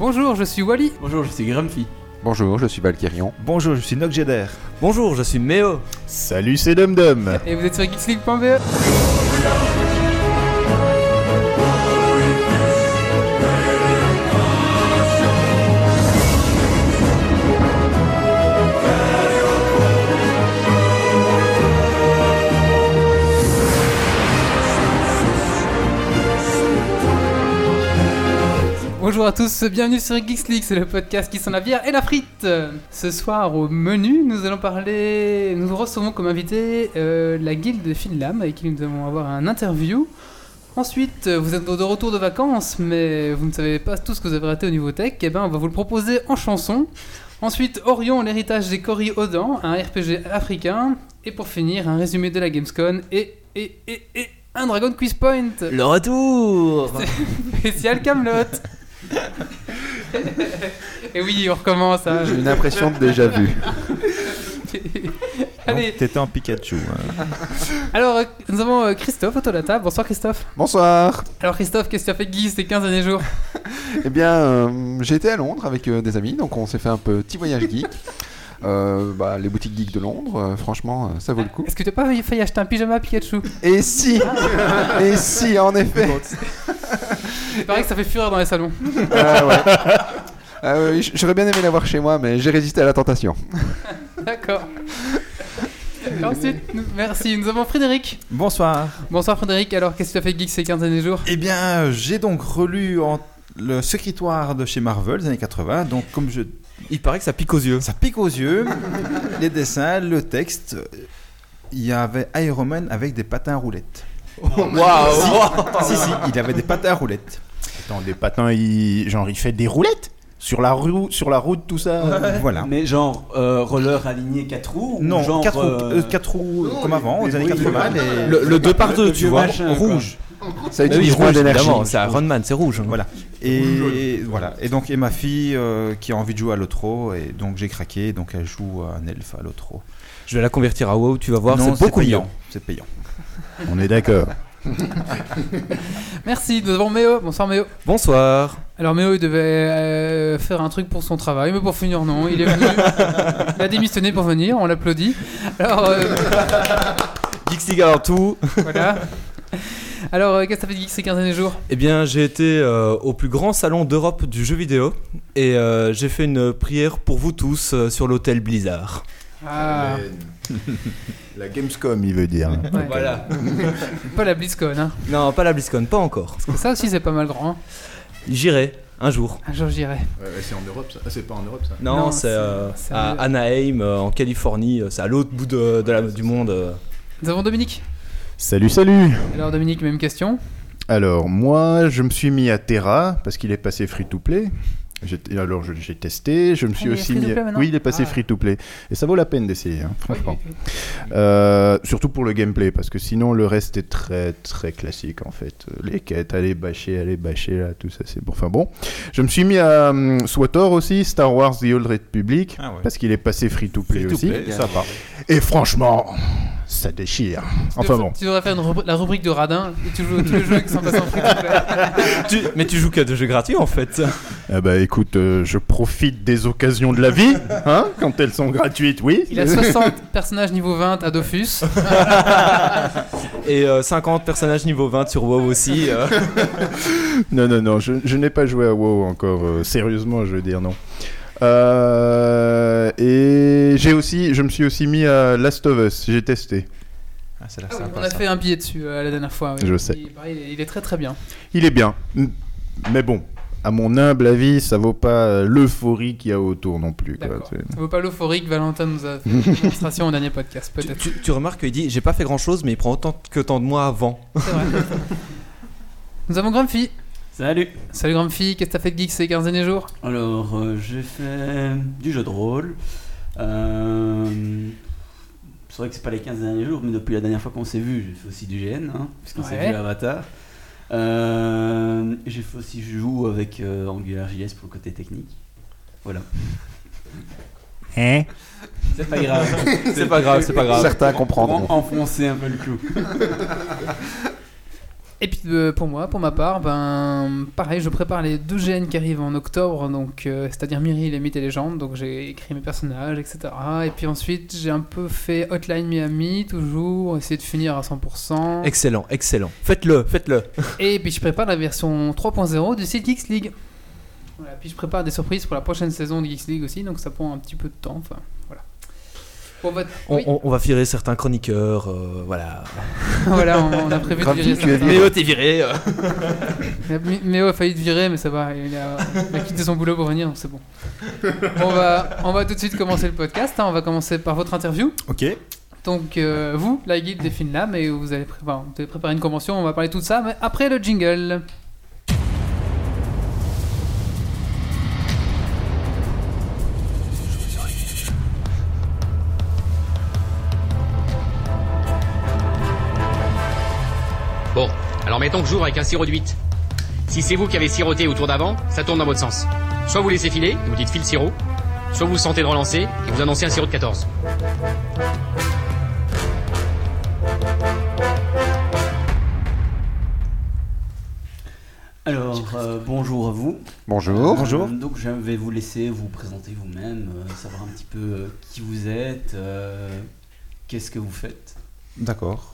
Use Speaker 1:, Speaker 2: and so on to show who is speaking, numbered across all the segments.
Speaker 1: Bonjour, je suis Wally.
Speaker 2: Bonjour, je suis Grumpy.
Speaker 3: Bonjour, je suis Valkyrion.
Speaker 4: Bonjour, je suis Nogjeder.
Speaker 5: Bonjour, je suis Méo.
Speaker 6: Salut, c'est Dum Dum.
Speaker 1: Et vous êtes sur geeksleague.be. Bonjour à tous, bienvenue sur Geeks League, c'est le podcast qui sent la bière et la frite. Ce soir au menu, nous allons parler, nous recevons comme invité euh, la guilde de Finlam avec qui nous allons avoir un interview. Ensuite, euh, vous êtes de retour de vacances, mais vous ne savez pas tout ce que vous avez raté au niveau tech, et ben on va vous le proposer en chanson. Ensuite, Orion, l'héritage des Cory Odan, un RPG africain. Et pour finir, un résumé de la Gamescom et, et, et, et un Dragon Quiz Point.
Speaker 5: Le retour
Speaker 1: Spécial Camelot. Et oui, on recommence. hein.
Speaker 3: J'ai une impression de déjà vu.
Speaker 1: Allez,
Speaker 4: T'étais en Pikachu. hein.
Speaker 1: alors euh, nous avons euh, Christophe autour de la table. Bonsoir Christophe.
Speaker 3: Bonsoir.
Speaker 1: Alors Christophe, qu'est-ce que tu as fait de Guy ces 15 derniers jours
Speaker 3: Eh bien, euh, j'ai été à Londres avec euh, des amis, donc on s'est fait un petit voyage geek. Euh, bah, les boutiques geeks de Londres, euh, franchement, euh, ça vaut le coup.
Speaker 1: Est-ce que tu n'as pas failli, acheter un pyjama Pikachu
Speaker 3: Et si Et si, en effet
Speaker 1: Il paraît que ça fait fureur dans les salons.
Speaker 3: Ah ouais. Ah J'aurais bien aimé l'avoir chez moi, mais j'ai résisté à la tentation.
Speaker 1: D'accord. Ensuite, merci. Nous avons Frédéric.
Speaker 4: Bonsoir.
Speaker 1: Bonsoir Frédéric. Alors, qu'est-ce que tu as fait de geek ces 15 derniers jours?
Speaker 4: Eh bien, j'ai donc relu en- le Secrétoire de chez Marvel des années 80. Donc, comme je.
Speaker 5: Il paraît que ça pique aux yeux.
Speaker 4: Ça pique aux yeux. les dessins, le texte. Il y avait Iron Man avec des patins à roulettes.
Speaker 5: Waouh
Speaker 4: si, si, il avait des patins à roulettes.
Speaker 6: Attends, des patins, il... genre, il fait des roulettes sur la, rue, sur la route, tout ça
Speaker 4: Voilà.
Speaker 2: Mais genre euh, roller aligné 4 roues ou
Speaker 4: Non,
Speaker 2: genre
Speaker 4: 4 roues,
Speaker 2: euh,
Speaker 4: euh, quatre roues comme avant, aux années 80. les-
Speaker 5: Le, le 2 par 2
Speaker 2: le
Speaker 5: tu vois.
Speaker 2: machin, quoi.
Speaker 3: Ça
Speaker 5: oui,
Speaker 3: utilise moins
Speaker 5: rouge,
Speaker 3: d'énergie.
Speaker 5: évidemment. C'est Iron Man, c'est rouge.
Speaker 4: Voilà. Et voilà. Et donc, et ma fille euh, qui a envie de jouer à l'otro, et donc j'ai craqué, donc elle joue à un elfe à l'otro.
Speaker 5: Je vais la convertir à WoW, tu vas voir, c'est beaucoup
Speaker 4: payant.
Speaker 5: mieux.
Speaker 4: C'est payant.
Speaker 6: On est d'accord.
Speaker 1: Merci. Nous avons Méo. Bonsoir Méo.
Speaker 5: Bonsoir.
Speaker 1: Alors Méo, il devait euh, faire un truc pour son travail, mais pour finir, non. Il est venu. il a démissionné pour venir. On l'applaudit. Alors, euh,
Speaker 5: avant tout.
Speaker 1: voilà. Alors, euh, qu'est-ce que ça fait de geek ces 15 derniers jours?
Speaker 5: Eh bien, j'ai été euh, au plus grand salon d'Europe du jeu vidéo et euh, j'ai fait une prière pour vous tous euh, sur l'hôtel Blizzard.
Speaker 1: Ah,
Speaker 6: La Gamescom, il veut dire.
Speaker 1: ouais.
Speaker 5: Voilà.
Speaker 1: Pas la BlizzCon, hein.
Speaker 5: Non, pas la BlizzCon, pas encore.
Speaker 1: Parce que ça aussi, c'est pas mal grand. hein.
Speaker 5: J'irai un jour.
Speaker 1: Un jour, j'irai.
Speaker 6: c'est en Europe, ça. Ah, c'est pas en Europe, ça?
Speaker 5: Non,
Speaker 1: Non,
Speaker 5: c'est
Speaker 1: c'est-
Speaker 5: euh,
Speaker 1: c'est
Speaker 5: à Anaheim, euh, en Californie. euh, C'est à l'autre bout de, de la- du monde. euh.
Speaker 1: Nous avons Dominique.
Speaker 6: Salut, salut
Speaker 1: Alors, Dominique, même question.
Speaker 6: Alors, moi, je me suis mis à Terra, parce qu'il est passé free-to-play. Alors, j'ai testé, je me suis
Speaker 1: il est
Speaker 6: aussi
Speaker 1: free to
Speaker 6: mis...
Speaker 1: play
Speaker 6: Oui, il est passé
Speaker 1: Ah.
Speaker 6: free-to-play. Et ça vaut la peine d'essayer, hein, franchement.
Speaker 1: Oui, oui,
Speaker 6: Euh, surtout pour le gameplay, parce que sinon le reste est très très classique en fait. Les quêtes, aller bâcher, aller bâcher, là, tout ça c'est bon. Enfin bon, je me suis mis à hum, SWTOR aussi, Star Wars The Old Republic,
Speaker 4: Ah ouais.
Speaker 6: parce qu'il est passé free to play
Speaker 4: Free to
Speaker 6: aussi.
Speaker 4: play, ça va.
Speaker 6: Et franchement, ça déchire.
Speaker 1: Tu
Speaker 6: Enfin
Speaker 1: devrais-
Speaker 6: bon.
Speaker 1: Tu devrais faire une rubri- la rubrique de Radin et tu joues tous les jeux qui sont passés en free to play.
Speaker 5: Tu- mais tu joues qu'à des jeux gratuits en fait.
Speaker 6: Eh ben écoute, euh, je profite des occasions de la vie, hein, quand elles sont gratuites, oui.
Speaker 1: Il a 60 personnages niveau 20 à Dofus.
Speaker 5: Et euh, 50 personnages niveau 20 sur WoW aussi. euh.
Speaker 6: Non, non, non, je, je n'ai pas joué à WoW encore, euh, sérieusement, je veux dire non. Euh, et j'ai aussi, je me suis aussi mis à Last of Us, j'ai testé.
Speaker 4: Ah, c'est
Speaker 1: Ah oui, on a
Speaker 4: ça.
Speaker 1: fait un billet dessus euh, la dernière fois. oui.
Speaker 6: Je sais.
Speaker 1: Il, pareil, il est très très bien.
Speaker 6: Il est bien, mais bon, à mon humble avis, ça vaut pas euh, l'euphorie qu'il y a autour non plus. quoi.
Speaker 1: Ça vaut pas l'euphorique, Valentin nous a fait une démonstration au dernier podcast,
Speaker 5: tu,
Speaker 1: peut-être.
Speaker 5: tu- tu remarques qu'il dit J'ai pas fait grand chose, mais il prend autant que tant de mois avant.
Speaker 1: C'est vrai. Nous avons Grumpy.
Speaker 2: Salut
Speaker 1: Salut Grumpy, qu'est-ce que t'as fait de geek ces 15 derniers jours?
Speaker 2: Alors, euh, j'ai fait du jeu de rôle. Euh, c'est vrai que c'est pas les 15 derniers jours, mais depuis la dernière fois qu'on s'est vu, j'ai fait aussi du GN, hein, puisqu'on s'est
Speaker 1: Ouais.
Speaker 2: vu à Avatar. Euh, j'ai fait aussi, je joue avec euh, AngularJS pour le côté technique. Voilà.
Speaker 6: Hein?
Speaker 2: C'est pas grave.
Speaker 5: C'est pas grave, c'est pas grave.
Speaker 3: Certains comprendront.
Speaker 2: en- enfoncer un peu le clou.
Speaker 1: Et puis euh, pour moi, pour ma part, ben pareil, je prépare les deux GN qui arrivent en octobre, donc euh, c'est-à-dire Miri, les mythes et légendes. Donc j'ai écrit mes personnages, etc. Et puis ensuite, j'ai un peu fait Hotline Miami, toujours essayer de finir à 100%.
Speaker 5: Excellent, excellent. Faites-le, faites-le.
Speaker 1: Et puis je prépare la version 3.0 du site Geeks League. Voilà, puis je prépare des surprises pour la prochaine saison de Geeks League aussi, donc ça prend un petit peu de temps. Enfin. Pour votre...
Speaker 5: On,
Speaker 1: oui,
Speaker 5: on- on va virer certains chroniqueurs, euh, voilà.
Speaker 1: voilà, on, on a prévu de virer
Speaker 3: es
Speaker 1: certains.
Speaker 5: Méo, t'es viré. euh.
Speaker 1: Mais- Méo a failli te virer, mais ça va, il a, il a quitté son boulot pour venir, donc c'est bon. On, va, on va tout de suite commencer le podcast. hein. On va commencer par votre interview.
Speaker 4: Ok.
Speaker 1: Donc, euh, vous, la guilde des Finlam, et vous avez, pré- enfin, vous avez préparé une convention, on va parler de tout ça, mais après le jingle.
Speaker 7: Alors mettons que j'ouvre avec un sirop de 8. Si c'est vous qui avez siroté au tour d'avant, ça tourne dans votre sens. Soit vous laissez filer, et vous dites file sirop, soit vous sentez de relancer et vous annoncez un sirop de 14.
Speaker 2: Alors, euh, bonjour à vous.
Speaker 3: Bonjour.
Speaker 4: Bonjour.
Speaker 2: Euh, donc, je vais vous laisser vous présenter vous-même, euh, savoir un petit peu euh, qui vous êtes, euh, qu'est-ce que vous faites.
Speaker 4: D'accord.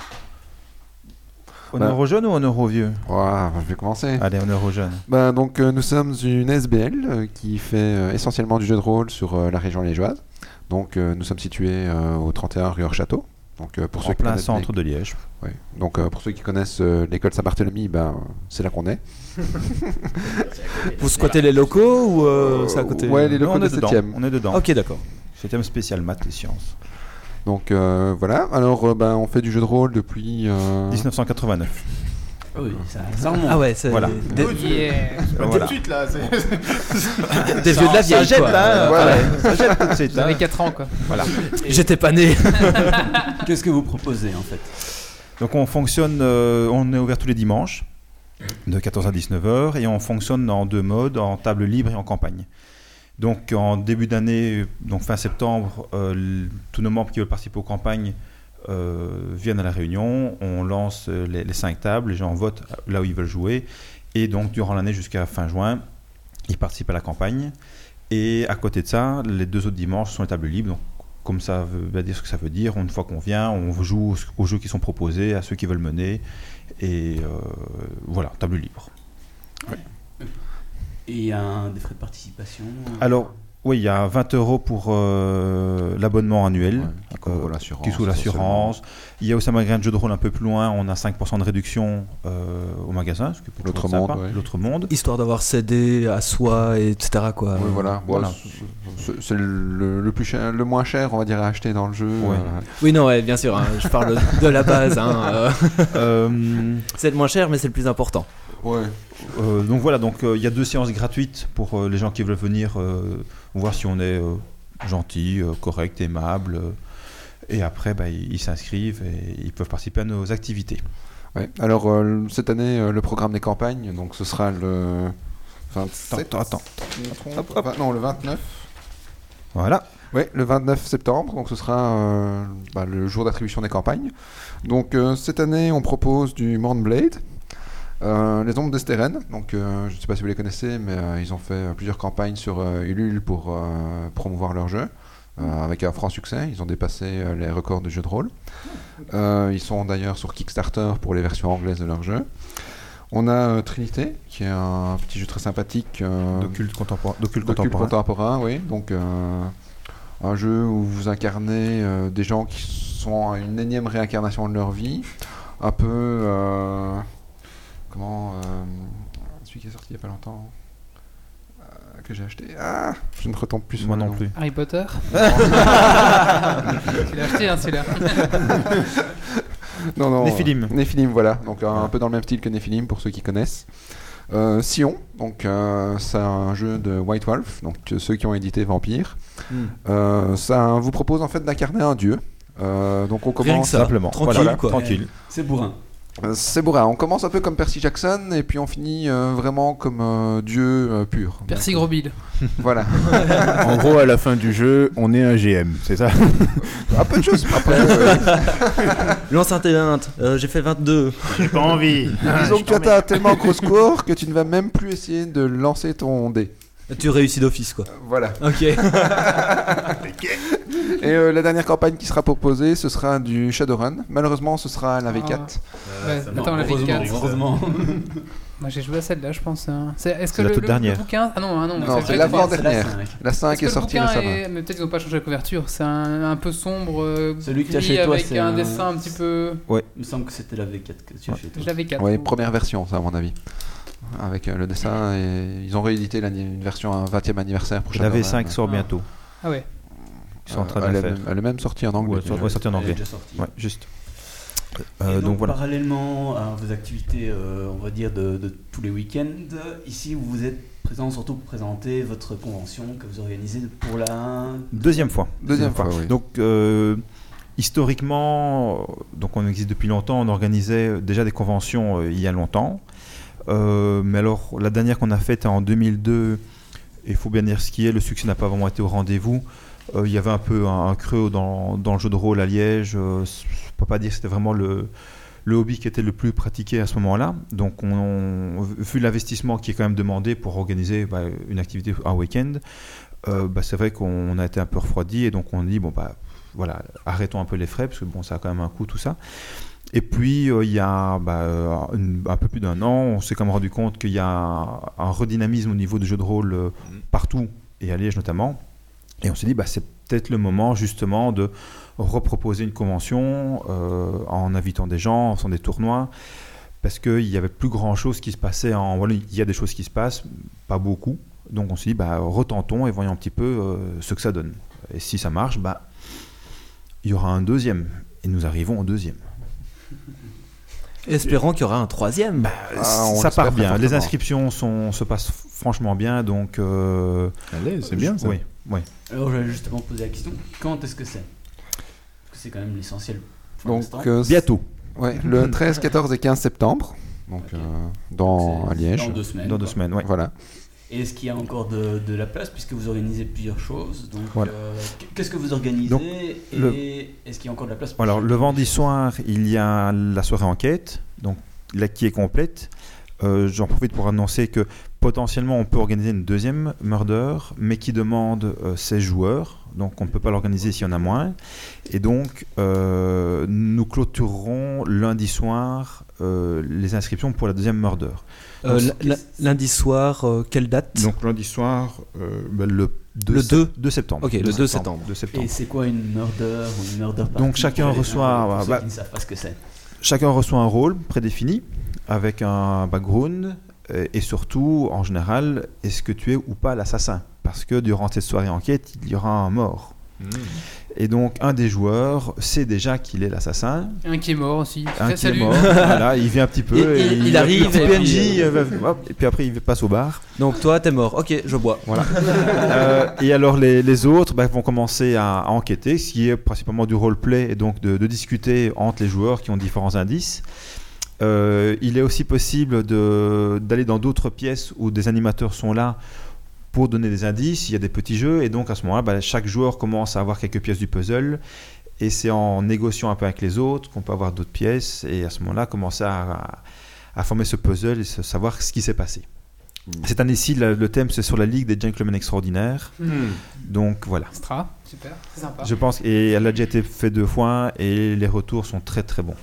Speaker 3: Bah.
Speaker 4: Honneur aux jeunes ou honneur aux vieux
Speaker 3: je vais commencer.
Speaker 4: Allez, honneur aux jeunes.
Speaker 3: Ben, donc, euh, nous sommes une SBL euh, qui fait euh, essentiellement du jeu de rôle sur euh, la région liégeoise. Donc, euh, nous sommes situés euh, au 31 rue Château. Donc, euh, pour ceux
Speaker 4: En
Speaker 3: qui
Speaker 4: plein
Speaker 3: connaissent
Speaker 4: centre de Liège.
Speaker 3: ouais. Donc, euh, pour ceux qui connaissent euh, l'école Saint-Barthélemy, ben, c'est là qu'on est.
Speaker 5: Vous squattez les locaux ou euh, c'est à côté?
Speaker 3: Ouais, les
Speaker 4: Non,
Speaker 3: locaux
Speaker 4: on
Speaker 3: de
Speaker 4: est dedans.
Speaker 3: 7e.
Speaker 4: On est dedans.
Speaker 5: Ok, d'accord.
Speaker 4: 7 spécial maths et sciences.
Speaker 3: Donc, euh, voilà. Alors, euh, ben, on fait du jeu de rôle depuis. euh,
Speaker 4: 1989.
Speaker 2: Ah Oui, ça, ça remonte.
Speaker 5: Ah ouais, c'est
Speaker 4: Voilà.
Speaker 5: des,
Speaker 1: Yeah.
Speaker 4: Voilà.
Speaker 6: suite là. c'est-
Speaker 5: des vieux de la vieille.
Speaker 4: jette
Speaker 5: quoi.
Speaker 4: là.
Speaker 3: Voilà.
Speaker 4: Ça jette tout de suite.
Speaker 1: Vous avez
Speaker 4: hein.
Speaker 1: 4 ans, quoi.
Speaker 4: Voilà.
Speaker 5: J'étais pas né.
Speaker 2: Qu'est-ce que vous proposez en fait?
Speaker 4: Donc on fonctionne, euh, on est ouvert tous les dimanches, de 14 à 19h, et on fonctionne en deux modes, en table libre et en campagne. Donc en début d'année, donc fin septembre, euh, tous nos membres qui veulent participer aux campagnes euh, viennent à la réunion, on lance euh, les, cinq tables, les gens votent là où ils veulent jouer, et donc durant l'année jusqu'à fin juin, ils participent à la campagne. Et à côté de ça, les deux autres dimanches sont les tables libres, donc comme ça veut dire ce que ça veut dire. Une fois qu'on vient, on joue aux- jeux qui sont proposés, à ceux qui veulent mener. Et voilà, table libre.
Speaker 2: Et il y a un, des frais de participation euh,
Speaker 4: Alors, oui, il y a 20 euros pour euh, l'abonnement annuel.
Speaker 3: ouais, qui couvre
Speaker 4: euh,
Speaker 3: l'assurance.
Speaker 4: qui couvre l'assurance. Il y a aussi un magasin de jeux de rôle un peu plus loin. On a 5% de réduction euh, au magasin. ce qui est
Speaker 3: L'autre monde, ouais.
Speaker 4: L'autre monde.
Speaker 5: Histoire d'avoir cédé à soi, et etc. Quoi.
Speaker 3: Oui, voilà.
Speaker 4: Voilà.
Speaker 3: c'est- le, le plus cher, le moins cher, on va dire, à acheter dans le jeu.
Speaker 4: Ouais.
Speaker 3: euh,
Speaker 5: Oui, non, ouais, bien sûr. hein, je parle de la base. hein, c'est le moins cher, mais c'est le plus important.
Speaker 3: Ouais.
Speaker 4: Euh, donc voilà, donc euh, il y a deux séances gratuites pour euh, les gens qui veulent venir voir si on est gentil, correct, aimable. et après, bah, ils s'inscrivent et ils peuvent participer à nos activités.
Speaker 3: Ouais. Alors, cette année, le programme des campagnes, donc ce sera le 27.
Speaker 4: Attends, attends.
Speaker 3: Hop, hop. Non, le 29.
Speaker 4: Voilà.
Speaker 3: Oui, le 29 septembre, donc ce sera euh, bah, le jour d'attribution des campagnes. Donc euh, cette année, on propose du Mornblade, euh, les ombres d'Esteren. Donc euh, je ne sais pas si vous les connaissez, mais euh, ils ont fait plusieurs campagnes sur Ulule pour promouvoir leur jeu. avec un franc succès, ils ont dépassé les records de jeux de rôle. Ils sont d'ailleurs sur Kickstarter pour les versions anglaises de leur jeu. On a Trinité, qui est un petit jeu très sympathique.
Speaker 4: D'occulte contemporain. contemporain.
Speaker 3: contemporain, oui. Donc un jeu où vous incarnez des gens qui sont à une énième réincarnation de leur vie, un peu comment euh, celui qui est sorti il y a pas longtemps euh, que j'ai acheté. Ah, je ne retombe plus sur
Speaker 4: Moi non
Speaker 3: nom.
Speaker 4: plus.
Speaker 1: Harry Potter Tu l'as acheté, hein, celui-là.
Speaker 3: Non, non.
Speaker 4: Néphilim.
Speaker 3: euh, Néphilim, voilà. Donc un, un peu dans le même style que Néphilim pour ceux qui connaissent. Euh, Sion, donc euh, c'est un jeu de White Wolf, donc euh, ceux qui ont édité Vampire.
Speaker 5: Hmm.
Speaker 3: Euh, ça vous propose en fait d'incarner un dieu. Euh, donc on
Speaker 5: Rien que
Speaker 3: commence.
Speaker 5: ça.
Speaker 4: Simplement.
Speaker 5: Tranquille,
Speaker 4: Voilà,
Speaker 5: quoi.
Speaker 4: Tranquille.
Speaker 2: C'est bourrin.
Speaker 3: Euh, C'est bourrin. On commence un peu comme Percy Jackson et puis on finit euh, vraiment comme euh, Dieu euh, pur.
Speaker 1: Percy Gros Bill.
Speaker 3: Voilà.
Speaker 6: En gros, à la fin du jeu, on est un GM, c'est ça
Speaker 3: un peu de choses. Après, euh,
Speaker 5: Lance un T20, euh, j'ai fait 22.
Speaker 6: J'ai pas envie.
Speaker 3: disons que tu atteins tellement gros score que tu ne vas même plus essayer de lancer ton dé.
Speaker 5: Tu réussis d'office quoi.
Speaker 3: Voilà.
Speaker 5: Ok.
Speaker 3: Et euh, la dernière campagne qui sera proposée, ce sera du Shadowrun. Malheureusement, ce sera la V4.
Speaker 1: Ouais,
Speaker 2: Non,
Speaker 1: attends, la
Speaker 2: heureusement,
Speaker 1: V4.
Speaker 2: heureusement.
Speaker 1: Moi j'ai joué à celle-là, je pense. hein. C'est- Est-ce que
Speaker 4: C'est la
Speaker 1: le,
Speaker 4: toute
Speaker 1: le-
Speaker 4: dernière.
Speaker 1: le bouquin Ah non, ah non,
Speaker 3: Non,
Speaker 1: c'est le-
Speaker 3: l'avant-dernière.
Speaker 2: La cinq.
Speaker 3: La 5
Speaker 1: Est-ce que
Speaker 3: est
Speaker 1: le
Speaker 3: sortie récemment.
Speaker 1: est- Mais peut-être qu'ils n'ont pas changé la couverture. C'est un, un peu sombre. euh,
Speaker 2: Celui que t'as
Speaker 1: gris
Speaker 2: chez toi, c'est
Speaker 1: un
Speaker 2: un-
Speaker 1: dessin un petit peu.
Speaker 2: Il me semble que c'était la V4 que tu as fait. toi.
Speaker 1: Je l'avais 4.
Speaker 3: Oui, première version, ça, à mon avis. Avec euh, le dessin, et ils ont réédité une version à 20e anniversaire pour
Speaker 4: Et la
Speaker 3: Shadowrun.
Speaker 4: V5 sort bientôt.
Speaker 1: Ah ouais.
Speaker 4: Ils sont en train de
Speaker 3: elle,
Speaker 4: la
Speaker 3: est
Speaker 4: faire.
Speaker 3: même, elle est même sortie en anglais.
Speaker 4: Ouais, ouais, sorti en
Speaker 2: Elle est
Speaker 4: anglais.
Speaker 2: déjà sortie.
Speaker 4: Ouais, juste.
Speaker 2: Et
Speaker 4: Euh,
Speaker 2: donc,
Speaker 4: donc voilà.
Speaker 2: parallèlement à vos activités, euh, on va dire, de, de tous les week-ends, ici vous êtes présent surtout pour présenter votre convention que vous organisez pour la...
Speaker 4: Deuxième fois.
Speaker 3: Deuxième fois, oui.
Speaker 4: Donc, euh, historiquement, euh, donc on existe depuis longtemps, on organisait déjà des conventions euh, il y a longtemps. Euh, mais alors, la dernière qu'on a faite en 2002, il faut bien dire ce qui est, le succès n'a pas vraiment été au rendez-vous. Euh, il y avait un peu un, creux dans, le jeu de rôle à Liège. Euh, je ne peux pas dire que c'était vraiment le, hobby qui était le plus pratiqué à ce moment-là. Donc, on, on- vu l'investissement qui est quand même demandé pour organiser bah, une activité un week-end, euh, bah, c'est vrai qu'on a été un peu refroidi et donc on dit bon bah voilà arrêtons un peu les frais parce que bon ça a quand même un coût tout ça. Et puis euh, il y a bah, euh, une- un peu plus d'un an, on s'est quand même rendu compte qu'il y a un redynamisme au niveau du jeu de rôle euh, partout et à Liège notamment. Et on s'est dit bah c'est peut-être le moment justement de reproposer une convention euh, en invitant des gens, en faisant des tournois parce qu'il n'y avait plus grand chose qui se passait en voilà, il y a des choses qui se passent, pas beaucoup. Donc on s'est dit, bah, retentons et voyons un petit peu ce que ça donne. Et si ça marche, bah, il y aura un deuxième. Et nous arrivons au deuxième.
Speaker 5: Espérons qu'il y aura un troisième.
Speaker 3: Ah, on
Speaker 4: ça part bien. Les inscriptions sont, se passent franchement bien. Donc, euh,
Speaker 6: Allez, c'est bien ça.
Speaker 4: Oui, oui.
Speaker 2: Alors j'allais justement poser la question, quand est-ce que c'est? Parce que c'est quand même l'essentiel.
Speaker 3: Donc, euh,
Speaker 4: Bientôt,
Speaker 3: ouais, le 13, 14 et 15 septembre. Donc, euh, dans, à Liège.
Speaker 2: Dans deux semaines.
Speaker 4: dans deux semaines. ouais.
Speaker 3: Voilà.
Speaker 2: Et est-ce qu'il y a encore de, de la place puisque vous organisez plusieurs choses Donc,
Speaker 4: Voilà.
Speaker 2: euh, qu'est-ce que vous organisez
Speaker 4: Donc,
Speaker 2: et
Speaker 4: le-
Speaker 2: est-ce qu'il y a encore de la place pour
Speaker 4: Alors, le vendredi soir, il y a la soirée enquête, donc là qui est complète. Euh, J'en profite pour annoncer que potentiellement on peut organiser une deuxième murder, mais qui demande euh, 16 joueurs. Donc on ne peut pas l'organiser s'il y en a moins. Et donc euh, nous clôturerons lundi soir les inscriptions pour la deuxième murder.
Speaker 5: Euh, lundi soir, euh, quelle date?
Speaker 4: Donc lundi soir, euh, ben, le 2,
Speaker 5: Le 2.
Speaker 4: 2 septembre.
Speaker 5: Ok, le 2 septembre.
Speaker 4: 2 septembre.
Speaker 2: Et c'est quoi une murder ou une murder party
Speaker 4: Donc, chacun reçoit- bah,
Speaker 2: qui ne savent pas ce que c'est?
Speaker 4: Chacun reçoit un rôle prédéfini avec un background euh, et surtout, en général, est-ce que tu es ou pas l'assassin? Parce que durant cette soirée enquête, il y aura un mort. Et donc, un des joueurs sait déjà qu'il est l'assassin.
Speaker 1: Un qui est mort aussi.
Speaker 4: Un qui
Speaker 1: Salut.
Speaker 4: est mort. voilà, il vient un petit peu.
Speaker 5: Et-
Speaker 4: et
Speaker 5: il- il arrive,
Speaker 4: le petit
Speaker 5: et
Speaker 4: PNJ,
Speaker 5: puis,
Speaker 4: euh, hop, et puis après, il passe au bar.
Speaker 5: Donc toi, t'es mort. Ok, je bois.
Speaker 4: Voilà. Euh, et alors les, les autres bah, vont commencer à, à enquêter, ce qui est principalement du roleplay et donc de, de discuter entre les joueurs qui ont différents indices. Euh, il est aussi possible d'aller dans d'autres pièces où des animateurs sont là pour donner des indices. Il y a des petits jeux et donc à ce moment-là, bah, chaque joueur commence à avoir quelques pièces du puzzle. Et c'est en négociant un peu avec les autres qu'on peut avoir d'autres pièces et à ce moment-là commencer à, à former ce puzzle et se- savoir ce qui s'est passé. Cette année-ci, le, le thème c'est sur la Ligue des Gentlemen Extraordinaires. Donc voilà.
Speaker 1: Stra, super, c'est sympa.
Speaker 4: Je pense et elle a déjà été fait deux fois et les retours sont très très bons.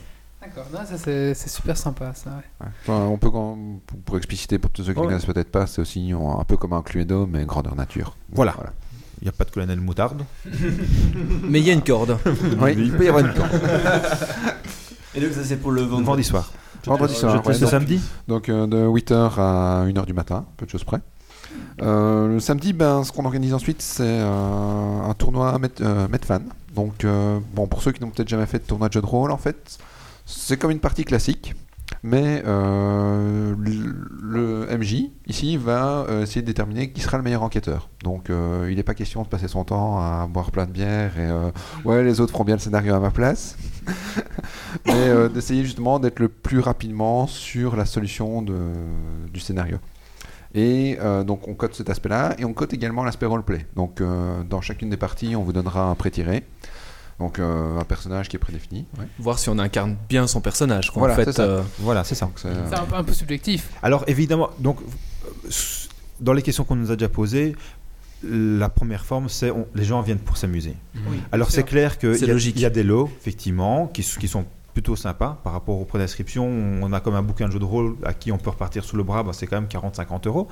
Speaker 1: D'accord, non, ça c'est c'est super sympa ça. ouais.
Speaker 3: Ouais. Enfin, on peut, pour- pour expliciter pour tous ceux qui ne
Speaker 4: Ouais.
Speaker 3: connaissent peut-être pas, c'est aussi un peu comme un Cluedo, mais grandeur nature.
Speaker 4: Voilà. Il n'y a pas de colonel moutarde.
Speaker 5: Mais il y a une corde.
Speaker 3: Oui.
Speaker 4: Il peut y avoir une corde.
Speaker 2: Et donc ça c'est pour le vendredi,
Speaker 4: Vendredi soir.
Speaker 3: Vendredi soir,
Speaker 4: Je
Speaker 3: ouais, donc-
Speaker 4: samedi
Speaker 3: Donc euh, de 8h à 1h du matin, peu de choses près. Euh, le samedi, ben, ce qu'on organise ensuite, c'est euh, un tournoi Met, euh, Metfan. Donc, euh, bon, pour ceux qui n'ont peut-être jamais fait de tournoi de jeu de rôle, en fait, c'est comme une partie classique. Mais euh, le MJ, ici, va euh, essayer de déterminer qui sera le meilleur enquêteur. Donc, euh, il n'est pas question de passer son temps à boire plein de bière et ouais, les autres feront bien le scénario à ma place. Mais d'essayer justement d'être le plus rapidement sur la solution du scénario. Et donc, on code cet aspect-là et on code également l'aspect roleplay. Donc, dans chacune des parties, on vous donnera un pré-tiré. Donc, euh, un personnage qui est prédéfini. Ouais.
Speaker 5: Voir si on incarne bien son personnage. quoi.
Speaker 3: Voilà,
Speaker 5: en fait,
Speaker 3: c'est ça.
Speaker 5: euh,
Speaker 4: Voilà, c'est ça.
Speaker 3: C'est-
Speaker 1: C'est un, peu- un peu subjectif.
Speaker 4: Alors évidemment, donc euh, dans les questions qu'on nous a déjà posées, la première forme, c'est on- les gens viennent pour s'amuser.
Speaker 1: Oui,
Speaker 4: Alors c'est clair qu'il y, a- y des lots, effectivement, qui sont plutôt sympas par rapport aux prédescriptions. On a comme un bouquin de jeu de rôle à qui on peut repartir sous le bras, bah, c'est quand même 40-50 euros.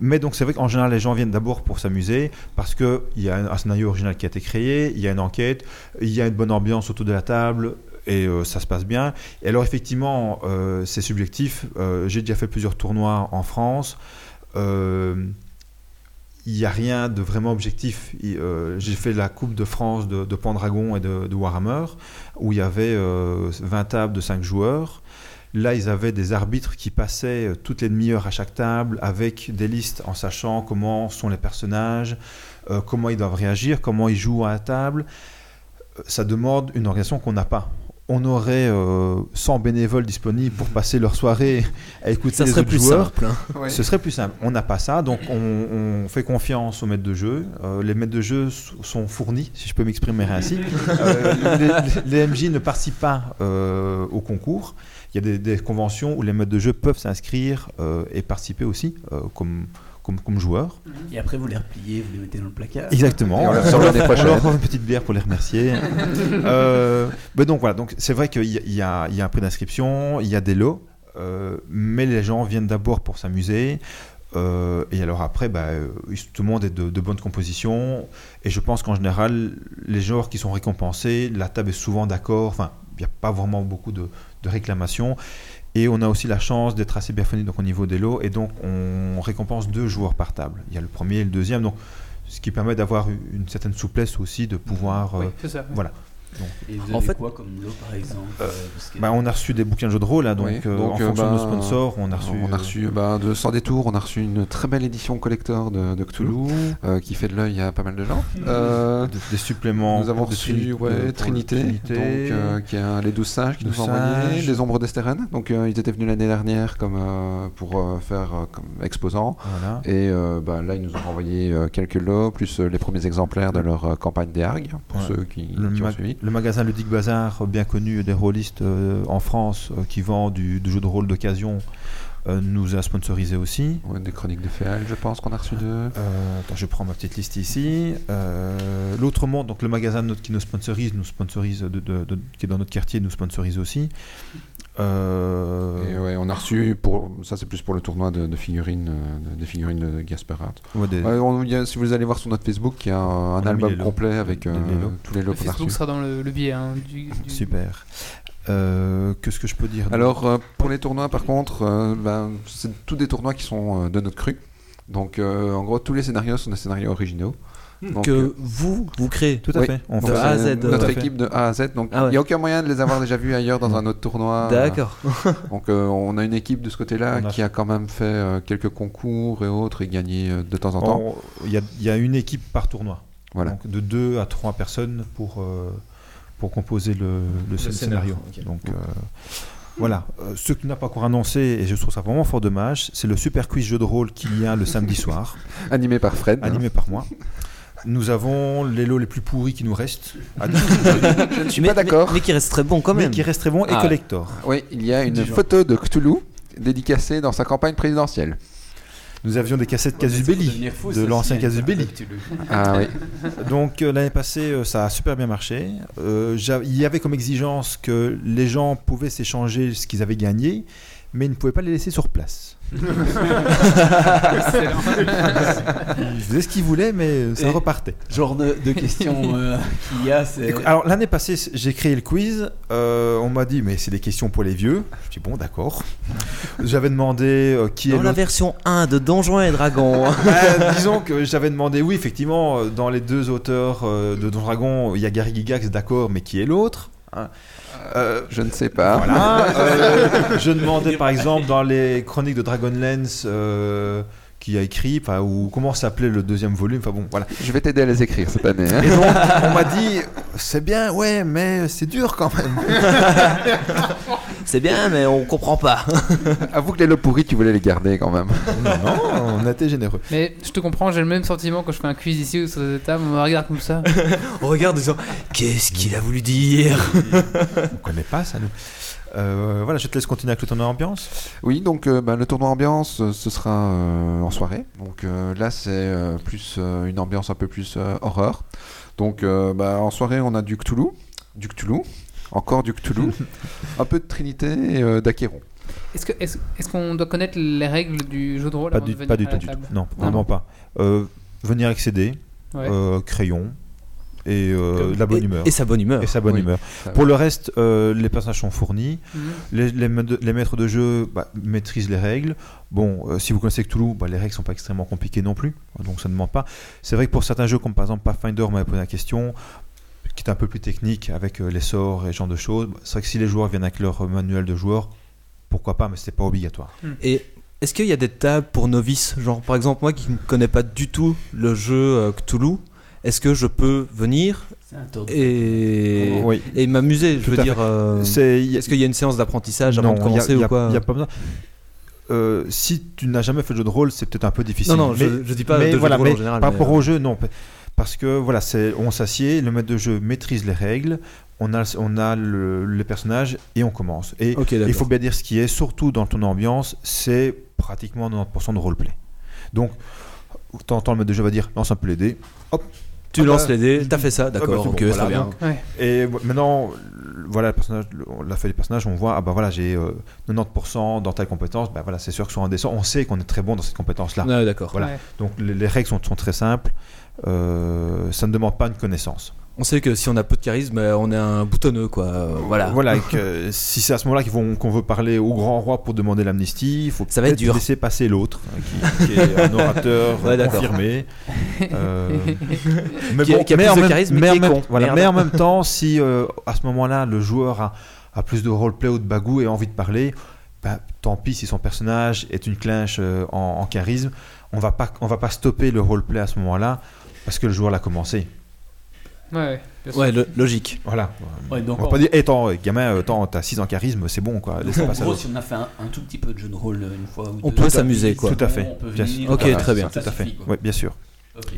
Speaker 4: Mais donc c'est vrai qu'en général, les gens viennent d'abord pour s'amuser parce qu'il y a un, scénario original qui a été créé, il y a une enquête, il y a une bonne ambiance autour de la table. Et euh, ça se passe bien. Et alors effectivement, euh, c'est subjectif. Euh, J'ai déjà fait plusieurs tournois en France. Il n'y a rien de vraiment objectif. J'ai fait la Coupe de France de, de Pendragon et de, de Warhammer, où il y avait euh, 20 tables de 5 joueurs. Là, ils avaient des arbitres qui passaient euh, toutes les demi-heures à chaque table avec des listes en sachant comment sont les personnages, euh, comment ils doivent réagir, comment ils jouent à la table. Euh, Ça demande une organisation qu'on n'a pas. On aurait euh, 100 bénévoles disponibles pour passer leur soirée à écouter
Speaker 5: ça
Speaker 4: les
Speaker 5: serait
Speaker 4: autres
Speaker 5: plus
Speaker 4: joueurs.
Speaker 5: simple. hein.
Speaker 3: Ouais.
Speaker 4: Ce serait plus simple. On n'a pas ça, donc on, on fait confiance aux maîtres de jeu. Euh, les maîtres de jeu sont fournis, si je peux m'exprimer ainsi. Euh, les, les MJ ne participent pas euh, au concours. Il y a des, des conventions où les maîtres de jeu peuvent s'inscrire euh, et participer aussi euh, comme, comme, comme joueurs.
Speaker 2: Et après, vous les repliez, vous les mettez dans le placard.
Speaker 4: Exactement.
Speaker 3: Et on les
Speaker 4: On leur- on leur offre une petite bière pour les remercier. Euh, mais donc voilà, donc c'est vrai qu'il y, a- y y un prix d'inscription, il y a des lots, euh, mais les gens viennent d'abord pour s'amuser. euh, et alors après, bah, tout le monde est de, de bonne composition. Et je pense qu'en général, les joueurs qui sont récompensés, la table est souvent d'accord. Enfin, n'y a pas vraiment beaucoup de, de réclamations. Et on a aussi la chance d'être assez bien fourni donc, au niveau des lots. Et donc, on récompense deux joueurs par table. Il y a le premier et le deuxième. Donc, ce qui permet d'avoir une certaine souplesse aussi de pouvoir.
Speaker 1: Oui,
Speaker 4: euh,
Speaker 1: ça.
Speaker 4: voilà.
Speaker 2: Et vous
Speaker 5: En
Speaker 2: avez
Speaker 5: fait-
Speaker 2: quoi comme lot, par exemple
Speaker 4: Euh,
Speaker 2: euh, que-
Speaker 4: Bah, on a reçu des bouquins de jeux de rôle, hein, donc,
Speaker 3: Oui,
Speaker 4: euh,
Speaker 3: donc,
Speaker 4: en
Speaker 3: euh,
Speaker 4: fonction de nos
Speaker 3: bah,
Speaker 4: sponsors, on a reçu.
Speaker 3: On a
Speaker 4: euh,
Speaker 3: reçu bah, de Sans Détour, on a reçu une très belle édition collector de, de Cthulhu euh, qui fait de l'œil à pas mal de gens. Euh,
Speaker 4: des, des suppléments.
Speaker 3: nous avons reçu ouais, Trinité,
Speaker 4: Trinité.
Speaker 3: donc, euh, qui a les 12 singes qui
Speaker 4: Douze
Speaker 3: nous ont envoyé, les ombres d'Esteren. Donc euh, ils étaient venus l'année dernière comme, euh, pour euh, faire comme exposant.
Speaker 4: Voilà.
Speaker 3: Et euh, bah, là, ils nous ont renvoyé euh, quelques lots, plus euh, les premiers exemplaires de leur euh, campagne des Hargues, pour
Speaker 4: Ouais.
Speaker 3: ceux qui,
Speaker 4: Le,
Speaker 3: qui ont suivi.
Speaker 4: Le magasin Ludique Bazar, bien connu des rôlistes euh, en France, euh, qui vend du, du jeu de rôle d'occasion, euh, nous a sponsorisé aussi.
Speaker 3: Ouais, des chroniques de Féal, je pense qu'on a reçu deux.
Speaker 4: Attends, je prends ma petite liste ici. L'autre monde, donc le magasin qui nous sponsorise, nous sponsorise de, de- de- qui est dans notre quartier, nous sponsorise aussi. Euh,
Speaker 3: Et ouais, on a reçu, pour, ça c'est plus pour le tournoi de, de figurines, euh, de, des figurines de Gasperat.
Speaker 4: ouais, des-
Speaker 3: Ouais, on- il y a- si vous allez voir sur notre Facebook, il y a un, album complet avec euh,
Speaker 4: les lots.
Speaker 3: tous les lots
Speaker 1: Le Facebook sera dans le, le billet hein, du, du-
Speaker 4: Super. Euh, Qu'est-ce que je peux dire
Speaker 3: Alors euh, pour les tournois par contre, euh, ben, c'est tous des tournois qui sont euh, de notre cru. Donc euh, en gros tous les scénarios sont des scénarios originaux. Donc,
Speaker 5: que
Speaker 3: euh,
Speaker 5: vous, vous créez.
Speaker 4: Tout à
Speaker 3: oui.
Speaker 4: fait. On
Speaker 3: donc,
Speaker 5: De
Speaker 4: fait
Speaker 5: A à Z, euh,
Speaker 3: Notre équipe de A à Z. Donc il
Speaker 5: Ah ouais.
Speaker 3: n'y a aucun moyen de les avoir déjà vus ailleurs dans un autre tournoi.
Speaker 5: D'accord.
Speaker 3: Donc euh, on a une équipe de ce côté-là qui a quand même fait euh, quelques concours et autres et gagné euh, de temps en temps.
Speaker 4: Il y, a- il y a une équipe par tournoi.
Speaker 3: Voilà.
Speaker 4: Donc de 2 à 3 personnes pour, euh, pour composer le, le scén-
Speaker 5: scénario.
Speaker 4: Donc euh, voilà. Euh, ce qui n'a pas encore annoncé, et je trouve ça vraiment fort dommage, c'est le super quiz jeu de rôle qu'il y a le samedi soir,
Speaker 3: Animé par Fred.
Speaker 4: animé par moi. Nous avons les lots les plus pourris qui nous restent, à
Speaker 3: Je ne suis
Speaker 5: mais,
Speaker 3: pas d'accord.
Speaker 5: Mais, mais qui reste très bon quand
Speaker 4: mais
Speaker 5: même.
Speaker 4: qui restent très bons et
Speaker 5: Ah ouais.
Speaker 4: collector.
Speaker 3: Oui, il y a une photo de Cthulhu dédicacée dans sa campagne présidentielle.
Speaker 4: Nous avions des cassettes Casus
Speaker 2: Ça va
Speaker 4: Belli,
Speaker 2: devenir fou,
Speaker 4: de l'ancien
Speaker 2: si
Speaker 4: Casus
Speaker 2: elle-
Speaker 4: Belli.
Speaker 2: tu le-
Speaker 3: Ah oui.
Speaker 4: Donc euh, l'année passée, euh, ça a super bien marché. Euh, il y avait comme exigence que les gens pouvaient s'échanger ce qu'ils avaient gagné, mais ils ne pouvaient pas les laisser sur place. Ils faisaient ce qu'ils voulaient, mais ça
Speaker 2: Et-
Speaker 4: repartait.
Speaker 2: Genre de, de questions euh, qu'il y a, c'est.
Speaker 4: Alors l'année passée, j'ai créé le quiz. euh, on m'a dit, mais c'est des questions pour les vieux. Je dis bon, d'accord. J'avais demandé euh, qui est
Speaker 5: Dans la version 1 de Donjons et Dragons.
Speaker 4: Euh, disons que j'avais demandé, oui, effectivement, euh, dans les deux auteurs euh, de Don Dragon, il y a Gary Gygax, d'accord, mais qui est l'autre hein. Euh,
Speaker 3: Je ne sais pas.
Speaker 4: voilà. euh, je demandais par exemple dans les chroniques de Dragonlance euh, qui a écrit, enfin, ou comment s'appelait le deuxième volume. Enfin bon, voilà.
Speaker 3: Je vais t'aider à les écrire cette année. hein.
Speaker 4: Et donc, on m'a dit, c'est bien, ouais, mais c'est dur quand même.
Speaker 5: C'est bien, mais on comprend pas.
Speaker 3: Avoue que les lots pourris, tu voulais les garder quand même.
Speaker 4: Non, non, on a été généreux.
Speaker 1: Mais je te comprends, j'ai le même sentiment quand je fais un quiz ici ou sur cette table, on me regarde comme ça.
Speaker 5: On regarde en disant Qu'est-ce qu'il a voulu dire?
Speaker 4: On connaît pas ça, nous. Euh, voilà, je te laisse continuer avec le tournoi ambiance.
Speaker 3: Oui, donc euh, bah, le tournoi ambiance, euh, ce sera euh, en soirée. Donc euh, là, c'est euh, plus euh, une ambiance un peu plus euh, horreur. Donc euh, bah, en soirée, on a du Cthulhu, du Cthulhu, encore du Cthulhu, un peu de Trinité et euh, d'Achéron.
Speaker 1: Est-ce que- est-ce est-ce qu'on doit connaître les règles du jeu de rôle
Speaker 4: Pas
Speaker 1: avant
Speaker 4: du,
Speaker 1: de venir
Speaker 4: pas du tout, du Non, vraiment pas. Euh, venir accéder,
Speaker 1: Ouais.
Speaker 4: euh, crayon et euh, la bonne
Speaker 5: et,
Speaker 4: humeur.
Speaker 5: et sa bonne humeur.
Speaker 4: Et sa bonne
Speaker 3: Oui.
Speaker 4: humeur.
Speaker 3: Ça
Speaker 4: Pour le reste, euh, les personnages sont fournis.
Speaker 1: Mhm.
Speaker 4: Les, les ma- les maîtres de jeu bah, maîtrisent les règles. Bon, euh, si vous connaissez Cthulhu, bah, les règles sont pas extrêmement compliquées non plus, donc ça ne demande pas. C'est vrai que pour certains jeux, comme par exemple Pathfinder, on m'avait posé la question, qui est un peu plus technique avec les sorts et ce genre de choses. bah, C'est vrai que si les joueurs viennent avec leur manuel de joueur, pourquoi pas, mais c'est pas obligatoire.
Speaker 5: Et est-ce qu'il y a des tables pour novices? Genre, par exemple, moi qui ne connais pas du tout le jeu Cthulhu, est-ce que je peux venir
Speaker 2: de-
Speaker 5: et,
Speaker 4: Oui.
Speaker 5: et m'amuser Je veux dire, euh,
Speaker 4: a-
Speaker 5: est-ce qu'il y a une séance d'apprentissage avant de
Speaker 4: a-
Speaker 5: commencer
Speaker 4: y a-
Speaker 5: ou quoi
Speaker 4: y a pas besoin. Euh, si tu n'as jamais fait de jeu de rôle, c'est peut-être un peu difficile.
Speaker 5: Non, non, je,
Speaker 4: Mais-
Speaker 5: je dis pas
Speaker 4: mais
Speaker 5: de jeu
Speaker 4: voilà,
Speaker 5: de rôle
Speaker 4: mais
Speaker 5: en général.
Speaker 4: par rapport
Speaker 5: euh,
Speaker 4: au jeu, non. Parce que voilà, c'est, on s'assied, le maître de jeu maîtrise les règles, on a, on a le, les personnages et on commence. Et il faut bien dire ce qui est, surtout dans ton ambiance, c'est pratiquement 90% de roleplay. Donc, t'entends le maître de jeu va dire lance un peu les dés.
Speaker 5: Tu
Speaker 4: Ah
Speaker 5: lances
Speaker 4: bah,
Speaker 5: les dés, t'as fait ça,
Speaker 4: bah,
Speaker 5: d'accord, ok,
Speaker 4: voilà,
Speaker 5: très bien.
Speaker 4: donc,
Speaker 1: Ouais.
Speaker 4: Et maintenant, voilà, le personnage, l'a fait les personnages, on voit, ah bah voilà, j'ai euh, 90% dans telle compétence, bah voilà, c'est sûr que sur un dessin, on sait qu'on est très bon dans cette compétence-là.
Speaker 5: Ouais, d'accord.
Speaker 4: Voilà.
Speaker 1: Ouais.
Speaker 4: Donc les, les règles sont, sont très simples, euh, ça ne demande pas une connaissance.
Speaker 5: On sait que si on a peu de charisme, euh, on est un boutonneux, quoi. euh, voilà.
Speaker 4: Voilà, et que si c'est à ce moment-là qu'on veut parler au grand roi pour demander l'amnistie, il faut peut-être laisser passer l'autre, hein, qui, qui est un orateur
Speaker 5: Ouais,
Speaker 4: confirmé. Euh, mais
Speaker 5: Qui a- qui a
Speaker 4: mais
Speaker 5: plus de
Speaker 4: même-
Speaker 5: charisme,
Speaker 4: mais
Speaker 5: qui est
Speaker 4: même-
Speaker 5: con.
Speaker 4: voilà, mais en même temps, si euh, à ce moment-là, le joueur a, a plus de roleplay ou de bagou et a envie de parler, bah, tant pis si son personnage est une clinche euh, en, en charisme, on va pas, on va pas stopper le roleplay à ce moment-là parce que le joueur l'a commencé.
Speaker 1: Ouais, ouais, bien sûr.
Speaker 5: Ouais, lo- logique.
Speaker 4: Voilà.
Speaker 2: Ouais, donc,
Speaker 4: on va pas dire, hey, attends, euh, gamin, euh, t'as 6 en charisme, c'est bon, quoi.
Speaker 2: donc, en gros,
Speaker 4: l'autre.
Speaker 2: si on a fait un, un tout petit peu de jeu de rôle euh, une fois ou
Speaker 5: On
Speaker 2: deux,
Speaker 5: peut
Speaker 2: ça,
Speaker 5: s'amuser, quoi.
Speaker 4: Tout à fait.
Speaker 2: On peut
Speaker 4: Bien
Speaker 2: venir.
Speaker 5: Ok,
Speaker 2: voilà,
Speaker 5: très bien.
Speaker 2: ça
Speaker 4: Tout à fait.
Speaker 2: quoi.
Speaker 4: Oui, bien sûr.
Speaker 2: Ok.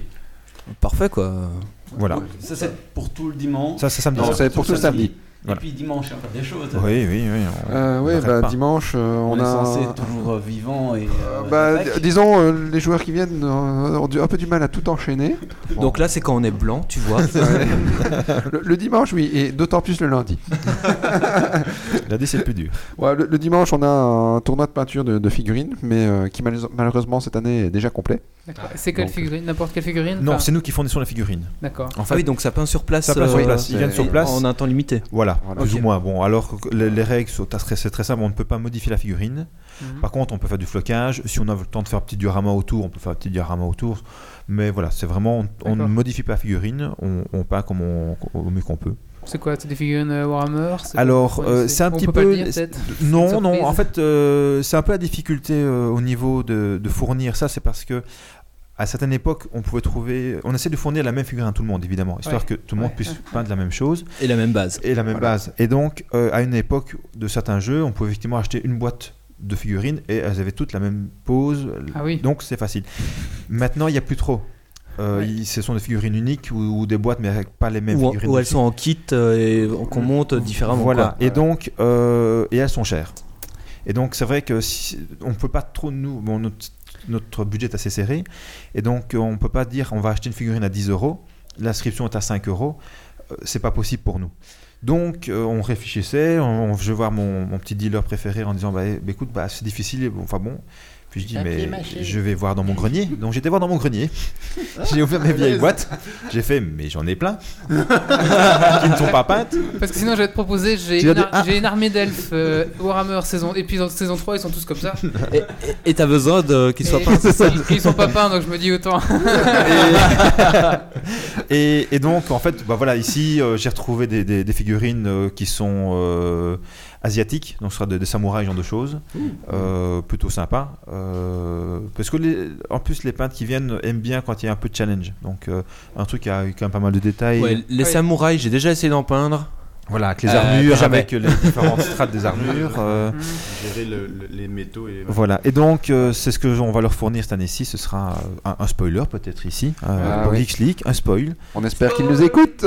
Speaker 5: Parfait, quoi.
Speaker 4: Voilà.
Speaker 2: Ça, c'est pour tout le dimanche.
Speaker 4: Ça, c'est samedi.
Speaker 3: Non,
Speaker 4: ça.
Speaker 3: c'est pour tout le samedi.
Speaker 2: Et
Speaker 4: Voilà.
Speaker 2: puis dimanche, il y a encore des choses.
Speaker 4: Oui, oui, oui. on-
Speaker 3: Euh,
Speaker 4: on n'arrête
Speaker 3: bah, dimanche, euh,
Speaker 2: On,
Speaker 3: on,
Speaker 2: est
Speaker 3: a.
Speaker 2: censé être toujours euh, vivant et. euh,
Speaker 3: Bah, disons, euh, les joueurs qui viennent euh, ont un peu du mal à tout enchaîner. Bon.
Speaker 5: Donc là, c'est quand on est blanc, tu vois.
Speaker 3: Le, le dimanche, oui, et d'autant plus le lundi.
Speaker 4: La D, c'est le plus dur.
Speaker 3: Ouais, le, le dimanche, on a un tournoi de peinture de, de figurines, mais euh, qui malheureusement cette année est déjà complet.
Speaker 1: C'est quelle
Speaker 3: Donc,
Speaker 1: figurine? N'importe quelle figurine?
Speaker 4: Non,
Speaker 1: Enfin,
Speaker 4: c'est nous qui fournissons les figurines.
Speaker 1: D'accord.
Speaker 4: En
Speaker 5: Ah oui, donc ça peint sur place.
Speaker 4: Ça peint sur
Speaker 5: euh,
Speaker 4: place. Ils viennent sur place.
Speaker 5: En un temps limité.
Speaker 4: Voilà,
Speaker 3: Voilà.
Speaker 4: plus ou moins. Bon, alors que les, les règles sont très, c'est très simple, on ne peut pas modifier la figurine.
Speaker 1: Mhm.
Speaker 4: Par contre, on peut faire du flocage. Si on a le temps de faire un petit diorama autour, on peut faire un petit diorama autour. Mais voilà, c'est vraiment, on, on ne modifie pas la figurine, on, on peint comme on, au mieux qu'on peut.
Speaker 1: C'est quoi C'est des figurines euh, Warhammer C'est
Speaker 4: Alors,
Speaker 1: quoi,
Speaker 4: euh, c'est un
Speaker 1: on
Speaker 4: petit
Speaker 1: peut pas le
Speaker 4: peu.
Speaker 1: dire, peut-être
Speaker 4: non, non, en fait, euh, c'est un peu la difficulté euh, au niveau de, de fournir ça, c'est parce que. À certaines époques, on pouvait trouver. On essaie de fournir la même figurine à tout le monde, évidemment, histoire
Speaker 1: Ouais.
Speaker 4: que tout le monde
Speaker 1: Ouais.
Speaker 4: puisse peindre la même chose.
Speaker 5: Et la même base.
Speaker 4: Et la même
Speaker 3: Voilà.
Speaker 4: base. Et donc, euh, à une époque de certains jeux, on pouvait effectivement acheter une boîte de figurines et elles avaient toutes la même pose.
Speaker 1: Ah oui.
Speaker 4: Donc, c'est facile. Maintenant, il n'y a plus trop. Euh,
Speaker 1: Ouais.
Speaker 4: ce sont des figurines uniques ou, ou des boîtes, mais avec pas les mêmes
Speaker 5: Ou,
Speaker 4: figurines.
Speaker 5: ou elles sont en kit euh, et qu'on monte différemment.
Speaker 4: Voilà.
Speaker 5: quoi.
Speaker 4: Et donc, euh, et elles sont chères. Et donc, c'est vrai que si, on peut pas trop nous. Bon, notre, notre budget est assez serré. Et donc, euh, on peut pas dire on va acheter une figurine à 10 euros. L'inscription est à 5 euros. Euh, C'est pas possible pour nous. Donc, euh, on réfléchissait. On, je vais voir mon, petit dealer préféré en disant bah, eh, bah, écoute, bah, c'est difficile. Enfin bon. Puis je dis mais je vais voir dans mon grenier. Donc j'étais voir dans mon grenier. J'ai ouvert mes vieilles boîtes. J'ai fait mais j'en ai plein qui ne sont pas peintes.
Speaker 1: Parce que sinon, je vais te proposer j'ai une, j'ai une armée d'elfes euh, Warhammer saison. Et puis dans saison 3, ils sont tous comme ça.
Speaker 5: Et- t'as besoin de qu'ils soient
Speaker 1: Et-
Speaker 5: peints, c'est ça
Speaker 1: Ils, ils sont pas peints, donc je me dis autant.
Speaker 4: Et, et donc, en fait, bah voilà, ici, euh, j'ai retrouvé des, des- des figurines euh, qui sont asiatiques, donc ce sera des, des samouraïs, ce genre de choses, Euh, plutôt sympa. Euh, parce que, les- en plus, les peintres qui viennent aiment bien quand il y a un peu de challenge. Donc, euh, un truc qui a quand même pas mal de détails.
Speaker 5: Ouais, les
Speaker 1: Oui.
Speaker 5: samouraïs, j'ai déjà essayé d'en peindre.
Speaker 4: Voilà, avec les
Speaker 5: Euh,
Speaker 4: armures,
Speaker 5: jamais.
Speaker 4: avec les différentes strates des armures. euh,
Speaker 6: Gérer le- le- les métaux et.
Speaker 4: Voilà, et donc euh, c'est ce que on va leur fournir cette année-ci. Ce sera un, un spoiler peut-être ici, euh,
Speaker 3: Ah
Speaker 4: pour
Speaker 3: oui.
Speaker 4: Geeks League, un spoil.
Speaker 3: On espère qu'ils nous écoutent.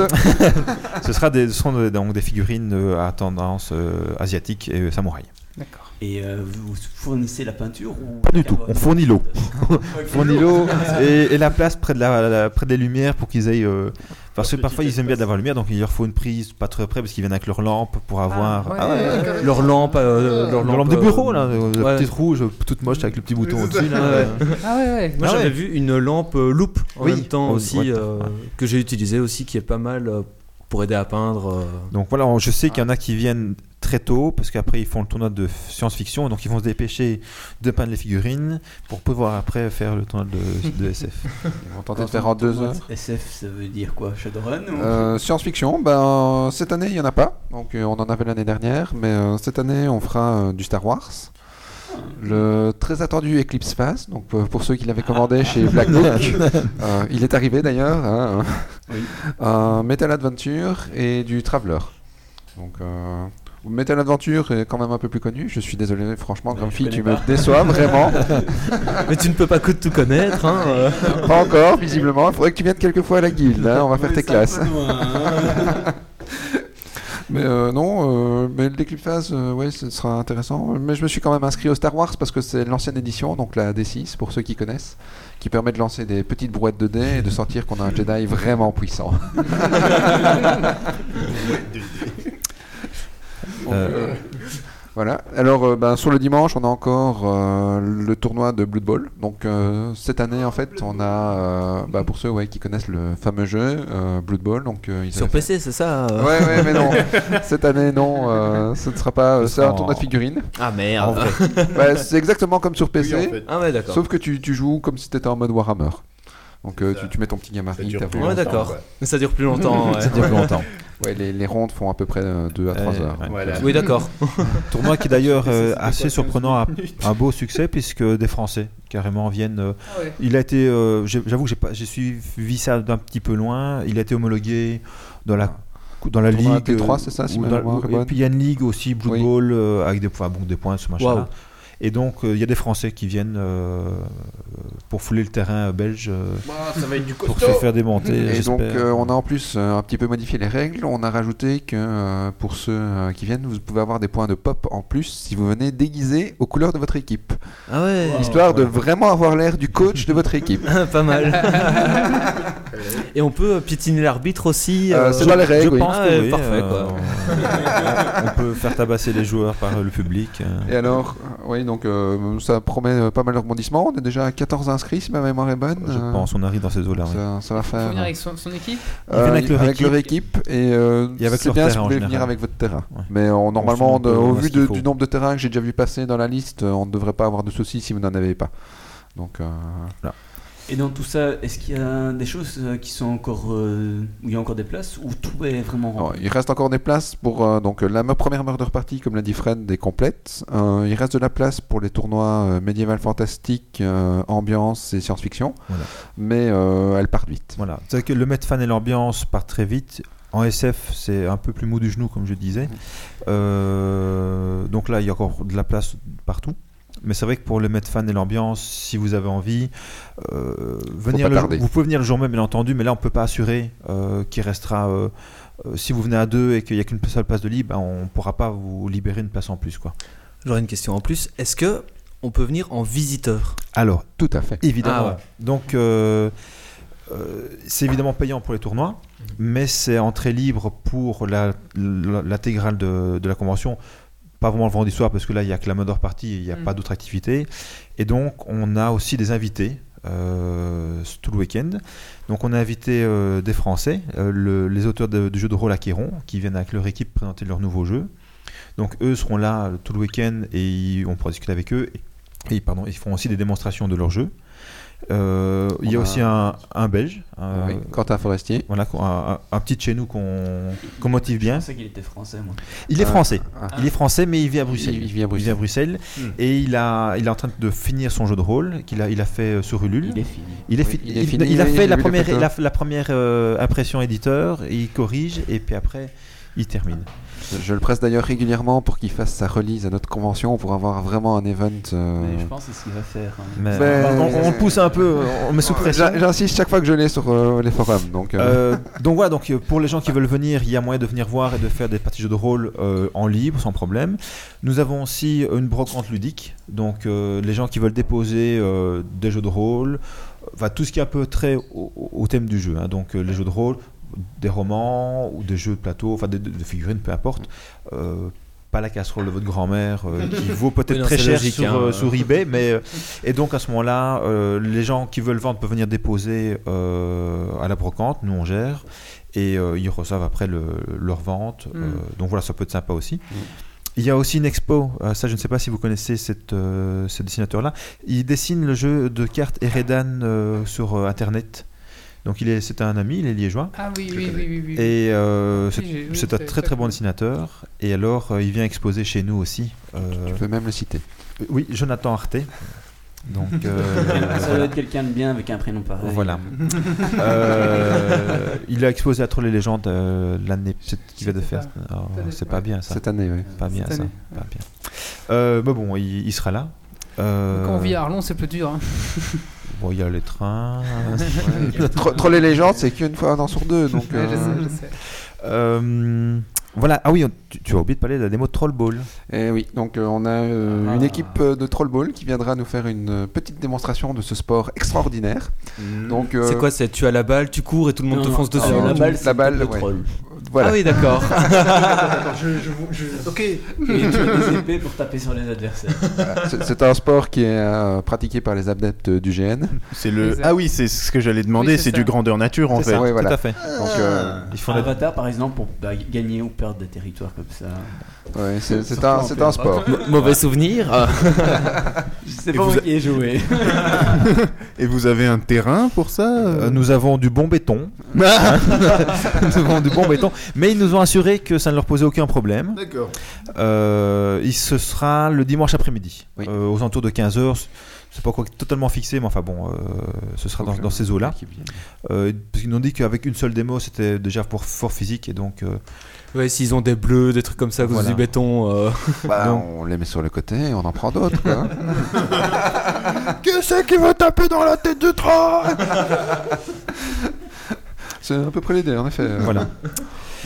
Speaker 4: Ce sera des, ce sont de- donc des figurines à tendance euh, asiatique et samouraï.
Speaker 1: D'accord.
Speaker 2: Et euh, vous fournissez la peinture ou
Speaker 4: Pas du tout, on fournit l'eau.
Speaker 2: on
Speaker 4: fournit l'eau et, et la place près de, la, la- près des lumières pour qu'ils aient. euh, parce que parfois ils aiment bien d'avoir la lumière, donc il leur faut une prise pas très près parce qu'ils viennent avec leur lampe pour avoir.
Speaker 1: ouais,
Speaker 4: Ah ouais,
Speaker 1: d'accord.
Speaker 5: Leur lampe, euh, leur
Speaker 4: leur
Speaker 5: lampe
Speaker 4: lampe de
Speaker 5: euh,
Speaker 4: bureau là, euh, la
Speaker 5: ouais.
Speaker 4: petite rouge, toute moche avec le petit bouton au-dessus. là, euh.
Speaker 1: Ah ouais, ouais.
Speaker 5: Moi
Speaker 4: Ah
Speaker 5: j'avais
Speaker 4: ouais.
Speaker 5: vu une lampe euh, loupe en
Speaker 4: Oui.
Speaker 5: même temps
Speaker 4: Oh,
Speaker 5: aussi
Speaker 4: ouais,
Speaker 5: euh,
Speaker 4: ouais.
Speaker 5: que j'ai utilisé aussi qui est pas mal euh, pour aider à peindre. euh.
Speaker 4: Donc voilà, je sais qu'il y en a qui viennent très tôt parce qu'après ils font le tournoi de science-fiction donc ils vont se dépêcher de peindre les figurines pour pouvoir après faire le tournoi de, de SF.
Speaker 3: Ils vont tenter de faire en deux heures.
Speaker 2: SF, ça veut dire quoi Shadowrun ou...
Speaker 3: Euh, Science-fiction, ben, cette année il n'y en a pas, donc euh, on en avait l'année dernière, mais euh, cette année on fera euh, du Star Wars. Le très attendu Eclipse Phase, donc pour ceux qui l'avaient commandé chez Black Book, euh, il est arrivé d'ailleurs, hein,
Speaker 2: Oui.
Speaker 3: un Metal Adventure et du Traveler. Donc euh, Metal Adventure est quand même un peu plus connu, je suis désolé franchement Grumpy tu me déçois vraiment,
Speaker 5: Mais tu ne peux pas que tout connaître. Hein, euh.
Speaker 3: pas encore visiblement, il faudrait que tu viennes quelques fois à la guilde, hein, on va faire tes classes. Mais euh, non, euh, mais l'Eclipse Phase, euh, ouais, ce sera intéressant. Mais je me suis quand même inscrit au Star Wars parce que c'est l'ancienne édition, donc la D6, pour ceux qui connaissent, qui permet de lancer des petites brouettes de dés et de sentir qu'on a un Jedi vraiment puissant.
Speaker 4: Euh,
Speaker 3: Voilà. Alors, euh, ben, sur le dimanche, on a encore euh, le tournoi de Blood Bowl. Donc, euh, cette année, en fait, on a, euh, bah, pour ceux ouais, qui connaissent le fameux jeu euh, Blood Bowl, donc euh, ils
Speaker 5: Sur PC, c'est ça euh
Speaker 3: Ouais, ouais, mais non. Cette année, non. euh, ce ne sera pas.
Speaker 4: Ce
Speaker 3: C'est un tournoi de figurines.
Speaker 5: Ah
Speaker 4: en
Speaker 5: merde.
Speaker 3: Bah, c'est exactement comme sur
Speaker 6: Oui,
Speaker 3: PC.
Speaker 6: en fait.
Speaker 5: Ah ouais, d'accord.
Speaker 3: Sauf que tu, tu joues comme si tu étais en mode Warhammer. Donc euh, tu, tu mets ton petit
Speaker 6: Ça
Speaker 3: gabarit.
Speaker 6: dure
Speaker 3: t'as
Speaker 6: plus
Speaker 3: vu.
Speaker 5: Ouais,
Speaker 6: longtemps,
Speaker 5: d'accord.
Speaker 6: quoi.
Speaker 5: Mais ça dure plus longtemps. ouais.
Speaker 4: Ça dure plus longtemps.
Speaker 3: Ouais, les, les rondes font à peu près 2 à 3
Speaker 4: Euh,
Speaker 3: heures.
Speaker 4: ouais.
Speaker 6: Voilà.
Speaker 5: Oui, d'accord.
Speaker 4: Tournoi qui d'ailleurs euh,
Speaker 6: c'était
Speaker 4: assez
Speaker 6: quoi,
Speaker 4: surprenant, a
Speaker 6: 15 minutes
Speaker 4: un beau succès puisque des Français carrément viennent. euh,
Speaker 1: Ah ouais.
Speaker 4: Il a été, euh, j'avoue que j'ai pas, j'ai suivi ça d'un petit peu loin. Il a été homologué dans la dans la
Speaker 3: Tournoi
Speaker 4: ligue.
Speaker 3: T3,
Speaker 4: euh,
Speaker 3: c'est ça, si
Speaker 4: dans-
Speaker 3: est
Speaker 4: Et puis il y a une ligue aussi
Speaker 3: Oui.
Speaker 4: Euh, avec des, enfin, bon, des points ce machin.
Speaker 5: Waouh.
Speaker 4: Et donc euh, il y a des Français qui viennent euh, pour fouler le terrain euh, belge euh,
Speaker 6: Bah, ça va être du
Speaker 4: pour se faire démonter.
Speaker 3: Et donc euh, on a en plus euh, un petit peu modifié les règles. On a rajouté que euh, pour ceux euh, qui viennent, vous pouvez avoir des points de pop en plus si vous venez déguisé aux couleurs de votre équipe.
Speaker 5: Ah ouais.
Speaker 3: Histoire de vraiment avoir l'air du coach de votre équipe.
Speaker 5: pas mal. Et on peut euh, piétiner l'arbitre aussi.
Speaker 3: Euh,
Speaker 5: euh,
Speaker 3: c'est dans les règles,
Speaker 4: Je
Speaker 3: oui.
Speaker 4: pense
Speaker 5: Ah
Speaker 4: que
Speaker 5: ouais,
Speaker 4: oui,
Speaker 5: parfait,
Speaker 4: euh,
Speaker 5: quoi.
Speaker 4: on peut faire tabasser les joueurs par euh, le public. euh.
Speaker 3: Et alors, euh, oui, donc euh, ça promet euh, pas mal de rebondissements. On est déjà à 14 inscrits si ma mémoire est bonne.
Speaker 4: Je
Speaker 3: Euh,
Speaker 4: pense on arrive dans ces eaux-là. oui.
Speaker 3: ça, ça va
Speaker 1: Faut
Speaker 3: faire.
Speaker 1: venir avec son, son équipe.
Speaker 3: Euh,
Speaker 4: Ils avec leur équipe.
Speaker 3: leur équipe et, euh,
Speaker 4: Et avec
Speaker 3: c'est
Speaker 4: leur
Speaker 3: bien si
Speaker 4: terrain
Speaker 3: vous pouvez venir avec votre terrain.
Speaker 4: Ouais.
Speaker 3: Mais euh, normalement,
Speaker 4: on
Speaker 3: au vu de-
Speaker 4: faut.
Speaker 3: du nombre de terrains que j'ai déjà vu passer dans la liste, on ne devrait pas avoir de soucis si vous n'en avez pas. Donc, euh,
Speaker 2: Et dans tout ça, est-ce qu'il y a des choses euh, qui sont encore. euh, où il y a encore des places Ou tout est vraiment
Speaker 3: alors, il reste encore des places pour euh, donc la première murder party, comme l'a dit Fred, est complète. Euh, il reste de la place pour les tournois euh, médiéval fantastique, euh, ambiance et science-fiction,
Speaker 4: Voilà.
Speaker 3: mais euh, elles partent vite.
Speaker 4: Voilà. C'est vrai que le mettre fan et l'ambiance partent très vite. En SF, c'est un peu plus mou du genou, comme je disais. Euh, donc là, il y a encore de la place partout. Mais c'est vrai que pour le mettre fan et l'ambiance, si vous avez envie, euh, venir le-
Speaker 3: tarder.
Speaker 4: vous pouvez venir le jour même, bien entendu, mais là, on peut pas assurer euh, qu'il restera. euh, euh, si vous venez à deux et qu'il n'y a qu'une seule place de libre, ben, on ne pourra pas vous libérer une place en plus. Quoi.
Speaker 5: J'aurais une question en plus. Est-ce que on peut venir en visiteur?
Speaker 4: Alors,
Speaker 3: Tout à fait.
Speaker 4: Évidemment.
Speaker 5: Ah ouais.
Speaker 4: Donc, euh, euh, c'est évidemment payant pour les tournois, mais c'est entrée libre pour la- la- l'intégrale de, de la convention. Pas vraiment le vendredi soir, parce que là, il n'y a que la Mother Party, il n'y a
Speaker 1: Mm.
Speaker 4: pas d'autres activités. Et donc, on a aussi des invités euh, tout le week-end. Donc, on a invité euh, des Français, euh, le- les auteurs de- du jeu de rôle Acquéron, qui viennent avec leur équipe présenter leur nouveau jeu. Donc, eux seront là tout le week-end et ils- on pourra discuter avec eux. Et, et, pardon, ils feront aussi des démonstrations de leur jeu. Euh, il y a
Speaker 3: a-
Speaker 4: aussi un, un Belge, un,
Speaker 3: Oui, Quentin Forestier.
Speaker 4: voilà, un, un- petit de chez nous qu'on qu'on motive
Speaker 2: Je
Speaker 4: bien.
Speaker 2: pensais qu'il était français, moi.
Speaker 4: Il est
Speaker 3: Ah,
Speaker 4: français.
Speaker 3: ah.
Speaker 4: Il est français, mais il vit à Bruxelles.
Speaker 3: Il- il vit à Bruxelles.
Speaker 4: Bruxelles.
Speaker 2: Hmm.
Speaker 4: Et il, a, il est en train de finir son jeu de rôle qu'il a, il a fait euh, sur Ulule.
Speaker 2: Il est fini.
Speaker 4: Il, est
Speaker 3: Oui,
Speaker 4: fi-
Speaker 3: il est
Speaker 4: il-
Speaker 3: fini,
Speaker 4: il a fait la première, la, la première euh, impression éditeur, il corrige et puis après il termine.
Speaker 3: Je, je le presse d'ailleurs régulièrement pour qu'il fasse sa release à notre convention pour avoir vraiment un event. euh,
Speaker 2: Mais je pense que c'est ce qu'il va faire. hein.
Speaker 4: Mais,
Speaker 3: Mais-
Speaker 4: on, on le pousse un peu, on met sous pression.
Speaker 3: J'insiste chaque fois que je l'ai sur euh, les forums. Donc, euh,
Speaker 4: Euh, donc voilà, donc pour les gens qui veulent venir, il y a moyen de venir voir et de faire des parties de jeux de rôle euh, en libre sans problème. Nous avons aussi une brocante ludique, donc euh, les gens qui veulent déposer euh, des jeux de rôle, enfin tout ce qui est un peu trait au, au thème du jeu, hein. donc euh, les jeux de rôle, des romans ou des jeux de plateau, enfin des, figurines, peu importe. Euh, pas la casserole de votre grand-mère euh, qui vaut peut-être
Speaker 5: Oui,
Speaker 4: très cher
Speaker 5: logique,
Speaker 4: sur,
Speaker 5: hein.
Speaker 4: euh, sur eBay, mais et donc à ce moment-là, les gens qui veulent vendre peuvent venir déposer à la brocante, nous on gère, et ils reçoivent après le- leur vente.
Speaker 1: Mm.
Speaker 4: euh, donc voilà, ça peut être sympa aussi. Il y a aussi une expo, ça je ne sais pas si vous connaissez cette, euh, ce dessinateur-là. Il dessine le jeu de cartes Eredan euh, sur euh, Internet. Donc il est, c'est un ami, il est liégeois.
Speaker 1: Ah oui, oui, oui, oui, oui.
Speaker 4: Et euh, c'est,
Speaker 1: j'ai- oui,
Speaker 4: c'est un très
Speaker 1: très
Speaker 4: bon dessinateur. Et alors euh, il vient exposer chez nous aussi. Euh,
Speaker 3: je peux même le citer.
Speaker 4: oui, Jonathan Arte. Donc euh,
Speaker 2: Ça doit être quelqu'un de bien avec un prénom pareil.
Speaker 4: Voilà. Euh, il a exposé à Troll et Légendes euh, l'année qu'il va de faire. Oh, c'est pas bien ça.
Speaker 3: Cette année, oui.
Speaker 4: Pas bien
Speaker 1: Cette
Speaker 4: ça.
Speaker 1: année,
Speaker 4: Pas bien. Euh, mais bon, il, il sera là. Euh,
Speaker 1: Quand on vit à Arlon, c'est plus dur. hein.
Speaker 4: Bon, il y a les trains.
Speaker 3: Tro- Troll et légendes, c'est qu'une fois un an sur deux. Donc, euh,
Speaker 1: sais, je sais.
Speaker 4: Euh, voilà. Ah oui, on- tu, tu as oublié de parler de la démo de Troll Ball.
Speaker 3: Et oui, donc euh, on a euh,
Speaker 2: Ah.
Speaker 3: une équipe de Trollball qui viendra nous faire une petite démonstration de ce sport extraordinaire. Donc, euh,
Speaker 5: C'est quoi C'est tu as la balle, tu cours et tout le monde
Speaker 2: Non,
Speaker 5: te fonce dessus.
Speaker 2: alors, la balle,
Speaker 3: La balle, ouais. Voilà.
Speaker 5: Ah oui, d'accord.
Speaker 8: Je, je, je- ok.
Speaker 2: Et tu as des épées pour taper sur les adversaires.
Speaker 3: Voilà. C'est- un sport qui est euh, pratiqué par les adeptes du GN.
Speaker 6: C'est le.
Speaker 1: Exact.
Speaker 6: Ah oui, c'est ce que j'allais demander.
Speaker 1: Oui, c'est
Speaker 6: du grandeur nature en fait.
Speaker 4: ça,
Speaker 3: Ouais, voilà.
Speaker 4: tout à fait.
Speaker 3: Donc, euh,
Speaker 4: Ils font la-
Speaker 2: Avatar, par exemple, pour bah, gagner ou perdre des territoires comme ça.
Speaker 3: ouais, c'est un, un sport.
Speaker 5: Mauvais souvenir. Ah.
Speaker 2: C'est pas moi qui ai joué.
Speaker 6: Et vous avez un terrain pour ça
Speaker 4: Euh,
Speaker 6: euh?
Speaker 4: Nous avons du bon béton. nous avons du bon béton. Mais ils nous ont assuré que ça ne leur posait aucun problème.
Speaker 6: D'accord.
Speaker 4: Euh, il se sera le dimanche après-midi,
Speaker 3: Oui.
Speaker 4: euh, aux alentours de 15h. C'est pas quoi totalement fixé, mais enfin bon, euh, ce sera dans, dans
Speaker 3: euh,
Speaker 4: ces eaux-là. Euh, parce qu'ils nous ont dit qu'avec une seule démo, c'était déjà pour fort physique et donc. euh,
Speaker 5: Ouais, s'ils ont des bleus, des trucs comme ça, à cause
Speaker 4: Voilà.
Speaker 5: du béton. euh,
Speaker 3: Bah,
Speaker 4: Donc-
Speaker 3: on les met sur le côté et on en prend d'autres. quoi.
Speaker 6: Que c'est qui veut taper dans la tête du train?
Speaker 3: C'est à peu près l'idée, en effet.
Speaker 4: Voilà.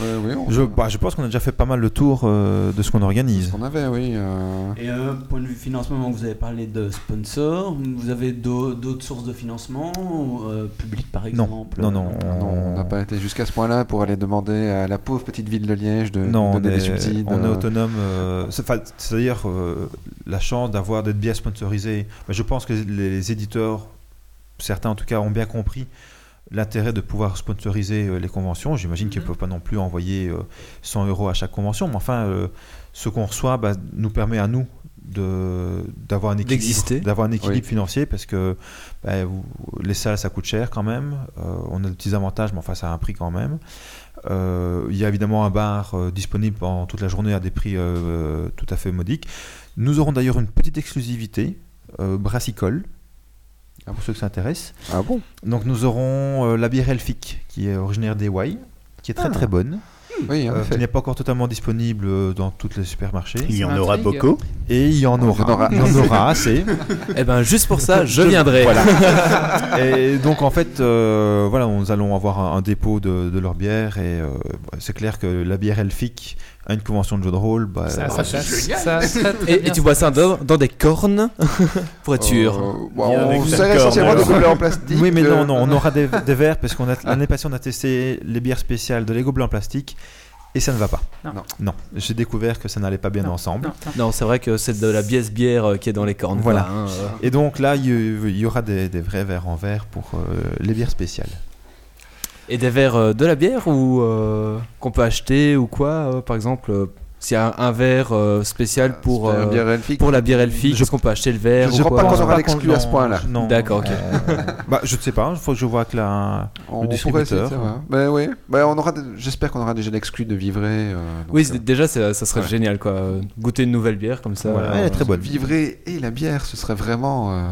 Speaker 3: Ouais, oui, on-
Speaker 4: Je, bah, je pense qu'on a déjà fait pas mal le tour euh, de ce qu'on organise.
Speaker 3: qu'on avait, oui. euh,
Speaker 2: Et euh, point de vue financement, vous avez parlé de sponsors. Vous avez d'au- d'autres sources de financement, euh, public par exemple?
Speaker 4: Non, non.
Speaker 3: Non, on n'a pas été jusqu'à ce point-là pour aller demander à la pauvre petite ville de Liège de
Speaker 4: Non, on
Speaker 3: donner
Speaker 4: est,
Speaker 3: des subsides.
Speaker 4: on est autonome. euh, C'est-à-dire euh, la chance d'avoir d'être bien sponsorisé. Mais je pense que les éditeurs, certains en tout cas, ont bien compris l'intérêt de pouvoir sponsoriser euh, les conventions. J'imagine qu'ils ne
Speaker 1: Mhm.
Speaker 4: peuvent pas non plus envoyer euh, 100 euros à chaque convention, mais enfin, euh, ce qu'on reçoit bah, nous permet à nous de d'avoir un équilibre,
Speaker 5: D'exister.
Speaker 4: d'avoir un équilibre
Speaker 3: Oui.
Speaker 4: financier parce que bah, vous- les salles ça coûte cher quand même. Euh, on a de petits avantages, mais enfin ça a un prix quand même. Euh, il y a évidemment un bar euh, disponible pendant toute la journée à des prix euh, tout à fait modiques. Nous aurons d'ailleurs une petite exclusivité euh, brassicole pour ceux que ça intéresse.
Speaker 3: Ah bon?
Speaker 4: Donc nous aurons euh, la bière elfique qui est originaire des Wai, qui est très très bonne,
Speaker 3: Oui, en
Speaker 4: euh, qui n'est pas encore totalement disponible euh, dans tous les supermarchés.
Speaker 6: Il y en aura beaucoup.
Speaker 4: Et il y en
Speaker 3: en
Speaker 4: aura,
Speaker 3: aura.
Speaker 4: il y en aura assez.
Speaker 5: Eh ben, juste pour ça, je viendrai.
Speaker 4: Voilà. et donc en fait, euh, voilà, nous allons avoir un, un dépôt de, de leur bière et c'est clair que la bière elfique à une convention de jeu de rôle, bah,
Speaker 1: Ça,
Speaker 4: euh,
Speaker 1: ça,
Speaker 5: Et,
Speaker 1: bien,
Speaker 5: et tu bois ça dans, dans des cornes pour être sûr.
Speaker 3: Euh, bon,
Speaker 2: Et
Speaker 3: on
Speaker 6: d'accord,
Speaker 3: essentiellement des gobelets en plastique.
Speaker 4: Oui, mais non,
Speaker 3: euh,
Speaker 4: non, on aura des, des verres parce qu'on a l'année passée on a testé les bières spéciales de Lego blanc plastique et ça ne va pas.
Speaker 1: Non.
Speaker 3: Non.
Speaker 4: j'ai découvert que ça n'allait pas bien
Speaker 1: Non,
Speaker 4: ensemble.
Speaker 1: non, non.
Speaker 5: Non, c'est vrai que c'est de la biesse bière euh, qui est dans les cornes.
Speaker 4: Voilà.
Speaker 5: quoi, hein, euh.
Speaker 4: Et donc là, il y, aura des, des vrais verres en verre pour euh, les bières spéciales.
Speaker 5: Et des verres euh, de la bière ou euh, qu'on peut acheter ou quoi, euh, par exemple, euh, S'il y a un, un verre euh, spécial pour,
Speaker 3: C'est un
Speaker 5: euh,
Speaker 3: bière elfique.
Speaker 5: pour la bière elfique, est-ce qu'on peut acheter le verre
Speaker 3: Je
Speaker 5: ou
Speaker 3: crois pas qu'on aura l'exclu à ce point-là.
Speaker 4: non.
Speaker 5: D'accord, ok.
Speaker 4: Euh, bah, je ne sais pas, il faut que je vois avec la.
Speaker 3: On,
Speaker 4: Le
Speaker 3: essayer
Speaker 4: distributeur.
Speaker 3: Ben oui. Ben, on aura. des- J'espère qu'on aura déjà l'exclu de Vivray. euh,
Speaker 5: Oui,
Speaker 3: euh,
Speaker 5: déjà, ça serait
Speaker 3: ouais.
Speaker 5: génial, quoi. Goûter une nouvelle bière comme ça.
Speaker 4: Voilà,
Speaker 5: euh,
Speaker 4: elle est très bonne.
Speaker 3: Vivray et la bière, ce serait vraiment euh,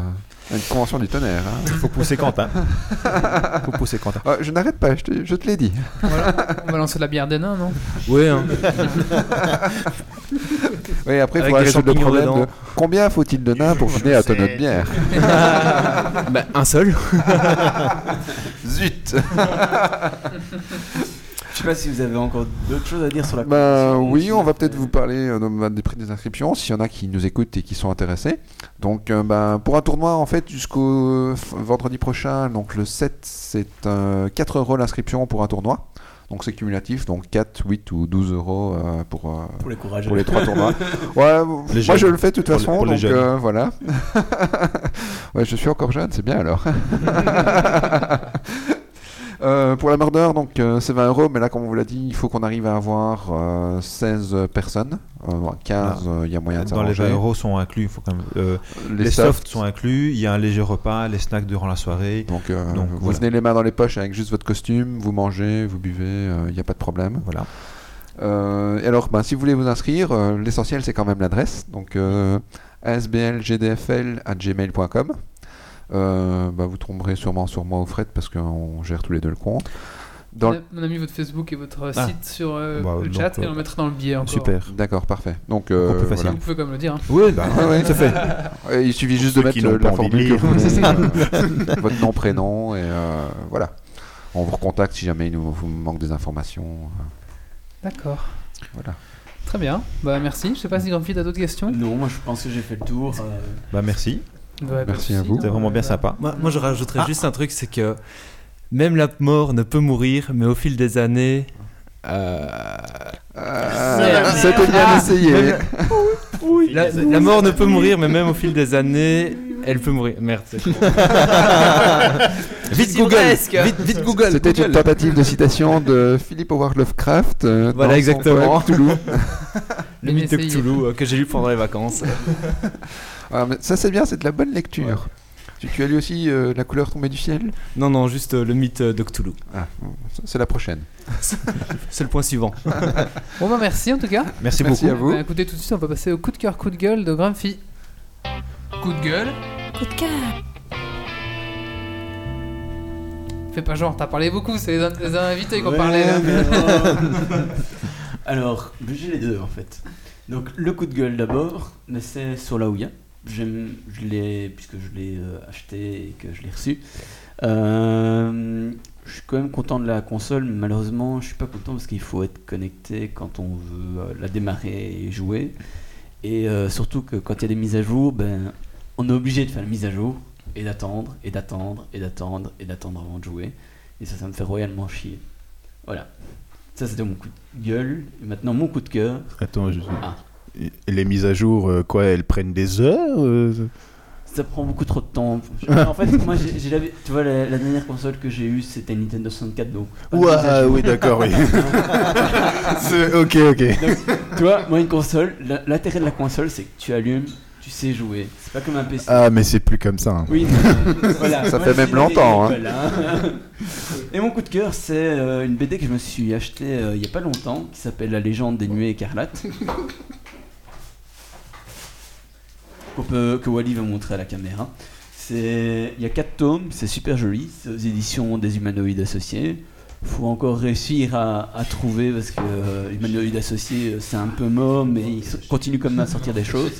Speaker 3: une convention du tonnerre. hein.
Speaker 4: Il faut pousser Quentin. Il faut pousser Quentin.
Speaker 3: Ah, je n'arrête pas, je te, je te l'ai dit.
Speaker 1: On va lancer de la bière des nains, non?
Speaker 5: Oui, hein.
Speaker 3: Oui, après, il
Speaker 5: des
Speaker 3: résoudre le problème de combien faut-il de nains pour filer à tonneau de bière?
Speaker 5: Bah, un seul.
Speaker 3: Zut
Speaker 2: Je sais pas si vous avez encore d'autres choses à dire sur la
Speaker 3: Ben
Speaker 2: compétition,
Speaker 3: oui, on va peut-être vous parler euh, de- des prix des inscriptions, s'il y en a qui nous écoutent et qui sont intéressés. Donc euh, ben, pour un tournoi, en fait, jusqu'au vendredi prochain, donc le 7, c'est euh, 4 euros l'inscription pour un tournoi. Donc c'est cumulatif, donc 4, 8 ou 12 euros euh, pour, euh,
Speaker 2: Pour les courageux.
Speaker 3: pour les trois tournois. Ouais,
Speaker 6: Les
Speaker 3: moi
Speaker 6: jeunes.
Speaker 3: je le fais de toute
Speaker 6: Pour
Speaker 3: façon,
Speaker 6: les
Speaker 3: donc euh, voilà. ouais, je suis encore jeune, c'est bien alors. Euh, pour la murder, donc euh, c'est 20 euros, mais là, comme on vous l'a dit, il faut qu'on arrive à avoir euh, 16 personnes. Euh, bon, 15, euh, il y a moyen de
Speaker 4: Dans les
Speaker 3: s'arranger.
Speaker 4: 20 euros sont inclus. faut quand même,
Speaker 3: Les,
Speaker 4: les
Speaker 3: softs,
Speaker 4: sont inclus. Il y a un léger repas, les snacks durant la soirée.
Speaker 3: Donc,
Speaker 4: Donc,
Speaker 3: vous
Speaker 4: voilà.
Speaker 3: venez les mains dans les poches avec juste votre costume, vous mangez, vous buvez, il n'y a pas de problème.
Speaker 4: Voilà.
Speaker 3: Euh, et alors, ben, si vous voulez vous inscrire, euh, l'essentiel c'est quand même l'adresse. Donc, euh, asblgdfl@gmail.com. Euh, bah, vous tomberez sûrement sur moi ou Fred parce qu'on gère tous les deux le compte. Dans
Speaker 1: On a mis votre Facebook et votre
Speaker 4: Ah.
Speaker 1: site sur euh,
Speaker 4: Bah,
Speaker 1: le
Speaker 4: donc,
Speaker 1: chat et
Speaker 4: euh,
Speaker 1: on le mettra dans le billet encore.
Speaker 4: Super.
Speaker 3: D'accord, parfait. Donc, euh,
Speaker 4: plus facile.
Speaker 3: voilà.
Speaker 1: Vous pouvez quand même le dire. hein.
Speaker 4: Oui, bah,
Speaker 3: Ouais,
Speaker 4: ça fait.
Speaker 3: Il suffit juste
Speaker 6: Pour
Speaker 3: de mettre la formule que
Speaker 6: lire.
Speaker 3: vous voulez, euh, votre nom, prénom, et euh, voilà. On vous recontacte si jamais il nous vous manque des informations.
Speaker 1: D'accord.
Speaker 3: Voilà.
Speaker 1: Très bien. Bah merci. Je sais pas si Grumpy a d'autres questions.
Speaker 2: Non, moi je pense que j'ai fait le tour. euh,
Speaker 4: Bah, merci.
Speaker 1: Ouais,
Speaker 3: Merci à vous.
Speaker 4: C'était vraiment bien sympa.
Speaker 5: Moi, moi, je rajouterais
Speaker 4: Ah.
Speaker 5: juste un truc, c'est que même la mort ne peut mourir, mais au fil des années. euh,
Speaker 3: Euh, C'était bien essayé.
Speaker 5: la, la mort ne peut mourir, mais même au fil des années, elle peut mourir. Merde.
Speaker 4: Vite Google. Vite, vite Google
Speaker 3: C'était une tentative de citation de Philippe Howard Lovecraft. euh,
Speaker 5: Voilà,
Speaker 3: dans son
Speaker 5: exactement.
Speaker 3: Cthulhu.
Speaker 5: Le mythe de. Cthulhu euh, que j'ai lu pendant les vacances.
Speaker 3: Ah, mais ça c'est bien, c'est de la bonne lecture. Tu, tu as lu aussi euh, La couleur tombée du ciel?
Speaker 5: Non, non, juste euh, le mythe de Cthulhu.
Speaker 3: Ah, c'est la prochaine.
Speaker 5: C'est le point suivant.
Speaker 1: Bon bah merci en tout cas.
Speaker 4: Merci,
Speaker 3: Merci
Speaker 4: beaucoup.
Speaker 3: à vous.
Speaker 1: Bah, écoutez tout de suite, on va passer au coup de cœur, coup de gueule de Grumpy. Coup de gueule?
Speaker 9: Coup de cœur.
Speaker 1: Fais pas genre, t'as parlé beaucoup, c'est les, in- les invités qui ont
Speaker 2: ouais,
Speaker 1: parlé là.
Speaker 2: mais non. Alors, j'ai les deux en fait. Donc, le coup de gueule d'abord, mais c'est sur la Ouya. Je l'ai, puisque je l'ai euh, acheté et que je l'ai reçu. Euh, je suis quand même content de la console, mais malheureusement, je suis pas content parce qu'il faut être connecté quand on veut euh, la démarrer et jouer. Et euh, surtout que quand il y a des mises à jour, ben, on est obligé de faire la mise à jour et d'attendre, et d'attendre, et d'attendre, et d'attendre avant de jouer. Et ça, ça me fait royalement chier. Voilà. Ça, c'était mon coup de gueule. Et maintenant, mon coup de cœur.
Speaker 6: Attends, je-
Speaker 2: Ah.
Speaker 6: Les mises à jour, euh, quoi, elles prennent des heures euh,
Speaker 2: Ça prend beaucoup trop de temps. en fait, moi, j'ai, j'ai la- tu vois, la, la dernière console que j'ai eue, c'était Nintendo 64. Donc,
Speaker 6: Ouah, oui, d'accord, oui. Ok, ok.
Speaker 2: tu vois, moi, une console, l'intérêt de la console, c'est que tu allumes, tu sais jouer. C'est pas comme un PC.
Speaker 6: Ah, mais c'est plus comme ça. hein.
Speaker 2: Oui, mais voilà.
Speaker 3: Ça
Speaker 2: Moi,
Speaker 3: fait même longtemps, hein.
Speaker 2: hein. Et mon coup de cœur, c'est euh, une BD que je me suis achetée euh, il y a pas longtemps, qui s'appelle La légende des nuées écarlates. Que Wally va montrer à la caméra. Il y a quatre tomes, c'est super joli. C'est aux éditions des humanoïdes associés. Faut encore réussir à, trouver parce que euh, humanoïdes associés, euh, c'est un peu mort, mais ils continuent quand même à sortir des choses.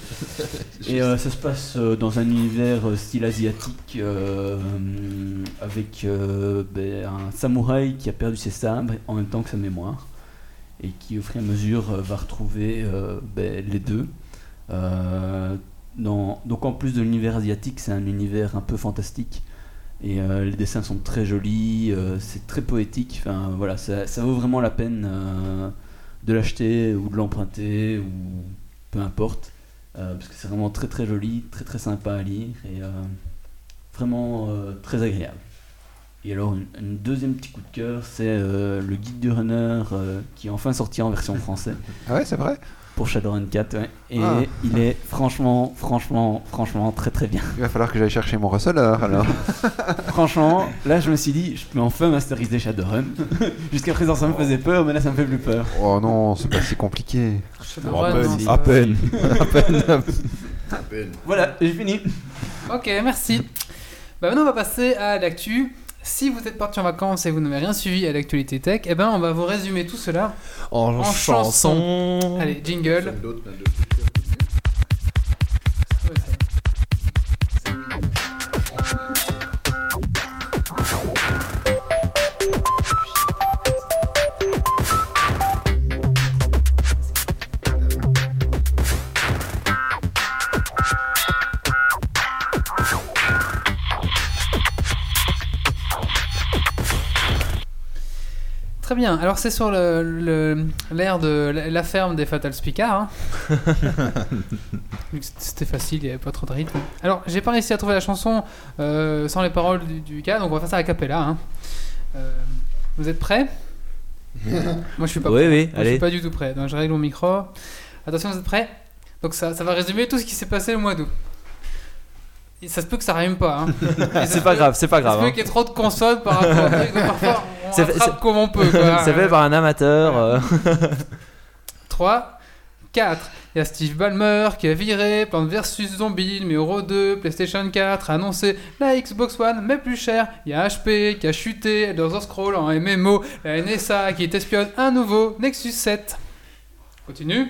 Speaker 2: Et euh, ça se passe dans un univers style asiatique avec ben, un samouraï qui a perdu ses sabres en même temps que sa mémoire et qui au fur et à mesure va retrouver ben, les deux. Donc en plus de l'univers asiatique, c'est un univers un peu fantastique et euh, les dessins sont très jolis, euh, c'est très poétique. Enfin voilà, ça, vaut vraiment la peine euh, de l'acheter ou de l'emprunter ou peu importe. Parce que c'est vraiment très très joli, très très sympa à lire et vraiment très agréable. Et alors, une deuxième petit coup de cœur, c'est le guide du runner qui est enfin sorti en version française.
Speaker 3: Ah ouais, c'est vrai?
Speaker 2: Pour Shadowrun 4, ouais. Et
Speaker 3: Ah.
Speaker 2: il est franchement, franchement, franchement très très bien.
Speaker 3: Il va falloir que j'aille chercher mon receleur alors.
Speaker 2: Franchement, là je me suis dit, je peux enfin masteriser Shadowrun. Jusqu'à présent ça me faisait peur, mais là ça me fait plus peur.
Speaker 3: Oh non, c'est pas si compliqué.
Speaker 1: Shadowrun,
Speaker 6: à peine,
Speaker 4: À peine. À peine.
Speaker 2: Voilà, j'ai fini.
Speaker 1: Ok, merci. Bah maintenant, on va passer à l'actu. Si vous êtes parti en vacances et vous n'avez rien suivi à l'actualité tech, eh ben on va vous résumer tout cela.
Speaker 5: En,
Speaker 1: En
Speaker 5: chanson.
Speaker 1: Allez, jingle. Très bien. Alors c'est sur le- l'air de la, ferme des Fatal Spicar. hein. C'était facile, il n'y avait pas trop de rythme. Alors j'ai pas réussi à trouver la chanson euh, sans les paroles du, du gars, donc on va faire ça à cappella. hein. Euh, vous êtes prêts? Moi je suis pas
Speaker 5: Oui,
Speaker 1: prêt.
Speaker 5: oui,
Speaker 1: Moi, je
Speaker 5: allez.
Speaker 1: suis pas du tout prêt. Donc je règle mon micro. Attention, vous êtes prêts? Donc ça, ça va résumer tout ce qui s'est passé le mois d'août. Ça se peut que ça rime pas. Hein.
Speaker 5: C'est pas grave, c'est pas
Speaker 1: Ça se
Speaker 5: grave.
Speaker 1: peut
Speaker 5: hein.
Speaker 1: qu'il y ait trop de consonnes par rapport au
Speaker 5: C'est- c'est-
Speaker 1: comme on peut. quoi.
Speaker 5: C'est fait par un amateur. euh.
Speaker 1: 3, 4. Il y a Steve Ballmer qui a viré Plants vs Zombie numéro 2, PlayStation 4 a annoncé la Xbox One mais plus cher. Il y a HP qui a chuté Elder Scroll en MMO, la NSA qui espionne un nouveau Nexus 7. Continue.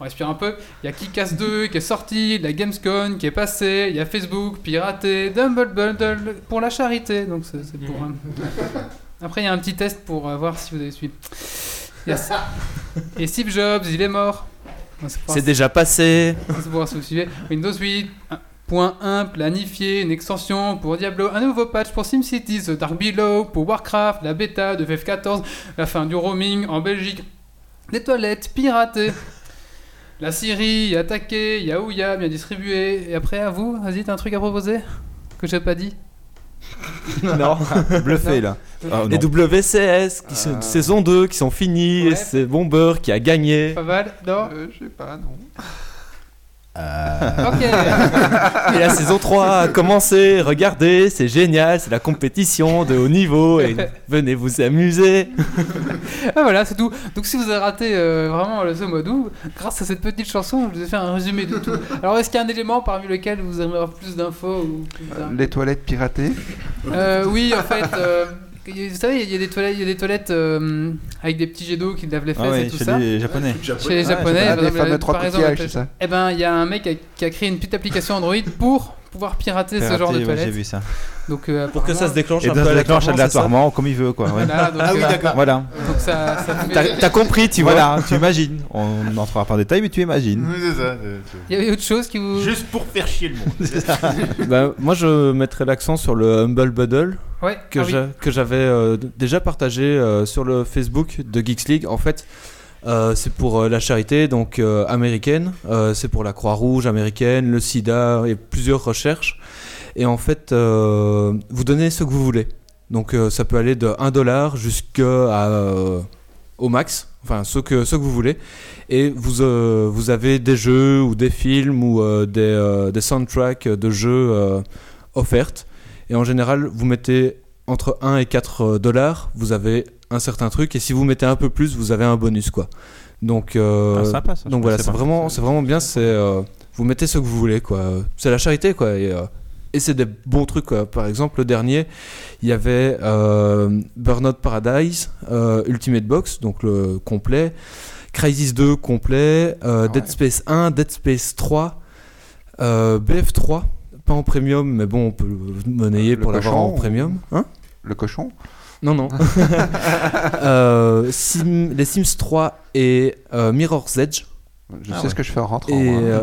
Speaker 1: On respire un peu. Il y a Kick-Ass 2 qui est sorti, la Gamescom qui est passée, il y a Facebook piraté, Dumble Bundle pour la charité. Donc c'est c'est pour. un- Après il y a un petit test pour euh, voir si vous avez suivi. Yes. Et Steve Jobs, il est mort. Bon, c'est
Speaker 5: déjà passé.
Speaker 1: c'est pour voir si vous suivez. Windows 8.1 planifié, une extension pour Diablo, un nouveau patch pour SimCity, The Dark Below, pour Warcraft, la bêta de FF14, la fin du roaming en Belgique, des toilettes piratées. La Syrie attaquée, Yaouya bien distribué. Et après, à vous, vas-y, t'as un truc à proposer Que j'ai pas dit?
Speaker 5: Non.
Speaker 4: Bluffé là. Ah.
Speaker 5: Les WCS, qui sont,
Speaker 3: Ah.
Speaker 5: saison 2, qui sont finis.
Speaker 1: Ouais.
Speaker 5: Et c'est Bomber qui a gagné.
Speaker 1: Pas mal Non
Speaker 3: Euh, je sais pas, non.
Speaker 1: Ok
Speaker 5: Et la saison 3 a commencé. Regardez, c'est génial. C'est la compétition de haut niveau. Et venez vous amuser.
Speaker 1: Ah voilà, c'est tout. Donc si vous avez raté euh, vraiment le ce mois d'août, grâce à cette petite chanson, je vous ai fait un résumé de tout. Alors est-ce qu'il y a un élément parmi lequel vous aimeriez avoir plus d'infos ou plus d'un-
Speaker 3: Les toilettes piratées
Speaker 1: Euh, Oui, en fait, euh, vous savez, il y a des toilettes, il y a des toilettes euh, avec des petits jets d'eau qui lavent les fesses
Speaker 4: Ah ouais,
Speaker 1: et tout
Speaker 4: chez
Speaker 1: ça.
Speaker 4: les japonais.
Speaker 1: Chez les japonais,
Speaker 3: Ah,
Speaker 1: par
Speaker 3: les
Speaker 1: exemple,
Speaker 3: fameux
Speaker 1: la
Speaker 3: trois
Speaker 1: comparaison
Speaker 3: coquillages,
Speaker 1: avec-
Speaker 3: c'est ça
Speaker 1: Eh ben, il y a un mec qui a, qui a créé une petite application Android pour pouvoir pirater, ce genre de
Speaker 4: ouais. J'ai vu ça.
Speaker 1: Donc, euh,
Speaker 5: Pour que ça se déclenche
Speaker 4: Et
Speaker 5: un peu
Speaker 4: se déclenche
Speaker 5: aléatoirement,
Speaker 4: comme il veut quoi. ouais.
Speaker 1: Voilà, donc,
Speaker 8: Ah oui,
Speaker 1: euh,
Speaker 8: d'accord.
Speaker 4: Voilà.
Speaker 1: donc ça,
Speaker 5: T'as compris, tu vois.
Speaker 4: Voilà, tu imagines. On n'entrera pas en détail, mais tu imagines.
Speaker 8: Oui, c'est ça. c'est-
Speaker 1: Il y avait autre chose qui vous.
Speaker 8: Juste pour faire chier le monde.
Speaker 5: Bah, moi, je mettrais l'accent sur le Humble Bundle.
Speaker 1: Ouais,
Speaker 5: que
Speaker 1: ah oui.
Speaker 5: que j'avais euh, déjà partagé euh, sur le Facebook de Geeks League. En fait, euh, c'est pour euh, la charité donc euh, américaine, c'est pour la Croix-Rouge américaine, le SIDA et plusieurs recherches. Et en fait, vous donnez ce que vous voulez. Donc ça peut aller de 1 dollar jusqu'à au max, enfin ce que, ce que vous voulez. Et vous, vous avez des jeux ou des films ou des, des soundtracks de jeux offertes. Et en général, vous mettez entre 1 et 4 dollars, vous avez un certain truc. Et si vous mettez un peu plus, vous avez un bonus. quoi. Donc, euh,
Speaker 4: Ah, sympa, ça, je
Speaker 5: donc voilà, c'est vraiment, c'est vraiment bien. C'est, euh, vous mettez ce que vous voulez. quoi. C'est la charité. quoi. Et, euh, et c'est des bons trucs. quoi. Par exemple, le dernier, il y avait Burnout Paradise, Ultimate Box, donc le complet. Crisis 2 complet,
Speaker 3: Ah
Speaker 5: Dead. Space 1, Dead Space 3, euh, BF3, pas en premium, mais bon, on peut le monnayer
Speaker 3: Le
Speaker 5: pour l'avoir en premium. Hein?
Speaker 3: Le cochon?
Speaker 5: Non, non. Euh, Sim- les Sims 3 et euh, Mirror's Edge.
Speaker 3: Je
Speaker 4: Ah
Speaker 3: sais
Speaker 4: ouais.
Speaker 3: ce que je fais en rentrant.
Speaker 5: Et euh,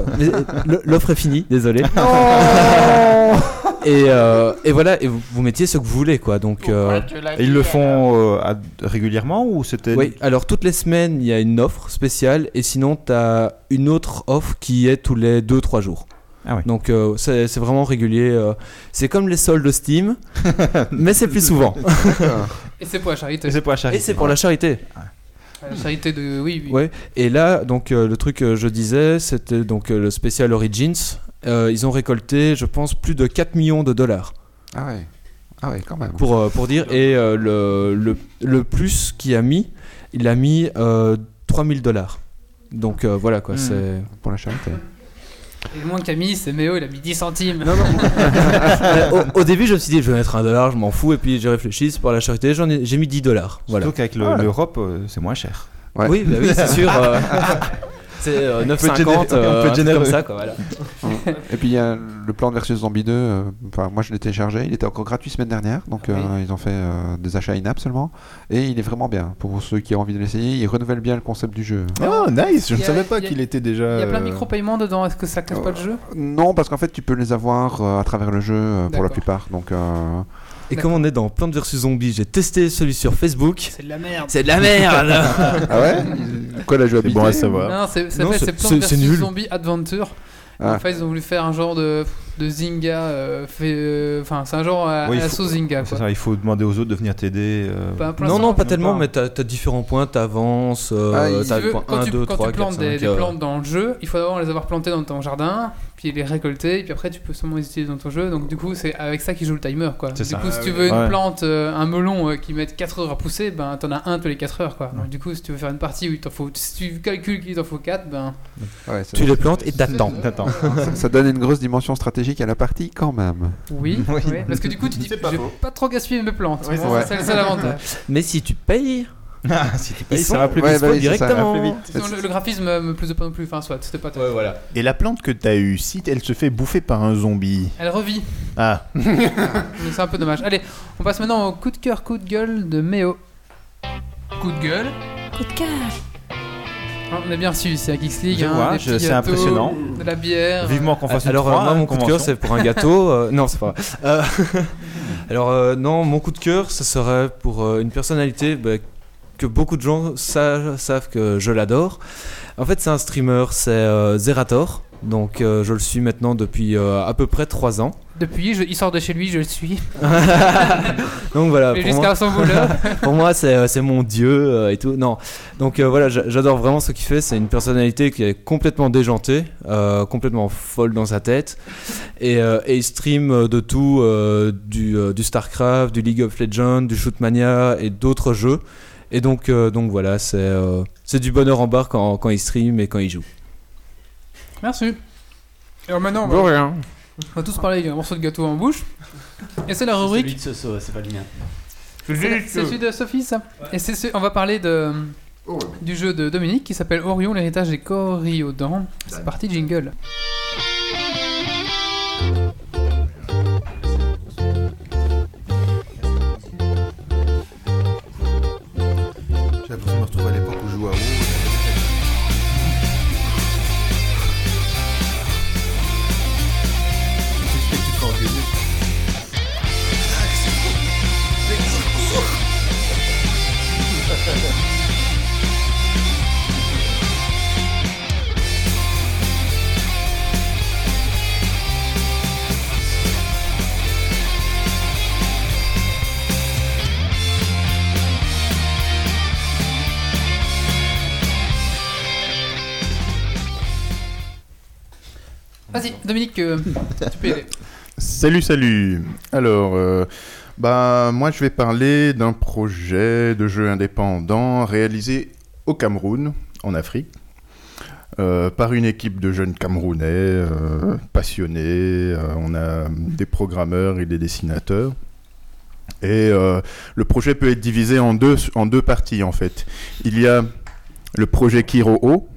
Speaker 5: l'offre est finie, désolé. et, euh, et voilà, et vous, vous mettiez ce que vous voulez, quoi. Donc, euh,
Speaker 4: ils le font euh, à- régulièrement ou c'était
Speaker 5: oui, alors toutes les semaines, il y a une offre spéciale, et sinon, tu as une autre offre qui est tous les 2-3 jours.
Speaker 4: Ah ouais.
Speaker 5: Donc, euh, c'est vraiment régulier. euh, c'est comme les soldes Steam, mais c'est plus souvent.
Speaker 1: Et c'est pour la charité.
Speaker 4: Et c'est pour la charité.
Speaker 5: Et c'est pour la charité.
Speaker 1: La charité de. Oui, oui.
Speaker 5: Ouais. Et là, donc euh, le truc que je disais, c'était donc euh, le spécial Origins. Euh, ils ont récolté, je pense, plus de 4 millions de dollars.
Speaker 3: Ah ouais. Ah ouais, quand même.
Speaker 5: pour, euh, pour dire. Et euh, le, le, le plus qu'il a mis, il a mis euh, 3000 dollars. Donc euh, voilà quoi,
Speaker 1: Hmm.
Speaker 5: c'est.
Speaker 3: Pour la charité.
Speaker 1: Et le moins Camille, c'est Méo, il a mis 10 centimes.
Speaker 5: Euh, au, au début, je me suis dit, je vais mettre un dollar, je m'en fous. Et puis j'ai réfléchi, c'est pour la charité, j'en ai, j'ai mis 10 dollars. Voilà.
Speaker 4: Surtout qu'avec le-
Speaker 3: Ah.
Speaker 4: l'Europe, euh, c'est moins cher.
Speaker 3: Ouais.
Speaker 5: Oui, bah oui, c'est sûr. euh, c'est euh,
Speaker 4: peut être
Speaker 5: 9,50
Speaker 4: généreux, on
Speaker 5: euh,
Speaker 4: peut
Speaker 5: truc
Speaker 4: généreux.
Speaker 5: comme ça quoi. Voilà.
Speaker 3: Et puis il y a le plan de versus Zombie 2. euh, Enfin, moi je l'ai téléchargé. Il était encore gratuit semaine dernière. Donc euh, ils ont fait euh, des achats in-app seulement. Et il est vraiment bien. Pour ceux qui ont envie de l'essayer, ils renouvellent bien le concept du jeu.
Speaker 6: Oh, nice Je
Speaker 1: Il
Speaker 6: ne
Speaker 1: a-
Speaker 6: savais pas
Speaker 1: il y a-
Speaker 6: qu'il était déjà.
Speaker 1: Il y a plein de
Speaker 6: euh,
Speaker 1: micro-paiements dedans, est-ce que ça casse pas le jeu?
Speaker 3: Non, parce qu'en fait tu peux les avoir euh, à travers le jeu euh, pour la
Speaker 1: D'accord.
Speaker 3: plupart. Donc euh,
Speaker 5: Et comme on est dans Plante vs Zombie, j'ai testé celui sur Facebook.
Speaker 1: C'est de la merde.
Speaker 5: C'est de la merde
Speaker 3: ah ouais Quoi la jouabilité
Speaker 6: bon à savoir.
Speaker 1: Non, c'est c'est vs
Speaker 5: nul.
Speaker 1: Zombie Adventure.
Speaker 3: Ah.
Speaker 1: En fait, ils ont voulu faire un genre de, de Zynga. euh, euh, Enfin, c'est un genre à,
Speaker 4: Oui,
Speaker 1: à la
Speaker 4: il faut-
Speaker 1: sauce Zynga.
Speaker 4: C'est
Speaker 1: Quoi.
Speaker 4: ça, il faut demander aux autres de venir t'aider. euh,
Speaker 1: Bah,
Speaker 5: Non, non, pas tellement, mais t'as as différents points, t'avances, euh,
Speaker 3: Ah,
Speaker 1: veux,
Speaker 5: point
Speaker 1: quand
Speaker 5: 1,
Speaker 1: tu,
Speaker 5: 2,
Speaker 1: quand
Speaker 5: 3,
Speaker 1: tu
Speaker 5: 4,
Speaker 1: plantes
Speaker 5: 5.
Speaker 1: des, des plantes dans le jeu, il faut d'abord les avoir plantées dans ton jardin, puis les récolter, et puis après tu peux seulement les utiliser dans ton jeu. Donc du coup, c'est avec ça qu'ils joue le timer. Quoi. Du
Speaker 4: ça.
Speaker 1: coup, si
Speaker 6: Ah
Speaker 1: tu veux une
Speaker 4: Ouais.
Speaker 1: plante, euh, un melon euh, qui met 4 heures à pousser, ben t'en as un tous les 4 heures. Quoi. Donc du coup, si tu veux faire une partie où il t'en faut, si tu calcules qu'il t'en faut 4, ben
Speaker 3: ouais,
Speaker 5: Tu les plantes et t'attends.
Speaker 3: Ça donne une grosse dimension stratégique à la partie quand même.
Speaker 1: oui,
Speaker 4: Oui.
Speaker 1: oui, parce que du coup, tu dis,
Speaker 8: pas
Speaker 1: je vais pas trop gaspiller mes plantes.
Speaker 8: Oui, c'est
Speaker 1: Bon,
Speaker 3: ça.
Speaker 1: c'est le seul avantage.
Speaker 5: Mais si tu payes,
Speaker 4: Ah, si tu payes, ça va plus
Speaker 3: Ouais,
Speaker 4: vite.
Speaker 3: bah
Speaker 5: directement.
Speaker 3: va plus
Speaker 1: Sinon, le, le graphisme me plaisait pas non plus. Enfin, soit, c'était pas.
Speaker 5: Ouais, voilà.
Speaker 6: Et la plante que tu as eue, si elle se fait bouffer par un zombie.
Speaker 1: Elle revit.
Speaker 6: Ah,
Speaker 1: c'est un peu dommage. Allez, on passe maintenant au coup de cœur, coup de gueule de Méo. Coup de gueule.
Speaker 9: Coup de cœur.
Speaker 1: Ah, On a bien reçu, c'est à Geeks League.
Speaker 4: Je
Speaker 1: hein,
Speaker 4: vois, je- c'est
Speaker 1: gâteaux,
Speaker 4: impressionnant.
Speaker 1: De la bière.
Speaker 4: Vivement qu'on fasse une
Speaker 5: Alors, euh,
Speaker 4: trois,
Speaker 5: moi,
Speaker 4: hein,
Speaker 5: mon coup de cœur, c'est pour un gâteau. euh, non, c'est pas vrai. Euh, Alors, euh, non, mon coup de cœur, ce serait pour euh, une personnalité bah, que beaucoup de gens sa- savent que je l'adore. En fait, c'est un streamer, c'est euh, Zerator. Donc, euh, je le suis maintenant depuis euh, à peu près 3 ans.
Speaker 1: Depuis, je- il sort de chez lui, je le suis.
Speaker 5: Donc voilà,
Speaker 1: Mais
Speaker 5: pour moi,
Speaker 1: jusqu'à son voleur.
Speaker 5: pour moi, c'est euh, mon dieu euh, et tout. Non, donc voilà, j'a- j'adore vraiment ce qu'il fait. C'est une personnalité qui est complètement déjantée, complètement folle dans sa tête, et, et il stream de tout, du, du Starcraft, du League of Legends, du Shootmania et d'autres jeux. Et donc, euh, donc voilà, c'est euh, du bonheur en barre quand, quand il stream et quand il joue.
Speaker 1: Merci. Alors maintenant, on va,
Speaker 6: rien.
Speaker 1: on va tous parler avec un morceau de gâteau en bouche. Et c'est la rubrique.
Speaker 2: Celui de Soso, c'est pas le mien.
Speaker 1: C'est c'est celui de Sophie, ça. Et c'est ce- on va parler de, du jeu de Dominique qui s'appelle Orion, l'héritage des Coriodan. C'est parti, jingle. Vas-y, Dominique, euh, tu peux y aller.
Speaker 6: Salut, salut. Alors, euh, bah, moi, je vais parler d'un projet de jeu indépendant réalisé au Cameroun, en Afrique, euh, par une équipe de jeunes Camerounais euh, passionnés. Euh, on a des programmeurs et des dessinateurs. Et euh, le projet peut être divisé en deux, en deux parties, en fait. Il y a le projet Kiro-O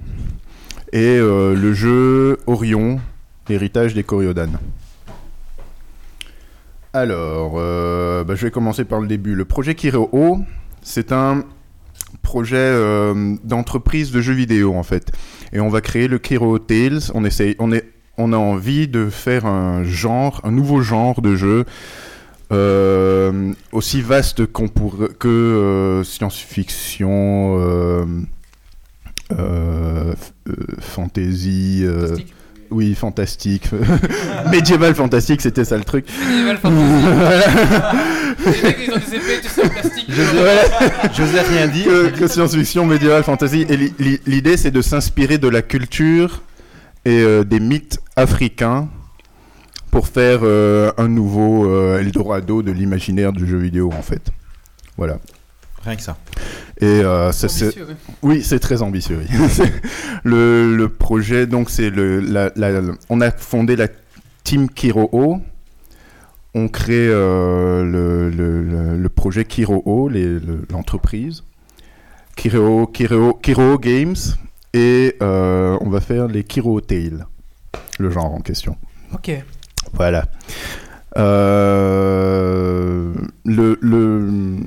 Speaker 6: et euh, le jeu Orion, l'héritage des Coriodanes. Alors, euh, bah, je vais commencer par le début. Le projet Kiro, c'est un projet euh, d'entreprise de jeux vidéo en fait. Et on va créer le Kiro Tales. On a envie de faire un genre, un nouveau genre de jeu euh, aussi vaste que science-fiction, fantasy.
Speaker 1: Fantastique.
Speaker 6: oui, fantastique. Médiéval fantastique, c'était ça le truc.
Speaker 1: Medieval Fantasy. Les mecs, ils ont des épées, tu sais, en plastique.
Speaker 4: J'osais rien
Speaker 6: que, que science-fiction, médiéval fantasy. Et li- li- l'idée, c'est de s'inspirer de la culture et euh, des mythes africains pour faire euh, un nouveau euh, Eldorado de l'imaginaire du jeu vidéo, en fait. Voilà.
Speaker 4: Rien que ça.
Speaker 6: Et euh, ça,
Speaker 1: Ambitieux.
Speaker 6: Oui, c'est très ambitieux. oui. Le, le projet, donc, c'est le, la, la- on a fondé la team Kiroo. On crée euh, le, le- le- le projet Kiroo, l'entreprise. Kiroo, Kiroo, Kiroo Games. Et euh, on va faire les Kiroo Tales, le genre en question.
Speaker 1: Ok.
Speaker 6: Voilà. Euh, le, le...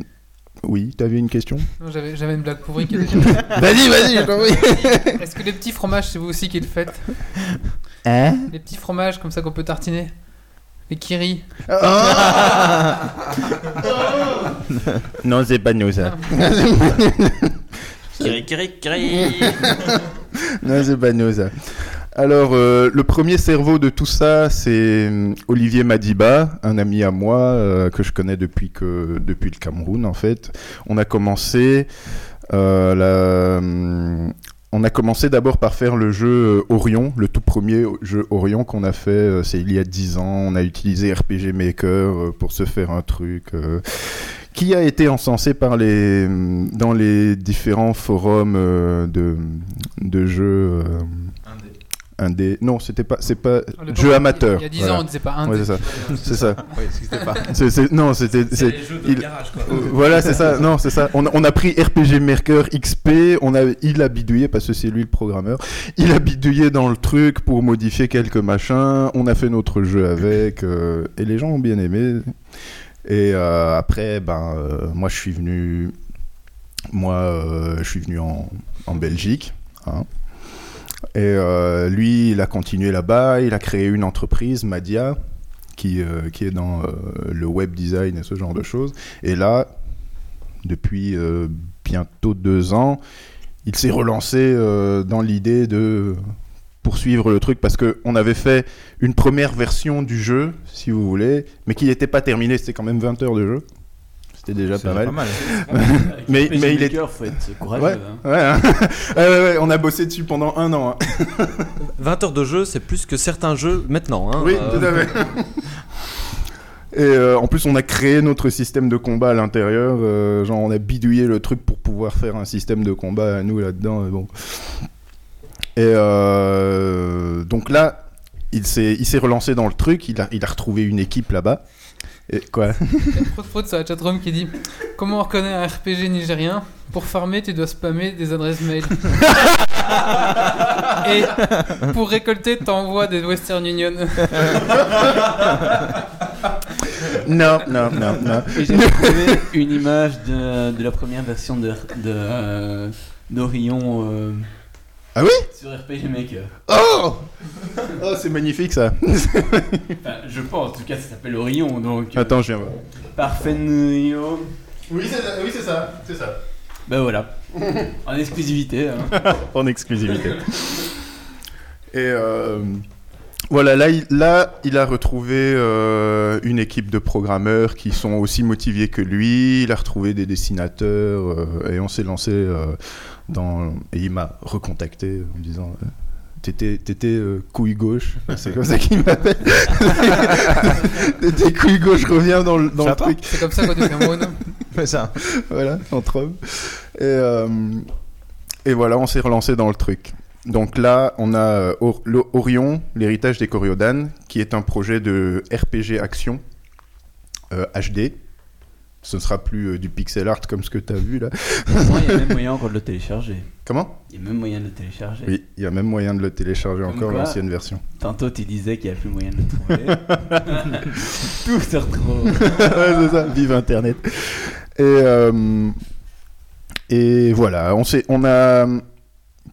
Speaker 6: Oui, t'avais une question?
Speaker 1: Non, J'avais j'avais une blague pourrie qui
Speaker 6: Vas-y, vas-y, je t'en prie.
Speaker 1: Est-ce que les petits fromages, c'est vous aussi qui le faites?
Speaker 6: Hein?
Speaker 1: Les petits fromages comme ça qu'on peut tartiner? Les kiri
Speaker 6: Non, c'est pas nous ça.
Speaker 8: Kiri, kiri, kiri.
Speaker 6: Non, c'est pas nous ça. Alors, euh, le premier cerveau de tout ça, c'est hum, Olivier Madiba, un ami à moi euh, que je connais depuis, que, depuis le Cameroun, en fait. On a commencé, euh, hum, commencé d'abord par faire le jeu Orion, le tout premier jeu Orion qu'on a fait, c'est il y a 10 ans. On a utilisé RPG Maker pour se faire un truc. qui a été encensé hum, dans les différents forums de, de jeux euh, indé. Non, c'était pas, c'est pas
Speaker 1: l'époque,
Speaker 6: jeu amateur.
Speaker 1: Il y a 10
Speaker 6: voilà.
Speaker 1: ans, on disait pas un.
Speaker 6: Ouais, c'est ça. C'est ça.
Speaker 4: Oui, c'était pas.
Speaker 6: C'est- c'est- non, c'était. c'est- il- Euh, Voilà, c'est ça. Non, c'est ça. On, a- on a pris RPG Maker XP. On a, il a bidouillé parce que c'est lui le programmeur. Il a bidouillé dans le truc pour modifier quelques machins. On a fait notre jeu avec euh, et les gens ont bien aimé. Et euh, après, ben, euh, moi, je suis venu. Moi, euh, je suis venu en, en Belgique. hein. Et euh, lui, il a continué là-bas. Il a créé une entreprise, Madia, qui, euh, qui est dans euh, le web design et ce genre de choses. Et là, depuis bientôt deux ans, il s'est relancé dans l'idée de poursuivre le truc parce que on avait fait une première version du jeu, si vous voulez, mais qui n'était pas terminée. C'était quand même 20 heures de jeu. C'était déjà pas mal.
Speaker 2: Avec
Speaker 6: Mais-
Speaker 2: RPG
Speaker 6: mais il est-
Speaker 2: faut être courageux.
Speaker 6: Ouais.
Speaker 2: hein.
Speaker 6: Ouais, hein. Ouais, ouais, ouais, on a bossé dessus pendant un an. hein.
Speaker 5: 20 heures de jeu, c'est plus que certains jeux maintenant. Hein,
Speaker 6: Oui,
Speaker 5: Euh,
Speaker 6: tout à fait. Et euh, en plus, on a créé notre système de combat à l'intérieur. euh, genre, on a bidouillé le truc pour pouvoir faire un système de combat à nous là-dedans. et bon. Et euh, donc là, il s'est, il s'est relancé dans le truc. Il a, il a retrouvé une équipe là-bas. Et quoi
Speaker 1: Il y a Prout Prout sur la chatroom qui dit Comment on reconnaît un RPG nigérien Pour farmer, tu dois spammer des adresses mail. Et pour récolter, t'envoies des Western Union.
Speaker 6: Non, non, non, non.
Speaker 2: Et j'ai trouvé une image de, de la première version de, de, euh, d'Orion euh,
Speaker 6: Ah oui
Speaker 2: sur RPG Maker.
Speaker 6: Oh Oh, c'est magnifique ça.
Speaker 2: Enfin, je pense, en tout cas, ça s'appelle Orion, donc. euh,
Speaker 6: Attends, je viens voir.
Speaker 2: Parfenio.
Speaker 6: Oui, c'est ça. Oui, c'est ça. C'est ça.
Speaker 2: Ben voilà. en exclusivité. hein.
Speaker 6: en exclusivité. Et euh, voilà, là il, là, il a retrouvé euh, une équipe de programmeurs qui sont aussi motivés que lui. Il a retrouvé des dessinateurs euh, et on s'est lancé euh, dans. Et il m'a recontacté en me disant. euh, T'étais, t'étais euh, couille gauche, c'est comme ça qu'il m'appelle. T'étais couille gauche, reviens dans le, dans le truc.
Speaker 1: C'est comme ça qu'on dit Cameroun.
Speaker 4: C'est ça.
Speaker 6: voilà, entre hommes. Et, euh, et voilà, on s'est relancé dans le truc. Donc là, on a Or- le Orion, l'héritage des Coriodan, qui est un projet de RPG action euh, HD. Ce ne sera plus euh, du pixel art comme ce que tu as vu là.
Speaker 2: Il y a même moyen encore de le télécharger.
Speaker 6: Comment?
Speaker 2: Il y a même moyen de le télécharger.
Speaker 6: Oui, il y a même moyen de le télécharger
Speaker 2: Comme
Speaker 6: encore, l'ancienne version.
Speaker 2: Tantôt, tu disais qu'il n'y a plus moyen de le trouver. Tout se retrouve.
Speaker 6: ouais, c'est ça, vive Internet. Et, euh, et voilà, on, on a,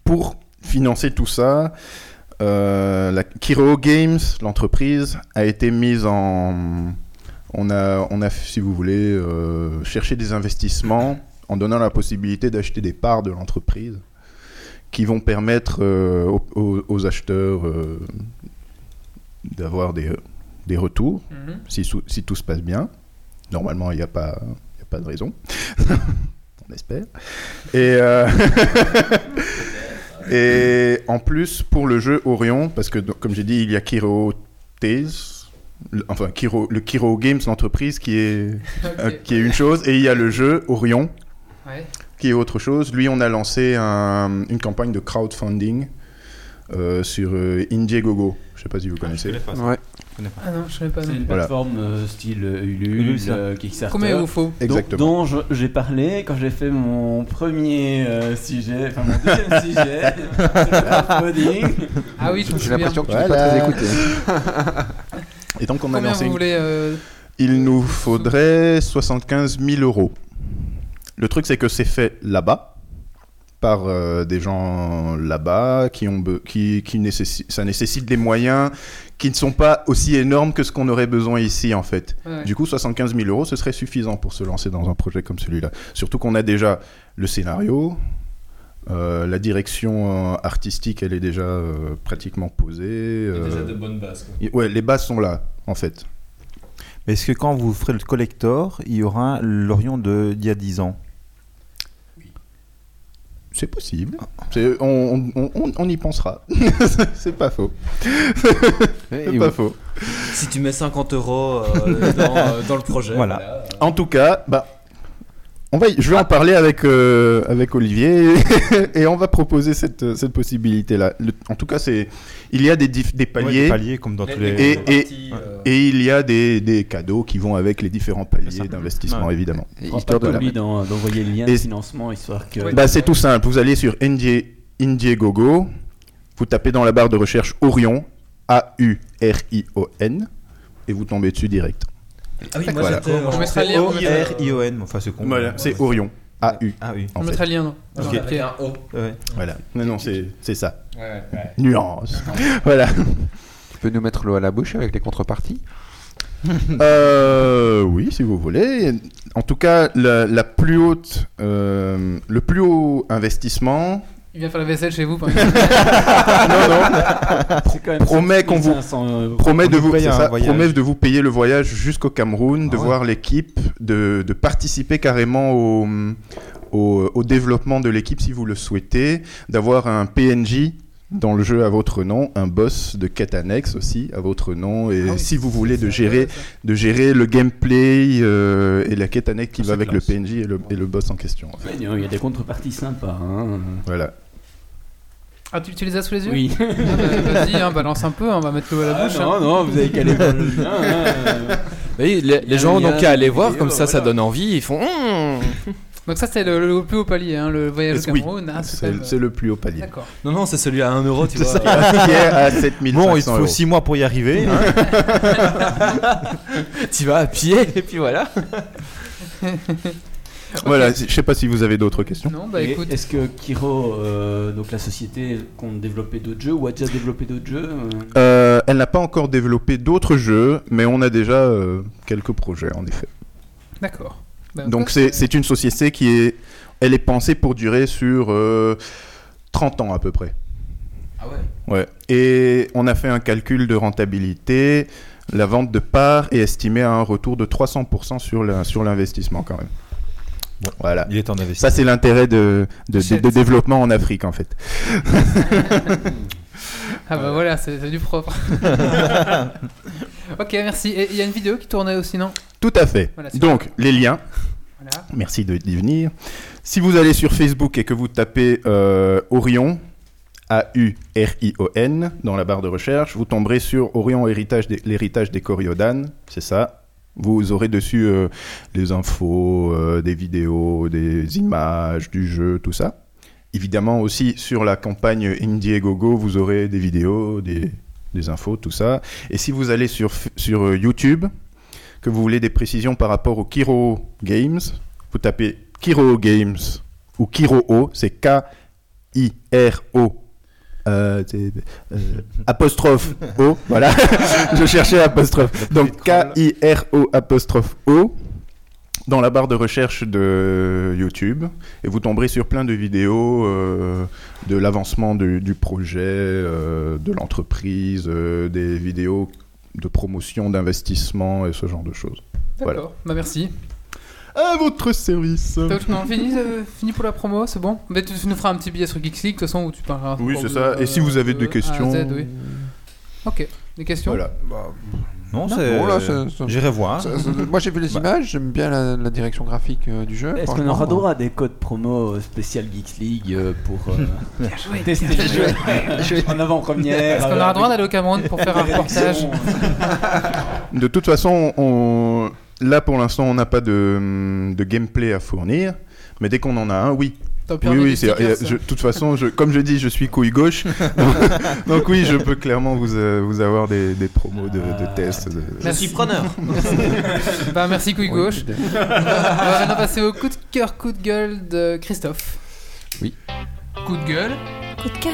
Speaker 6: pour financer tout ça, euh, la Kiro Games, l'entreprise, a été mise en... On a, on a si vous voulez, euh, cherché des investissements en donnant la possibilité d'acheter des parts de l'entreprise qui vont permettre euh, aux, acheteurs euh, d'avoir des, des retours
Speaker 1: Mhm.
Speaker 6: si, tout se passe bien. Normalement, il n'y a, pas- y a pas de raison. On espère. Et, et en plus, pour le jeu Orion, parce que donc, comme j'ai dit, il y a Kiro le- enfin Kiro, le Kiro Games, l'entreprise, qui est, euh, qui est une chose, et il y a le jeu Orion,
Speaker 1: Ouais.
Speaker 6: qui est autre chose. Lui, on a lancé un- une campagne de crowdfunding euh, sur euh, Indiegogo. Je sais pas si vous connaissez.
Speaker 4: connais pas.
Speaker 3: Ouais.
Speaker 4: Je connais pas.
Speaker 1: Ah non, je savais pas.
Speaker 2: C'est une
Speaker 6: Voilà.
Speaker 2: plateforme euh, style Ulule,
Speaker 4: Ulule,
Speaker 2: euh, Kickstarter.
Speaker 1: Combien il vous faut?
Speaker 6: Exactement.
Speaker 2: Dont, j'ai parlé quand j'ai fait mon premier euh, sujet, enfin mon deuxième sujet, sur le crowdfunding.
Speaker 1: Ah oui, je me
Speaker 3: J'ai l'impression que tu n'es
Speaker 6: Voilà.
Speaker 3: pas très écouté.
Speaker 6: Et donc, on a
Speaker 1: Combien
Speaker 6: lancé
Speaker 1: vous voulez euh,
Speaker 6: Il nous faudrait 75 000 euros. Le truc, c'est que c'est fait là-bas, par euh, des gens là-bas, qui ont qui, qui ça nécessite des moyens qui ne sont pas aussi énormes que ce qu'on aurait besoin ici, en fait.
Speaker 1: ouais.
Speaker 6: Du coup, 75 000 euros, ce serait suffisant pour se lancer dans un projet comme celui-là. Surtout qu'on a déjà le scénario, euh, la direction euh, artistique, elle est déjà euh, pratiquement posée. euh,
Speaker 2: bonnes bases.
Speaker 6: Ouais, les bases sont là, en fait.
Speaker 4: Mais est-ce que quand vous ferez le collector, il y aura l'Orion de- d'il y a 10 ans?
Speaker 6: C'est possible. C'est- on, on- on- on y pensera. c'est pas faux. C'est pas faux.
Speaker 5: Si tu mets 50 euros euh, dans, euh, dans le projet.
Speaker 4: Voilà.
Speaker 6: En tout cas, bah, on va, y- je vais en parler avec, euh, avec Olivier et on va proposer cette, cette possibilité-là. En tout cas, c'est, il y a des, des
Speaker 4: Ouais,
Speaker 6: paliers
Speaker 4: des paliers comme dans tous les.
Speaker 6: Et- et-
Speaker 5: euh,
Speaker 6: et il y a des, des cadeaux qui vont avec les différents paliers d'investissement,
Speaker 4: Ouais.
Speaker 6: évidemment.
Speaker 3: Et
Speaker 2: Pas
Speaker 3: Histoire de
Speaker 2: d'envoyer le lien
Speaker 6: Et-
Speaker 2: de financement histoire que.
Speaker 1: Ouais.
Speaker 6: Bah, c'est tout simple. Vous allez sur Indie, Indiegogo, vous tapez dans la barre de recherche Orion, A-U-R-I-O-N, et vous tombez dessus direct.
Speaker 5: Ah oui, moi
Speaker 6: Voilà.
Speaker 5: j'étais. euh,
Speaker 1: On mettra le lien,
Speaker 4: O-R-I-O-N. Enfin, c'est con.
Speaker 6: Voilà, c'est Orion, A-U.
Speaker 4: Ah oui.
Speaker 1: On mettra le lien. non
Speaker 5: Ok. Avec un O.
Speaker 4: Ouais.
Speaker 6: Voilà. Non, non, c'est c'est ça.
Speaker 5: Ouais, ouais.
Speaker 6: Nuance. voilà.
Speaker 3: Tu peux nous mettre l'eau à la bouche avec les contreparties
Speaker 6: Euh, oui, si vous voulez. En tout cas, la, la plus haute, euh, le plus haut investissement
Speaker 1: Il vient faire la vaisselle chez vous. par exemple.
Speaker 2: C'est quand même
Speaker 6: promet qu'on vous
Speaker 2: 500 euros.
Speaker 6: promet de
Speaker 4: vous
Speaker 6: de vous payer le voyage jusqu'au Cameroun, de
Speaker 4: Ah ouais.
Speaker 6: voir l'équipe, de, de participer carrément au, au, au développement de l'équipe si vous le souhaitez, d'avoir un PNJ dans le jeu à votre nom, un boss de quête annexe aussi à votre nom, et
Speaker 1: Ah oui,
Speaker 6: si vous voulez de gérer, de gérer le gameplay euh, et la quête annexe qui
Speaker 4: Ah,
Speaker 6: va avec
Speaker 4: classe.
Speaker 6: le PNJ et le, et le boss en question. en fait.
Speaker 2: Ouais, Il y a des contreparties sympas. Hein.
Speaker 6: Voilà.
Speaker 1: Ah, tu, tu les as sous les yeux?
Speaker 2: Oui.
Speaker 1: Ah, bah, Vas-y, hein, balance un peu, on va mettre l'eau à la
Speaker 2: Ah,
Speaker 1: bouche.
Speaker 2: non,
Speaker 1: hein.
Speaker 2: non, vous avez qu'à aller voir le lien. hein.
Speaker 5: Les, gens n'ont
Speaker 2: lien,
Speaker 5: qu'à aller voir,
Speaker 2: vidéo,
Speaker 5: comme ça, ça donne envie. Ils font. Hum.
Speaker 1: Donc ça c'est le, le plus haut palier, hein, le voyage au Cameroun. C'est
Speaker 6: le plus haut palier.
Speaker 1: D'accord.
Speaker 5: Non, non, c'est celui à 1 euro, tu vois.
Speaker 6: ça qui est à 7500
Speaker 4: Bon, il te faut
Speaker 6: euros.
Speaker 4: 6 mois pour y arriver. hein.
Speaker 5: tu vas à pied, et puis voilà.
Speaker 6: Voilà, je sais pas si vous avez d'autres questions.
Speaker 1: Non, bah écoute.
Speaker 2: Est-ce que Kiro, euh, donc la société, compte développer d'autres jeux ou a déjà développé d'autres jeux euh?
Speaker 6: Euh, elle n'a pas encore développé d'autres jeux, mais on a déjà euh, quelques projets en effet.
Speaker 1: D'accord. Bah,
Speaker 6: Donc c'est c'est une société qui est, elle est pensée pour durer sur euh, 30 ans à peu près.
Speaker 5: Ah ouais?
Speaker 6: Ouais. Et on a fait un calcul de rentabilité. La vente de parts est estimée à un retour de 300% sur la- sur l'investissement quand même.
Speaker 4: Bon.
Speaker 6: Voilà.
Speaker 4: Il est temps d'investir.
Speaker 6: Ça c'est l'intérêt de, de, de-
Speaker 1: Achète.
Speaker 6: de développement en Afrique en fait.
Speaker 1: Ah bah voilà, c'est c'est du propre. ok, merci. Et il y a une vidéo qui tournait aussi, non?
Speaker 6: Tout à fait.
Speaker 1: Voilà,
Speaker 6: Donc les liens.
Speaker 1: Voilà.
Speaker 6: Merci de- d'y venir. Si vous allez sur Facebook et que vous tapez euh, Orion, A-U-R-I-O-N, dans la barre de recherche, vous tomberez sur Orion héritage l'héritage des Coriodan, c'est ça. Vous aurez dessus euh, les infos, euh, des vidéos, des images du jeu, tout ça. Évidemment aussi sur la campagne Indiegogo, vous aurez des vidéos, des, des infos, tout ça. Et si vous allez sur, sur euh, YouTube, que vous voulez des précisions par rapport au Kiro Games, vous tapez Kiro Games ou Kiro O, c'est K-I-R-O. euh, euh, apostrophe O, voilà, je cherchais apostrophe. Donc K-I-R-O apostrophe O. dans la barre de recherche de YouTube et vous tomberez sur plein de vidéos euh, de l'avancement du, du projet, de l'entreprise, des vidéos de promotion, d'investissement et ce genre de choses.
Speaker 1: D'accord,
Speaker 6: Voilà.
Speaker 1: bah merci.
Speaker 6: À votre service
Speaker 1: non, fini, euh, fini pour la promo, c'est bon? Mais tu, tu nous feras un petit billet sur Geeks League, de toute façon, où tu parleras.
Speaker 6: Oui, c'est
Speaker 1: de,
Speaker 6: ça. Et si vous avez
Speaker 1: de
Speaker 6: des questions
Speaker 1: Z, oui. Ok, des questions?
Speaker 6: Voilà.
Speaker 4: Non,
Speaker 3: Non,
Speaker 4: c'est. J'irai voir.
Speaker 3: Ça- ça- Moi j'ai vu les images, j'aime bien la, la direction graphique euh, du jeu.
Speaker 2: Est-ce qu'on aura droit à des codes promo spécial Geeks League euh, pour euh,
Speaker 1: joué.
Speaker 2: tester le jeu? en avant-première
Speaker 1: Est-ce qu'on aura droit d'aller au Cameroun pour faire un reportage?
Speaker 6: De toute façon, on... là pour l'instant, on n'a pas de, de gameplay à fournir. Mais dès qu'on en a un, oui. Oui, oui, euh, de toute façon, je, comme je dis, je suis couille gauche. donc, donc oui, je peux clairement vous, euh, vous avoir des, des promos de, de tests. de-
Speaker 7: Je suis preneur.
Speaker 1: Bah merci couille
Speaker 3: Oui,
Speaker 1: gauche. On va maintenant passer au coup de cœur, coup de gueule de Christophe.
Speaker 3: Oui.
Speaker 1: Coup de gueule.
Speaker 9: Coup de cœur.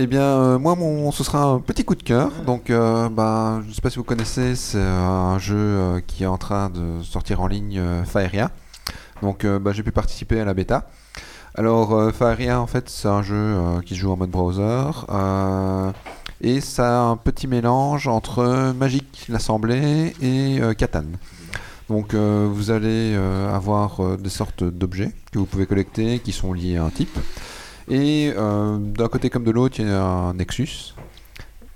Speaker 3: Eh bien, euh, moi, mon, ce sera un petit coup de cœur. Donc, euh, bah, je ne sais pas si vous connaissez, c'est un jeu euh, qui est en train de sortir en ligne, euh, Faeria. Donc, euh, bah, j'ai pu participer à la bêta. Alors, euh, Faeria, en fait, c'est un jeu euh, qui se joue en mode browser. euh, et ça a un petit mélange entre Magic l'Assemblée et euh, Catan. Donc, euh, vous allez euh, avoir euh, des sortes d'objets que vous pouvez collecter qui sont liés à un type. Et euh, d'un côté comme de l'autre, il y a un Nexus.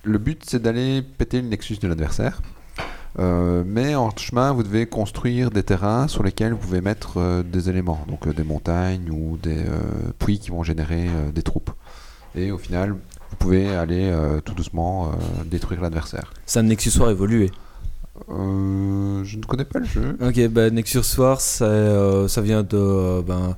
Speaker 3: Le but, c'est d'aller péter le Nexus de l'adversaire. Euh, mais en chemin, vous devez construire des terrains sur lesquels vous pouvez mettre euh, des éléments, donc euh, des montagnes ou des puits qui vont générer des troupes. Et au final, vous pouvez aller tout doucement détruire l'adversaire.
Speaker 5: C'est un Nexus War évolué.
Speaker 3: Je ne connais pas le jeu.
Speaker 5: Ok, bah, Nexus War, ça vient de ben,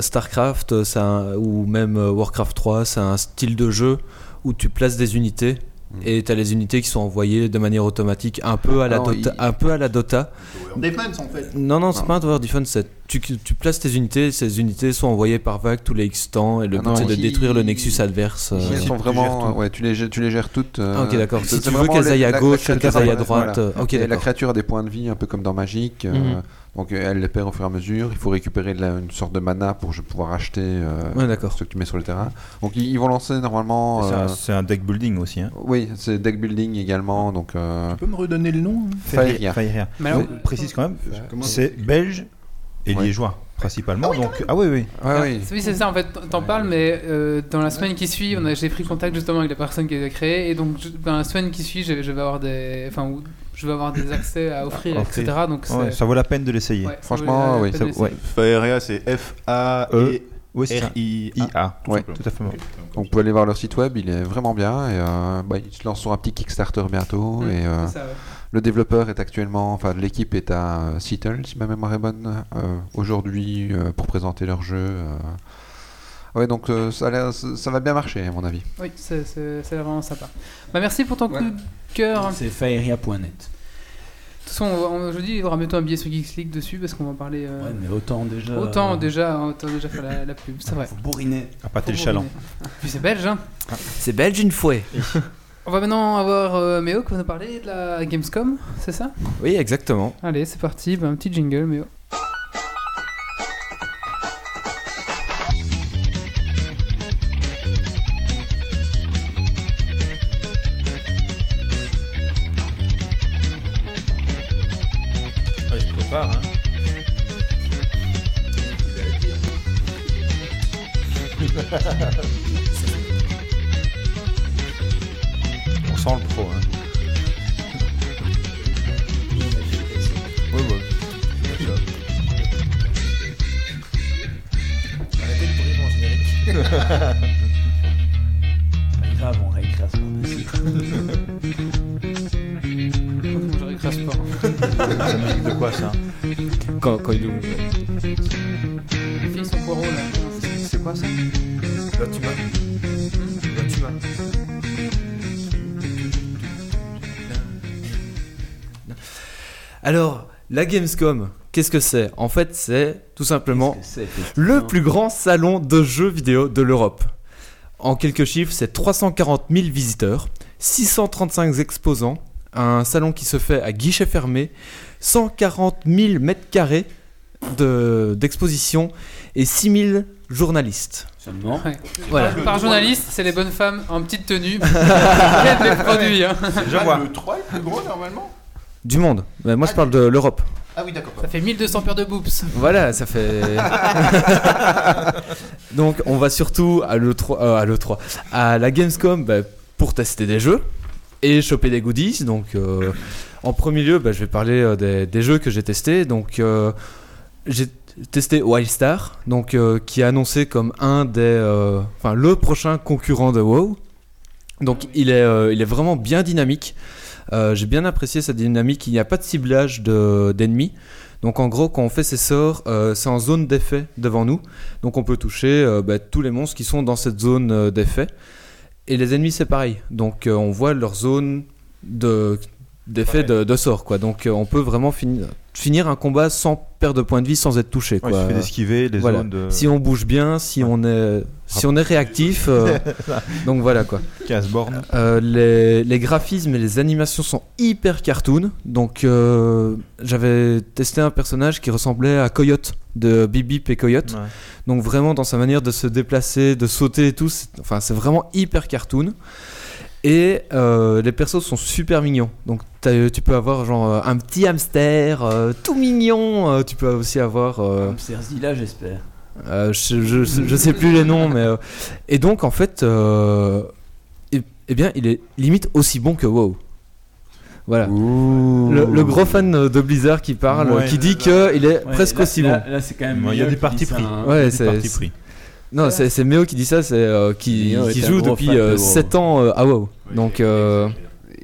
Speaker 5: StarCraft euh, c'est un- ou même euh, Warcraft 3. C'est un style de jeu où tu places des unités
Speaker 3: Mhm.
Speaker 5: et tu as les unités qui sont envoyées de manière automatique, un peu à la,
Speaker 3: Alors,
Speaker 5: Dota,
Speaker 3: il-
Speaker 5: un peu à la Dota.
Speaker 6: Defense en fait.
Speaker 5: Non, non, c'est
Speaker 3: Non.
Speaker 5: pas un Tower Defense. c'est- Tu, tu places tes unités, ces unités sont envoyées par vague tous les X temps et le
Speaker 3: Ah
Speaker 5: but c'est de détruire le Nexus adverse. euh.
Speaker 6: Si
Speaker 3: sont
Speaker 6: tu
Speaker 3: vraiment,
Speaker 6: gères tout.
Speaker 3: ouais, tu les, gères- tu les gères toutes. euh,
Speaker 5: Ah, ok, d'accord.
Speaker 3: c'est-
Speaker 5: Si tu veux qu'elles
Speaker 3: les-
Speaker 5: aillent à gauche,
Speaker 3: créature-
Speaker 5: qu'elles aillent à droite. euh, Ok,
Speaker 3: Et la créature a des points de vie un peu comme dans Magic. euh,
Speaker 5: Mhm.
Speaker 3: Donc euh, elle les perd au fur et à mesure. Il faut récupérer la- une sorte de mana pour je- pouvoir acheter euh,
Speaker 5: Ouais,
Speaker 3: ce que tu mets sur le terrain. Donc ils, ils vont lancer normalement.
Speaker 4: C'est
Speaker 3: euh,
Speaker 4: un- C'est un deck building aussi. Hein.
Speaker 3: oui, c'est deck building également. Donc euh,
Speaker 6: Tu peux me redonner le nom hein?
Speaker 3: Faeria.
Speaker 1: Mais alors,
Speaker 4: Je précise quand même, c'est belge et
Speaker 3: Ouais.
Speaker 4: liégeois principalement. donc ah oui oui.
Speaker 3: ouais, oui.
Speaker 1: Oui, c'est ça, en fait, t'en parles, mais euh, dans la semaine qui suit, j'ai pris contact justement avec la personne qui les a créés, et donc je- dans la semaine qui suit, je, je vais avoir des, enfin, où je vais avoir des accès à offrir,
Speaker 4: Offrir.
Speaker 1: etc. Donc
Speaker 4: Ouais, ça vaut la peine de l'essayer.
Speaker 1: ouais, ça
Speaker 3: Franchement,
Speaker 1: vaut la
Speaker 3: oui,
Speaker 1: peine
Speaker 3: ça-
Speaker 4: ouais.
Speaker 6: C'est F-A-E-R-I-A.
Speaker 4: Oui. Tout à fait.
Speaker 3: Donc vous pouvez aller voir leur site web, il est vraiment bien. Et, euh, bah, ils se lancent sur un petit Kickstarter bientôt.
Speaker 1: Mm,
Speaker 3: et euh,
Speaker 1: c'est ça, ouais.
Speaker 3: le développeur est actuellement, enfin l'équipe est à Seattle, si ma mémoire est bonne, euh, aujourd'hui euh, pour présenter leur jeu. Ouais, donc euh, ça, va bien marcher à mon avis.
Speaker 1: Oui, c'est vraiment sympa. Bah, merci pour ton
Speaker 2: Ouais.
Speaker 1: coup de cœur.
Speaker 2: C'est faeria.net.
Speaker 1: De toute façon, on, va- on- je dis, il y aura bientôt un billet sur Geeks League dessus parce qu'on va en parler. euh,
Speaker 2: Ouais, mais autant déjà.
Speaker 1: autant
Speaker 2: euh,
Speaker 1: déjà, autant déjà faire la, la pub, c'est vrai.
Speaker 2: Faut bourriner.
Speaker 4: À pâter le chaland.
Speaker 1: Puis c'est belge, hein.
Speaker 5: C'est belge une fois.
Speaker 1: On va maintenant avoir euh, Méo qui va nous parler de la Gamescom, c'est ça?
Speaker 5: Oui, exactement.
Speaker 1: Allez, c'est parti, bah, un petit jingle, Méo.
Speaker 2: Pas grave, on réécrase par-dessus.
Speaker 1: Je pas.
Speaker 4: Musique de quoi ça
Speaker 5: Quand, quand il ouvre.
Speaker 1: Les filles sont poireaux là.
Speaker 5: C'est quoi ça Là, tu m'as. Là, tu m'as. Alors, la Gamescom, qu'est-ce que c'est? En fait, c'est tout simplement le plus grand salon de jeux vidéo de l'Europe. En quelques chiffres, c'est 340 000 visiteurs 635 exposants, un salon qui se fait à guichet fermé, 140 000 mètres carrés de- d'exposition et 6000 journalistes.
Speaker 2: Seulement.
Speaker 1: Ouais.
Speaker 5: Voilà.
Speaker 1: Par journaliste, c'est les bonnes femmes en petite tenue. les produits. hein.
Speaker 4: Je vois.
Speaker 6: Le 3 est plus gros normalement?
Speaker 5: Du monde. Mais moi, je parle de l'Europe.
Speaker 6: Ah oui, d'accord.
Speaker 1: Ça fait 1200 paires de boobs.
Speaker 5: Voilà, ça fait. Donc, on va surtout à l'E3, euh, à, l'E3 à la Gamescom bah, pour tester des jeux et choper des goodies. Donc, euh, en premier lieu, bah, je vais parler euh, des, des jeux que j'ai testés. Donc, euh, j'ai testé Wildstar, donc euh, qui est annoncé comme un des, euh, enfin, le prochain concurrent de WoW. Donc, il est, euh, il est vraiment bien dynamique. Euh, j'ai bien apprécié sa dynamique. Il n'y a pas de ciblage de- d'ennemis. Donc en gros, quand on fait ces sorts, euh, c'est en zone d'effet devant nous. Donc on peut toucher euh, bah, tous les monstres qui sont dans cette zone d'effet. Et les ennemis, c'est pareil. Donc on voit leur zone de d'effet de, de sort quoi. Donc euh, on peut vraiment fini- finir un combat sans perdre de points de vie, sans être touché
Speaker 4: Ouais,
Speaker 5: quoi.
Speaker 4: il suffit d'esquiver les
Speaker 5: Voilà.
Speaker 4: zones de
Speaker 5: Si on bouge bien, si on est si on est réactif, euh, donc voilà quoi.
Speaker 4: 15 bornes.
Speaker 5: Euh, les, les graphismes et les animations sont hyper cartoon. Donc, euh, j'avais testé un personnage qui ressemblait à Coyote de Bip Bip et Coyote.
Speaker 4: Ouais.
Speaker 5: Donc, vraiment dans sa manière de se déplacer, de sauter et tout. Enfin, c'est vraiment hyper cartoon. Et euh, les persos sont super mignons. Donc, t'as- tu peux avoir genre euh, un petit hamster euh, tout mignon. Euh, tu peux aussi avoir. euh,
Speaker 2: Hamsterzilla, j'espère.
Speaker 5: euh, je, je, je sais plus les noms, mais. euh, et donc, en fait, euh, eh, bien, il est limite aussi bon que WoW. Voilà. Le, le gros fan de Blizzard qui parle,
Speaker 4: Ouais,
Speaker 5: qui dit
Speaker 4: là,
Speaker 5: qu'il est
Speaker 2: Ouais,
Speaker 5: presque
Speaker 2: là-
Speaker 5: aussi
Speaker 2: là-
Speaker 5: bon.
Speaker 2: Là, c'est quand même.
Speaker 4: Il y a
Speaker 2: dit ça,
Speaker 4: pris.
Speaker 2: hein.
Speaker 5: Ouais,
Speaker 4: Du
Speaker 5: c'est-
Speaker 4: parti.
Speaker 5: Non, c'est c'est Méo qui dit ça, c'est euh, qui,
Speaker 2: Méo
Speaker 5: joue
Speaker 2: gros
Speaker 5: depuis euh,
Speaker 2: WoW.
Speaker 5: 7 ans euh, à WoW. Donc, euh,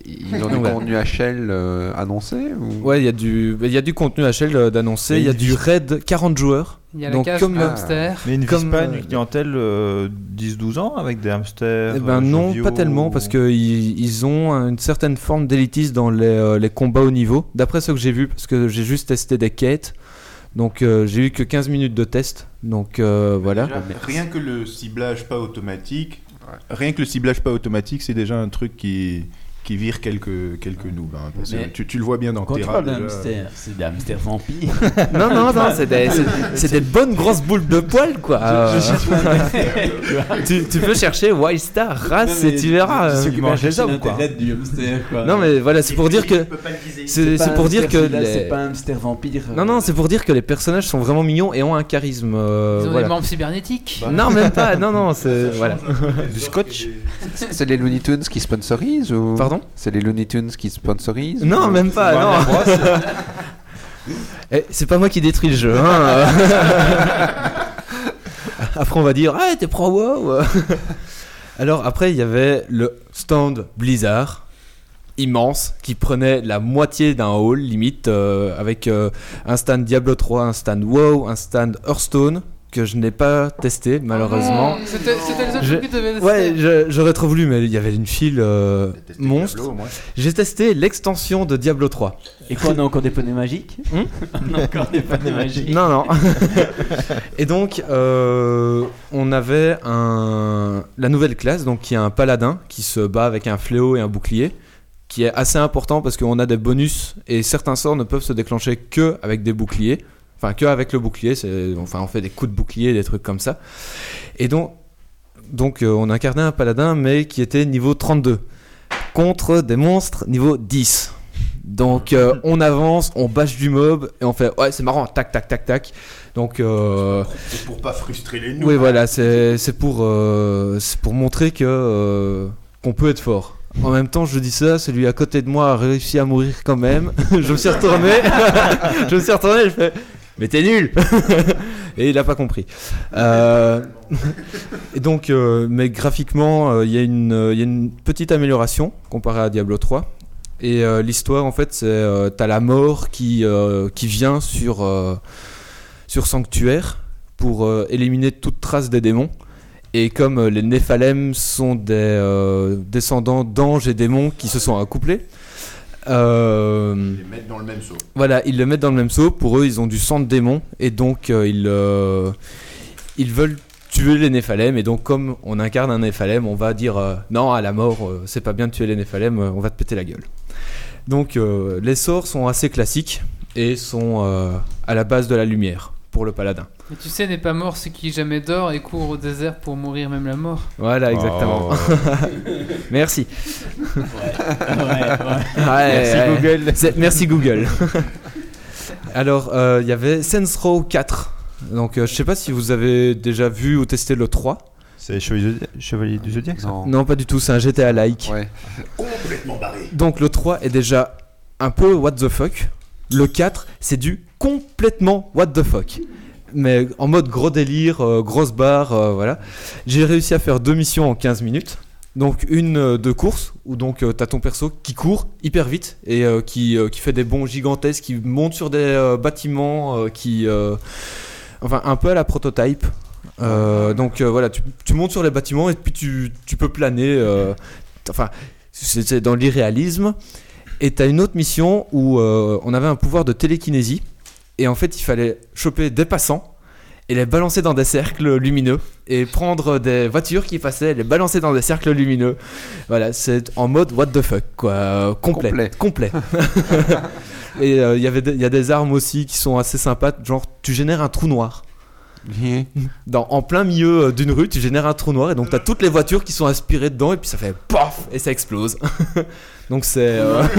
Speaker 3: Ils ont du contenu HL euh, annoncé ou...
Speaker 5: ouais, il y, a du- il y a du contenu HL euh, d'annoncer.
Speaker 4: Mais
Speaker 5: Il y a
Speaker 4: il
Speaker 5: du raid 40 joueurs.
Speaker 1: Il y a la
Speaker 5: Donc,
Speaker 1: cage
Speaker 5: comme-
Speaker 1: de hamster.
Speaker 4: Mais il ne
Speaker 5: Comme,
Speaker 4: pas
Speaker 5: euh,
Speaker 4: une clientèle euh, 10-12 ans avec des hamsters
Speaker 5: Eh ben
Speaker 4: euh,
Speaker 5: non, pas tellement,
Speaker 4: ou-
Speaker 5: parce qu'ils ils ont une certaine forme d'élitisme dans les, euh, les combats au niveau. D'après ce que j'ai vu, parce que j'ai juste testé des quêtes, donc euh, j'ai eu que 15 minutes de test, donc euh, voilà.
Speaker 6: Déjà, rien que le ciblage pas automatique, rien que le ciblage pas automatique, c'est déjà un truc qui qui vire quelques quelques noobs. hein, parce que tu, tu le vois bien dans
Speaker 2: Quand tu
Speaker 6: Terra. déjà.
Speaker 2: hamster, c'est des hamsters vampires.
Speaker 5: non, non, non, c'est des, c'est- des bonnes grosses boules de poils, quoi. Euh, tu, tu peux chercher Wildstar, race, et tu verras. euh.
Speaker 4: qui mangent les hommes, quoi.
Speaker 2: du hamster, quoi.
Speaker 5: Non, mais voilà, c'est pour dire que.
Speaker 6: Tu.
Speaker 5: C'est c'est
Speaker 2: un
Speaker 5: pour dire que.
Speaker 2: C'est pas un hamster vampire.
Speaker 5: Non, non, c'est pour dire que les personnages sont vraiment mignons et ont un charisme. euh,
Speaker 1: Ils ont des membres cybernétiques.
Speaker 5: Non, même pas, non, non, c'est. Voilà.
Speaker 4: Du scotch
Speaker 3: C'est les Looney Tunes qui sponsorisent ou
Speaker 5: Pardon
Speaker 3: C'est les Looney Tunes qui sponsorisent
Speaker 5: Non, même pas, non. Eh, c'est pas moi qui détruis le jeu. Hein. après, on va dire Ah, t'es pro WoW Alors, après, il y avait le stand Blizzard, immense, qui prenait la moitié d'un hall, limite, euh, avec euh, un stand Diablo 3, un stand WoW, un stand Hearthstone, que je n'ai pas testé, malheureusement.
Speaker 1: Oh, C'était c'était le seul
Speaker 5: Je-
Speaker 1: truc que tu devais
Speaker 5: Ouais,
Speaker 1: tester.
Speaker 5: je- j'aurais trop voulu, mais il y avait une file euh, monstre. J'ai testé l'extension de Diablo 3.
Speaker 2: Et quoi, on a encore des poneys magiques
Speaker 5: Hmm
Speaker 2: On a encore des poneys magiques.
Speaker 5: Non, non. et donc, euh, on avait un, la nouvelle classe, donc qui est un paladin qui se bat avec un fléau et un bouclier, qui est assez important parce qu'on a des bonus et certains sorts ne peuvent se déclencher que avec des boucliers. Enfin, que avec le bouclier. c'est- Enfin, on fait des coups de bouclier, des trucs comme ça. Et donc, donc euh, on incarnait un paladin, mais qui était niveau 32 contre des monstres niveau 10. Donc euh, on avance, on bâche du mob et on fait ouais c'est marrant, tac tac tac tac. Donc euh,
Speaker 6: C'est pour pas frustrer les noobs.
Speaker 5: oui voilà c'est c'est pour c'est pour montrer que qu'on peut être fort. En même temps je dis ça, celui à côté de moi a réussi à mourir quand même. je me suis retourné, je me suis retourné, je fais mais t'es nul et il a pas compris. Euh, et donc euh, mais graphiquement euh, il y a une euh, petite amélioration comparé à Diablo 3. Et euh, l'histoire, en fait, c'est euh, t'as la mort qui, euh, qui vient sur, euh, sur Sanctuaire pour euh, éliminer toute trace des démons. Et comme euh, les Néphalem sont des euh, descendants d'anges et démons qui se sont accouplés, euh,
Speaker 6: Les mettre dans le même seau.
Speaker 5: voilà, ils le mettent dans le même seau. Pour eux, ils ont du sang de démon et donc euh, ils, euh, ils veulent tuer les Néphalem. Et donc, comme on incarne un Néphalem, on va dire non à la mort, c'est pas bien de tuer les Néphalem, on va te péter la gueule. Donc, les sorts sont assez classiques et sont à la base de la lumière pour le paladin.
Speaker 1: Mais tu sais, n'est pas mort ce qui jamais dort et court au désert pour mourir même la mort.
Speaker 5: Voilà, exactement.
Speaker 6: Oh.
Speaker 5: Merci.
Speaker 2: Ouais, ouais.
Speaker 5: Merci Google. Merci Google. Alors, euh, il y avait Saints Row 4. Donc, euh, je sais pas si vous avez déjà vu ou testé le 3.
Speaker 4: C'est Chevalier, du Zodiac ça
Speaker 3: Non.
Speaker 5: Non, pas du tout, c'est un GTA-like.
Speaker 3: Ouais.
Speaker 8: Complètement barré.
Speaker 5: Donc, le 3 est déjà un peu what the fuck. Le 4, c'est du complètement what the fuck. Mais en mode gros délire, euh, grosse barre, euh, voilà. J'ai réussi à faire deux missions en 15 minutes. Donc une euh, de course, où donc euh, t'as ton perso qui court hyper vite et qui, qui fait des bonds gigantesques, qui monte sur des bâtiments, qui... enfin, un peu à la prototype. Donc voilà, tu, tu montes sur les bâtiments et puis tu, tu peux planer. enfin, c'est dans l'irréalisme. Et t'as une autre mission où on avait un pouvoir de télékinésie. Et en fait, il fallait choper des passants et les balancer dans des cercles lumineux. Et prendre des voitures qui passaient et les balancer dans des cercles lumineux. Voilà, c'est en mode what the fuck, quoi. complet.
Speaker 3: Complet.
Speaker 5: Complet. et euh, il y avait y a des armes aussi qui sont assez sympas. Genre, tu génères un trou noir. Dans, en plein milieu euh, d'une rue, tu génères un trou noir et donc t'as toutes les voitures qui sont aspirées dedans et puis ça fait PAF et ça explose. donc c'est. euh,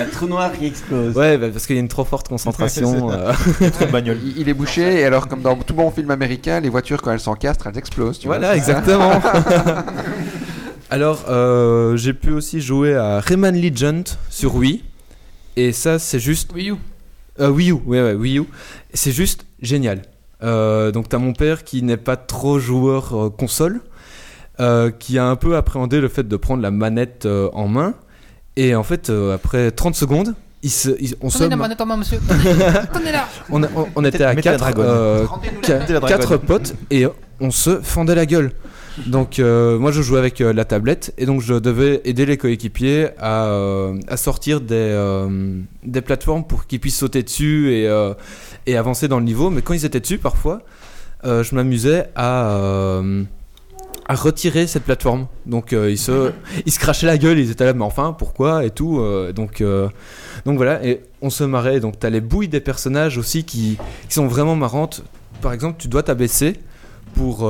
Speaker 2: Un trou noir qui explose.
Speaker 5: ouais, bah, parce qu'il y a une trop forte concentration. euh,
Speaker 4: Trop de bagnole.
Speaker 3: Il, il est bouché, et alors, comme dans tout bon film américain, les voitures, quand elles s'encastrent, elles explosent. Tu
Speaker 5: voilà,
Speaker 3: vois.
Speaker 5: exactement. Alors, euh, j'ai pu aussi jouer à Rayman Legend sur Wii. Et ça, c'est juste
Speaker 1: Wii U.
Speaker 5: Euh, Wii U, ouais, ouais, Wii U. C'est juste génial. Euh, donc t'as mon père qui n'est pas trop joueur euh, console, euh, qui a un peu appréhendé le fait de prendre la manette euh, en main. Et en fait, euh, après 30 secondes, il se, il- on, se,
Speaker 1: Tenez la manette en main, monsieur. Tenez-la.
Speaker 5: on, a- on- on était à
Speaker 4: Mettez la
Speaker 5: 4
Speaker 4: dragonne. Mettez la dragonne.
Speaker 5: potes et on se fendait la gueule. Donc euh, moi je jouais avec euh, la tablette et donc je devais aider les coéquipiers à, euh, à sortir des, des plateformes pour qu'ils puissent sauter dessus et, et avancer dans le niveau. Mais quand ils étaient dessus parfois, je m'amusais à, à retirer cette plateforme. Donc euh, ils, se, ils se crachaient la gueule, ils étaient là mais enfin pourquoi et tout. euh, donc, euh, donc voilà et on se marrait. Donc t'as les bouilles des personnages aussi qui, qui sont vraiment marrantes. Par exemple tu dois t'abaisser pour...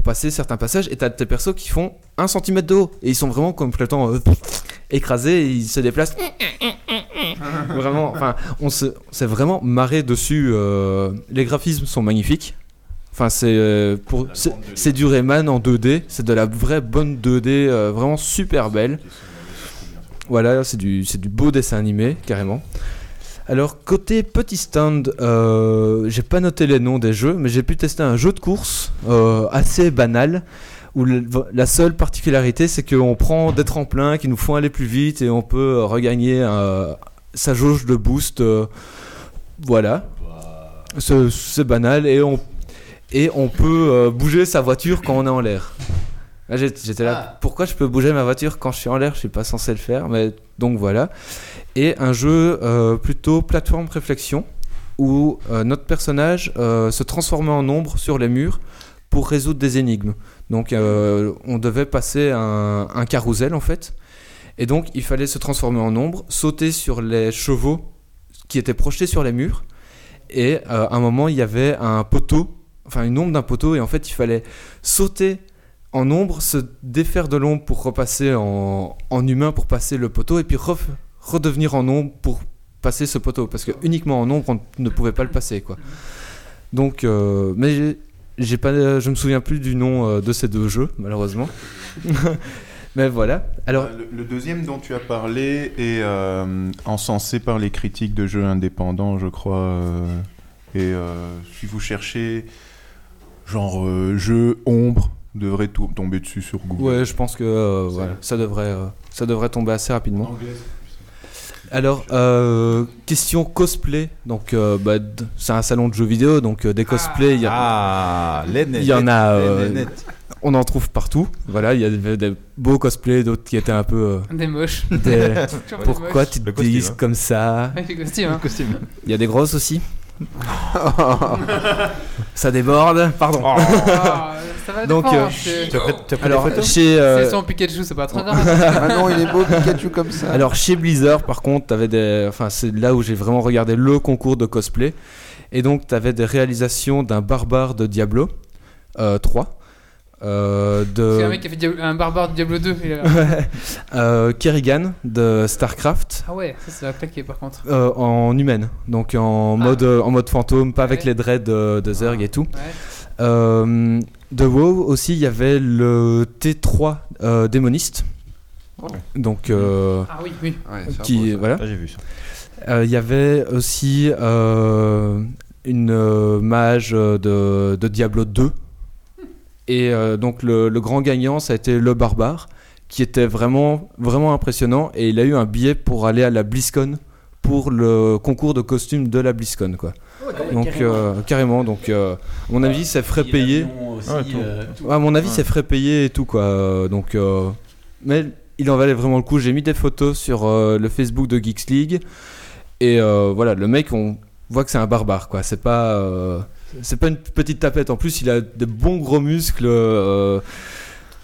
Speaker 5: pour passer certains passages et t'as des persos qui font un centimètre de haut. Et ils sont vraiment complètement euh, écrasés et ils se déplacent. Vraiment enfin on se s'est vraiment marré dessus euh, les graphismes sont magnifiques. Enfin c'est euh, pour c'est- du Rayman en 2D c'est de la vraie bonne 2D euh, vraiment super belle. Voilà c'est du c'est du beau dessin animé carrément alors côté petit stand, euh, j'ai pas noté les noms des jeux, mais j'ai pu tester un jeu de course euh, assez banal où le- la seule particularité c'est qu'on prend des tremplins qui nous font aller plus vite et on peut regagner euh, sa jauge de boost. euh, voilà, c'est banal et on et on peut bouger sa voiture quand on est en l'air. J'ai- J'étais là,
Speaker 2: Ah.
Speaker 5: pourquoi je peux bouger ma voiture quand je suis en l'air? Je suis pas censé le faire, mais donc voilà et un jeu euh, plutôt plateforme réflexion où euh, notre personnage euh, se transformait en ombre sur les murs pour résoudre des énigmes. Donc on devait passer un, un carrousel en fait. Et donc il fallait se transformer en ombre, sauter sur les chevaux qui étaient projetés sur les murs. Et à un moment il y avait un poteau, enfin une ombre d'un poteau, et en fait il fallait sauter en ombre, se défaire de l'ombre pour repasser en, humain pour passer le poteau, et puis redevenir en ombre pour passer ce poteau parce que uniquement en ombre on ne pouvait pas le passer quoi. Donc euh, mais j'ai- pas je me souviens plus du nom euh, de ces deux jeux malheureusement. mais voilà. Alors
Speaker 6: Euh, le, le deuxième dont tu as parlé est euh, encensé par les critiques de jeux indépendants, je crois. et si vous cherchez genre jeu ombre, devrait tout tomber dessus sur Google.
Speaker 5: ouais, je pense que euh, ça devrait euh, ça devrait tomber assez rapidement. Alors, euh, question cosplay. Donc, euh, bah, d- c'est un salon de jeux vidéo, donc euh, des cosplays, il y a-
Speaker 4: Ah, les
Speaker 5: il y en a,
Speaker 4: les
Speaker 5: euh, on en trouve partout. Voilà, il y a des, des beaux cosplays, d'autres qui étaient un peu. euh,
Speaker 1: Des moches.
Speaker 5: des-
Speaker 1: Toujours des
Speaker 5: Pourquoi
Speaker 1: moches.
Speaker 5: tu te déguises
Speaker 4: hein.
Speaker 5: comme ça
Speaker 1: costume, hein.
Speaker 5: Il y a des grosses aussi. Ça déborde, pardon.
Speaker 1: Ah, ça va
Speaker 5: Donc,
Speaker 1: dépendre,
Speaker 5: euh,
Speaker 1: c'est-
Speaker 6: Tu as pris, tu as pris
Speaker 5: Alors,
Speaker 6: des photos
Speaker 5: chez, euh,
Speaker 1: C'est Pikachu, c'est pas très grave.
Speaker 3: Ah non, il est beau Pikachu comme ça.
Speaker 5: Alors chez Blizzard, par contre, t'avais des, enfin c'est là où j'ai vraiment regardé le concours de cosplay, et donc t'avais des réalisations d'un barbare de Diablo euh, 3, euh, de
Speaker 1: C'est un mec qui a fait Diablo- un barbare de Diablo 2. il a-
Speaker 5: euh, Kerrigan de Starcraft.
Speaker 1: Ah ouais, ça, ça va claquer par contre.
Speaker 5: euh, en humaine, donc en
Speaker 1: Ah.
Speaker 5: mode en mode fantôme, pas avec les dreads de, de Zerg et tout.
Speaker 1: Ouais.
Speaker 5: Euh, de WoW aussi, il y avait le T3 euh, démoniste. Donc euh,
Speaker 1: Ah oui, oui.
Speaker 3: Ouais, c'est
Speaker 5: qui
Speaker 3: beau, ça.
Speaker 5: voilà.
Speaker 4: Ah, j'ai vu ça.
Speaker 5: Euh, Il y avait aussi euh, une euh, mage de, de Diablo 2. Et euh, donc le, le grand gagnant, ça a été le barbare, qui était vraiment, vraiment impressionnant. Et il a eu un billet pour aller à la BlizzCon pour le concours de costumes de la BlizzCon. Quoi. donc euh, carrément, donc euh, à mon avis.
Speaker 6: Ah, tout.
Speaker 5: Ouais, à mon avis, c'est frais payé et tout quoi. Donc, euh, mais il en valait vraiment le coup. J'ai mis des photos sur euh, le Facebook de Geeks League et euh, voilà, le mec, on voit que c'est un barbare quoi. C'est pas, euh, c'est pas une petite tapette. En plus, il a de bons gros muscles. euh,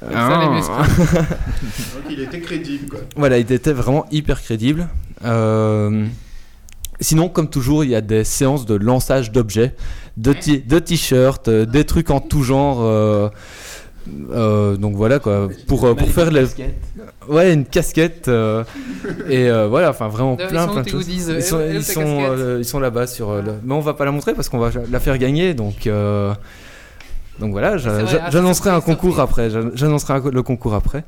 Speaker 1: Ça, les muscles.
Speaker 6: Donc il était crédible quoi.
Speaker 5: Voilà, il était vraiment hyper crédible. Euh, Sinon, comme toujours, il y a des séances de lançage d'objets, de t-shirts, euh, des trucs en tout genre. Euh, donc voilà quoi, pour, euh, pour faire les. Ouais, une casquette. euh, et euh, voilà, enfin vraiment plein,
Speaker 1: ils sont
Speaker 5: plein de choses. Ils sont, ils sont, euh, là-bas sur. le- Mais on va pas la montrer parce qu'on va la faire gagner. Donc, euh, donc voilà, j'annoncerai un concours après. j'a- J'annoncerai le concours après.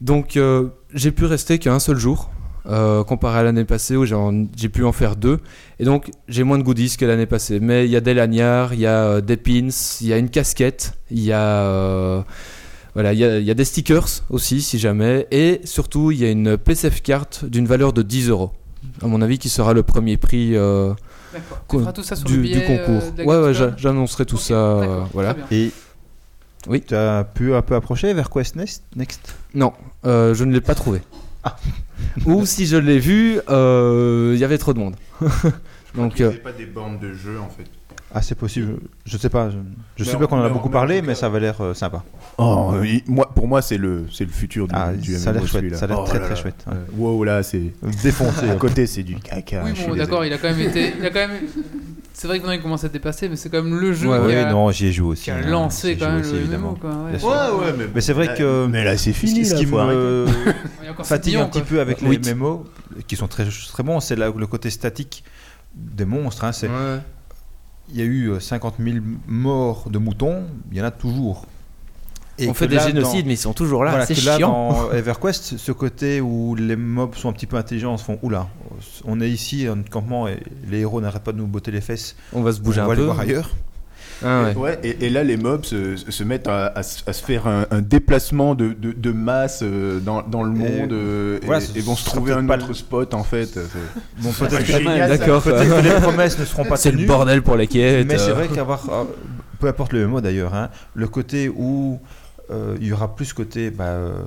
Speaker 5: Donc euh, j'ai pu rester qu'un seul jour. Euh, comparé à l'année passée où j'ai pu en faire deux et donc j'ai moins de goodies que l'année passée mais il y a des lanyards il y a euh, des pins il y a une casquette il y a euh, voilà, il y, a, il y a des stickers aussi, si jamais. Et surtout, il y a une PCF carte d'une valeur de 10 euros. À mon avis, qui sera le premier prix euh,
Speaker 1: D'accord. Tu
Speaker 5: Quoi,
Speaker 1: feras tout ça sur le
Speaker 5: du,
Speaker 1: billet
Speaker 5: du concours.
Speaker 1: euh,
Speaker 5: ouais, j'annoncerai tout ça. euh, voilà.
Speaker 4: Et
Speaker 5: Oui.
Speaker 4: tu as pu un peu approcher vers Quest Next, Next?
Speaker 5: Non, euh, je ne l'ai pas trouvé. Ou si je l'ai vu, euh, il y avait trop de monde. Donc, euh,
Speaker 6: pas des bornes de jeu en fait.
Speaker 4: Ah, c'est possible. Je sais pas. Je, je sais pas qu'on en a beaucoup parlé, mais ça avait l'air euh, sympa.
Speaker 6: Oh, il- moi, pour moi, c'est le, c'est le futur du,
Speaker 4: Ah,
Speaker 6: du
Speaker 4: ça a l'air chouette,
Speaker 6: celui-là.
Speaker 4: ça a l'air
Speaker 6: Oh
Speaker 4: très,
Speaker 6: là
Speaker 4: très
Speaker 6: là.
Speaker 4: chouette, ouais.
Speaker 6: Euh, wow, là, c'est
Speaker 4: Défoncé.
Speaker 6: à
Speaker 4: hein.
Speaker 6: côté, c'est du caca.
Speaker 1: Oui,
Speaker 6: je suis
Speaker 1: bon,
Speaker 6: désolé.
Speaker 1: d'accord, il a quand même été. Il a quand même. C'est vrai que maintenant il commence à dépasser, mais c'est quand même le jeu
Speaker 5: Ouais,
Speaker 1: qui,
Speaker 4: Oui,
Speaker 1: a,
Speaker 4: non, j'y ai joué aussi.
Speaker 1: qui a
Speaker 4: hein.
Speaker 1: lancé quand même
Speaker 4: aussi,
Speaker 1: le
Speaker 4: évidemment.
Speaker 1: MMO. Quoi, ouais.
Speaker 6: Ouais, ouais, mais,
Speaker 4: Mais c'est vrai que.
Speaker 6: Mais là, c'est
Speaker 4: Ce
Speaker 6: fini.
Speaker 4: qui, ce qui me fatigue
Speaker 1: 7
Speaker 4: un petit peu avec les. MMO, qui sont très, très bons, c'est le côté statique des monstres. hein, c'est-. Il y a eu euh, 50 000 morts de moutons, il y en a toujours. Et
Speaker 5: on fait des
Speaker 4: là,
Speaker 5: génocides,
Speaker 4: dans-
Speaker 5: mais ils sont toujours là.
Speaker 4: voilà,
Speaker 5: c'est
Speaker 4: que là,
Speaker 5: chiant.
Speaker 4: dans EverQuest, ce côté où les mobs sont un petit peu intelligents, on se font oula, on est ici, un campement, et les héros n'arrêtent pas de nous botter les fesses.
Speaker 5: On va se bouger
Speaker 4: on
Speaker 5: un
Speaker 4: va
Speaker 5: peu.
Speaker 4: aller voir ailleurs.
Speaker 5: Ah ouais.
Speaker 6: Ouais, et, et là, les mobs se, se mettent à, à se à se faire un, un déplacement de, de, de masse euh, dans, dans le
Speaker 4: Et
Speaker 6: monde euh, et,
Speaker 4: voilà, ce
Speaker 6: et vont se trouver un autre
Speaker 4: le-
Speaker 6: spot en fait. C'est-
Speaker 4: Bon, peut-être.
Speaker 5: D'accord.
Speaker 4: peut-être que les promesses ne seront pas
Speaker 5: C'est
Speaker 4: tenues.
Speaker 5: le bordel pour les quêtes.
Speaker 4: Mais c'est
Speaker 5: euh.
Speaker 4: vrai qu'avoir, euh, peu importe le MMO d'ailleurs, hein, le côté où euh, il y aura plus côté, bah, euh,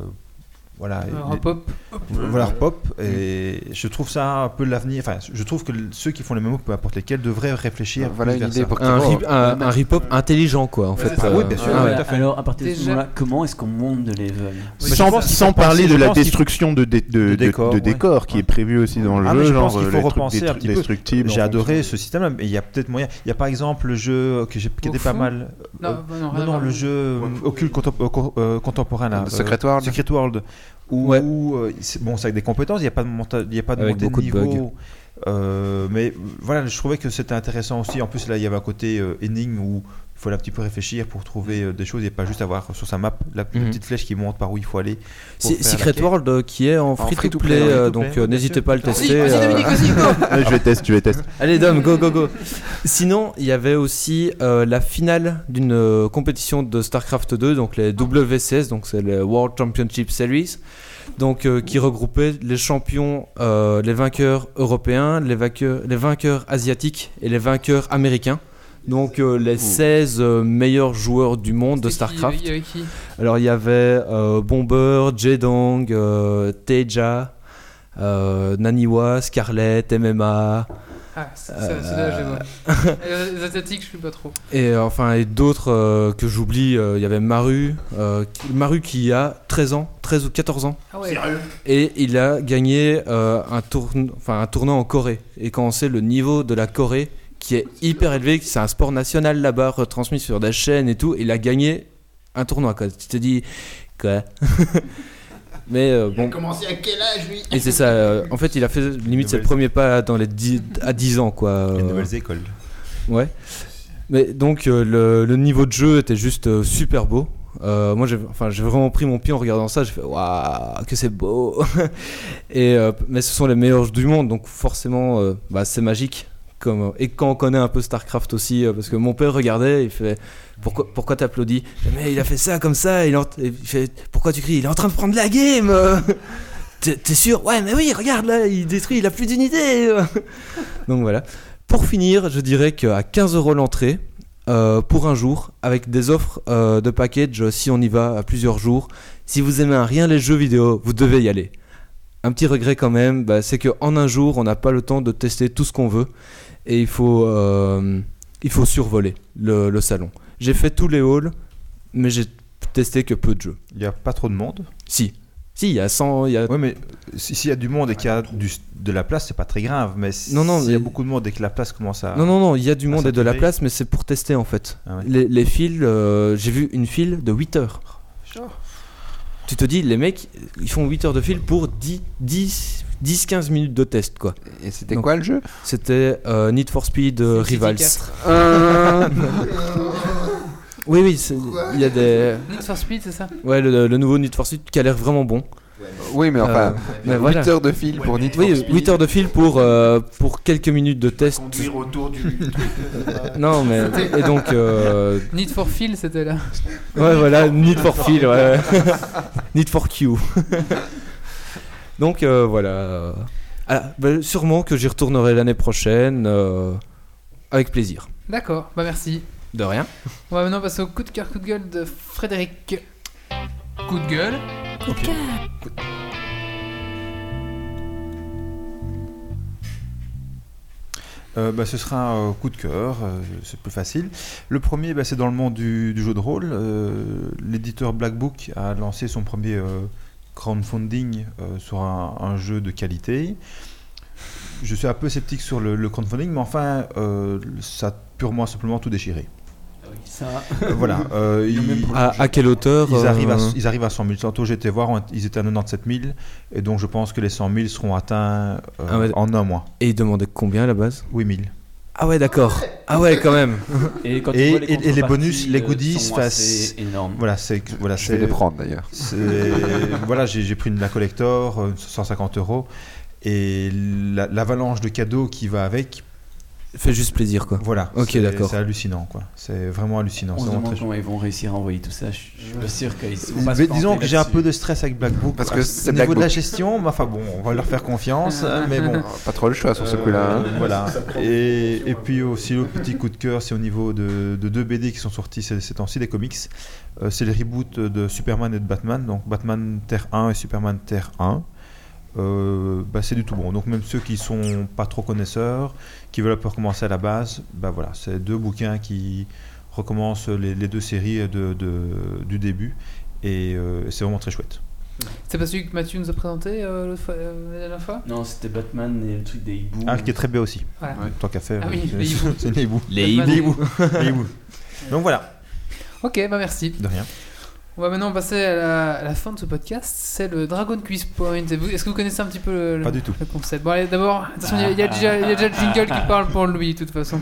Speaker 4: voilà,
Speaker 1: pop.
Speaker 4: voilà, pop, et je trouve ça un peu l'avenir. Enfin, je trouve que ceux qui font les MMO, peu importe lesquels, devraient réfléchir.
Speaker 3: Voilà
Speaker 4: plus
Speaker 3: une
Speaker 4: vers
Speaker 3: idée pour
Speaker 5: un, rip, un, un rip-hop intelligent, quoi, en fait.
Speaker 4: Ah oui, bien
Speaker 5: Euh,
Speaker 4: sûr,
Speaker 5: ah ouais.
Speaker 4: tout à fait.
Speaker 2: Alors, à partir de ce moment-là, comment est-ce qu'on monte de level
Speaker 4: Mais
Speaker 6: sans parler de la destruction de, dé- de,
Speaker 4: de
Speaker 6: de-
Speaker 4: décors,
Speaker 6: de
Speaker 4: ouais.
Speaker 6: décors qui est prévu aussi dans le
Speaker 4: Ah,
Speaker 6: jeu,
Speaker 4: je
Speaker 6: genre
Speaker 4: pense qu'il
Speaker 6: euh,
Speaker 4: faut repenser un petit peu. J'ai adoré
Speaker 6: fonction.
Speaker 4: ce système-là, mais il y a peut-être moyen. Il y a par exemple le jeu que j'ai- qui était pas mal.
Speaker 1: Non,
Speaker 4: Euh,
Speaker 1: bah non,
Speaker 4: le jeu euh, occulte contem- euh, co- euh, contemporain
Speaker 3: Secret World.
Speaker 4: Où,
Speaker 5: Ouais.
Speaker 4: où, euh, bon, c'est avec des compétences, il n'y a pas de, monta- il y a pas de
Speaker 5: Avec
Speaker 4: montée de niveau. Euh, mais euh, voilà, je trouvais que c'était intéressant aussi. En plus, là, il y avait un côté euh, énigme où il fallait un petit peu réfléchir pour trouver euh, des choses et pas juste avoir sur sa map la, la
Speaker 5: Mhm.
Speaker 4: petite flèche qui montre par où il faut aller. la
Speaker 5: Secret. World euh, qui est en free to play, euh, donc euh, n'hésitez pas à le tester.
Speaker 1: vas-y, Dominique, vas-y, go
Speaker 6: Ouais, je vais tester, je vais tester.
Speaker 5: Allez Dom, go go go. Sinon, il y avait aussi euh, la finale d'une euh, compétition de StarCraft 2, donc les WCS, donc c'est le World Championship Series, donc euh, qui regroupait les champions, euh, les vainqueurs européens, les vainqueurs, les vainqueurs asiatiques et les vainqueurs américains. Donc euh, les 16 euh, meilleurs joueurs du monde de
Speaker 1: qui,
Speaker 5: StarCraft.
Speaker 1: Il y avait qui
Speaker 5: Alors il y avait euh, Bomber, Jedong, euh, Teja, euh, Naniwa, Scarlett, MMA.
Speaker 1: Ah c'est là, je les asiatiques, je suis pas trop.
Speaker 5: Et enfin, et d'autres euh, que j'oublie, euh, il y avait Maru, euh, qui- Maru qui a 13 ans, 13 ou 14 ans,
Speaker 1: Ah ouais.
Speaker 5: et il a gagné euh, un, enfin, un tournoi en Corée. Et quand on sait le niveau de la Corée, qui est hyper élevé, c'est un sport national là-bas, retransmis sur des chaînes et tout, il a gagné un tournoi. Quoi. Tu te dis, quoi? Mais euh, bon.
Speaker 6: commencé à quel âge, lui?
Speaker 5: Et c'est ça, euh, en fait, il a fait limite ses premiers pas dans les 10 à 10 ans, quoi.
Speaker 4: Les
Speaker 5: euh,
Speaker 4: nouvelles écoles.
Speaker 5: Ouais. Mais donc euh, le, le niveau de jeu était juste euh, super beau. Euh, moi, j'ai enfin, j'ai vraiment pris mon pied en regardant ça. J'ai fait waouh, que c'est beau. et euh, mais ce sont les meilleurs jeux du monde, donc forcément, euh, bah, c'est magique. Et quand on connaît un peu Starcraft aussi, euh, parce que mon père regardait, il fait pourquoi, pourquoi t'applaudis? Mais il a fait ça comme ça. Il, fait pourquoi tu cries? Il est en train de prendre la game. T'es sûr? Ouais, mais oui, regarde là, il détruit, il a plus d'unités. donc voilà. Pour finir, je dirais qu'à 15 euros l'entrée, euh, pour un jour, avec des offres euh, de package si on y va à plusieurs jours, si vous aimez un rien les jeux vidéo, vous devez y aller. Un petit regret quand même, bah, c'est qu'en un jour, on n'a pas le temps de tester tout ce qu'on veut et il faut, euh, il faut survoler le, le salon. J'ai fait tous les halls, mais j'ai testé que peu de jeux.
Speaker 4: Il n'y a pas trop de monde?
Speaker 5: Si, si, il y a 100, il y a
Speaker 4: Oui, mais si- s'il y a du monde et qu'il y a du- de la place, c'est pas très grave. Mais si-
Speaker 5: Non, non,
Speaker 4: s'il y a beaucoup de monde et que la place commence à.
Speaker 5: Non, non, non, il y a du monde et de la place, mais c'est pour tester en fait.
Speaker 4: Ah ouais.
Speaker 5: les, les files, euh, j'ai vu une file de 8 heures. Tu te dis, les mecs, ils font 8 heures de file pour 10, 10, 10 15 minutes de test quoi.
Speaker 3: Et c'était
Speaker 5: Donc-
Speaker 3: quoi le jeu?
Speaker 5: C'était euh, Need for Speed euh, Rivals.
Speaker 1: 4.
Speaker 5: Oui, oui, c'est- il y a des.
Speaker 1: Need for Speed, c'est ça?
Speaker 5: Ouais, le, le nouveau Need for Speed qui a l'air vraiment bon.
Speaker 3: Oui, mais enfin,
Speaker 5: Euh, mais
Speaker 3: 8
Speaker 5: voilà.
Speaker 3: heures de fil pour Need for
Speaker 5: Oui,
Speaker 3: Speed.
Speaker 5: 8 heures de file pour, euh, pour quelques minutes de test.
Speaker 6: Conduire autour du.
Speaker 5: Non, mais. Et donc. euh,
Speaker 1: Need for Phil, c'était là.
Speaker 5: Ouais, voilà, Need for Phil, ouais. Need for Q. Donc euh, voilà. Ah, bah, sûrement que j'y retournerai l'année prochaine euh, avec plaisir.
Speaker 1: D'accord, bah merci.
Speaker 5: De rien.
Speaker 1: On va maintenant passer au coup de cœur, coup de gueule de Frédéric. Coup de gueule.
Speaker 4: Euh, bah, ce sera un coup de cœur, euh, c'est plus facile. Le premier, bah, c'est dans le monde du, du jeu de rôle. Euh, L'éditeur Black Book a lancé son premier euh, crowdfunding euh, sur un, un jeu de qualité. Je suis un peu sceptique sur le, le crowdfunding, mais enfin, euh, ça a purement simplement tout déchiré.
Speaker 2: Ça,
Speaker 4: Euh, voilà. euh,
Speaker 2: Ils
Speaker 5: À, à quelle hauteur
Speaker 4: Ils arrivent, à,
Speaker 5: euh,
Speaker 4: ils arrivent à 100 000. Tantôt, été voir, ils étaient à 97 000. Et donc, je pense que les 100 000 seront atteints euh,
Speaker 5: Ah ouais.
Speaker 4: en un mois.
Speaker 5: Et ils demandaient combien à la base?
Speaker 4: 8 000.
Speaker 5: Ah ouais, d'accord. Ah ouais, quand même.
Speaker 2: Et, quand
Speaker 4: Et-
Speaker 2: tu vois
Speaker 4: et- et les bonus, les goodies
Speaker 2: assez énormes.
Speaker 4: Voilà, c'est. Voilà,
Speaker 3: Je vais les
Speaker 4: c'est.
Speaker 3: prendre d'ailleurs.
Speaker 4: c'est- voilà, j'ai pris une la collector, euh, 150 euros. Et la- l'avalanche de cadeaux qui va avec,
Speaker 5: Fait juste plaisir, quoi.
Speaker 4: voilà.
Speaker 5: Ok, d'accord.
Speaker 4: C'est hallucinant, quoi. C'est vraiment hallucinant.
Speaker 2: On se demande comment ils vont réussir à envoyer tout ça. Je je suis pas sûr qu'ils vont pas
Speaker 4: disons que j'ai un peu de stress avec Black Book
Speaker 3: Parce que c'est
Speaker 4: au niveau de la gestion, mais enfin bon, on va leur faire confiance, mais bon.
Speaker 3: Pas trop le choix sur ce coup-là. hein.
Speaker 4: Euh, Voilà. Et, et puis aussi le petit coup de cœur, c'est au niveau de, de deux BD qui sont sortis ces, ces temps-ci, des comics. Euh, c'est le reboot de Superman et de Batman, donc Batman Terre 1 et Superman Terre 1. Euh, bah, c'est du tout bon. Donc même ceux qui sont pas trop connaisseurs, qui veulent un peu recommencer à la base, bah voilà, c'est deux bouquins qui recommencent les, les deux séries de, de- du début. Et euh, c'est vraiment très chouette.
Speaker 1: C'est pas celui que Mathieu nous a présenté euh, fois- euh, la dernière fois?
Speaker 2: Non, c'était Batman et le truc des hiboux.
Speaker 4: Ah, qui est très bien aussi.
Speaker 1: Voilà.
Speaker 4: Tant qu'à faire.
Speaker 1: Ah oui, les hiboux.
Speaker 4: c'est les hiboux.
Speaker 5: Les
Speaker 1: Batman.
Speaker 5: hiboux.
Speaker 4: Les hiboux. Donc voilà,
Speaker 1: Ok, bah merci.
Speaker 4: de rien.
Speaker 1: On va maintenant passer à la, à la fin de ce podcast. C'est le Dragon Quiz Point. Est-ce que vous connaissez un petit peu le, le-
Speaker 4: Pas du tout.
Speaker 1: le concept? Bon, allez, d'abord, attention, il y a- il y, a déjà- il y a déjà le jingle qui parle pour Louis, de toute façon.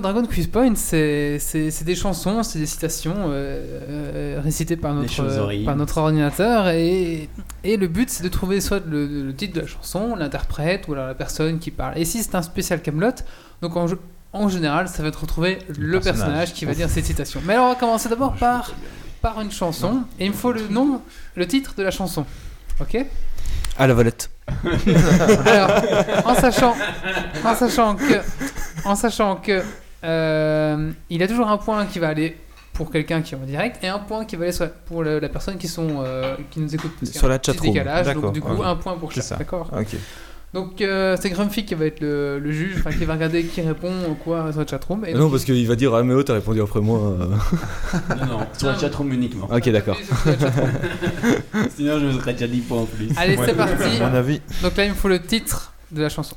Speaker 1: Dragon Quiz Point, c'est des chansons, c'est des citations euh, euh, récitées par notre, par notre ordinateur. Et, et le but, c'est de trouver soit le, le titre de la chanson, l'interprète ou alors la personne qui parle. Et si c'est un spécial Camelot, donc en, en général, ça va être retrouver le, personnage.
Speaker 4: personnage.
Speaker 1: qui va dire cette citation. Mais alors, on va commencer d'abord par, par une chanson. Et il me faut le nom, le titre de la chanson. Ok?
Speaker 5: À la volette.
Speaker 1: alors, en sachant, en sachant que, en sachant que, euh, il y a toujours un point qui va aller pour quelqu'un qui est en direct et un point qui va aller sur- pour la personne qui sont, euh, qui nous écoute.
Speaker 5: Sur la chatroom.
Speaker 1: décalage, donc
Speaker 4: D'accord,
Speaker 1: du coup un point pour
Speaker 4: C'est
Speaker 1: chaque. D'accord. Donc euh, c'est Grumpy qui va être le, le juge, enfin qui va regarder qui répond quoi sur la chatroom. Et
Speaker 5: non,
Speaker 1: donc,
Speaker 5: parce qu'il va dire Ah, mais oh, t'as répondu après moi. euh.
Speaker 2: Non, non, sur la chatroom uniquement.
Speaker 5: ok, d'accord.
Speaker 2: Sinon, je me serais déjà 10 points en plus.
Speaker 1: Allez, c'est parti.
Speaker 4: À mon avis,
Speaker 1: Donc là, il me faut le titre de la chanson.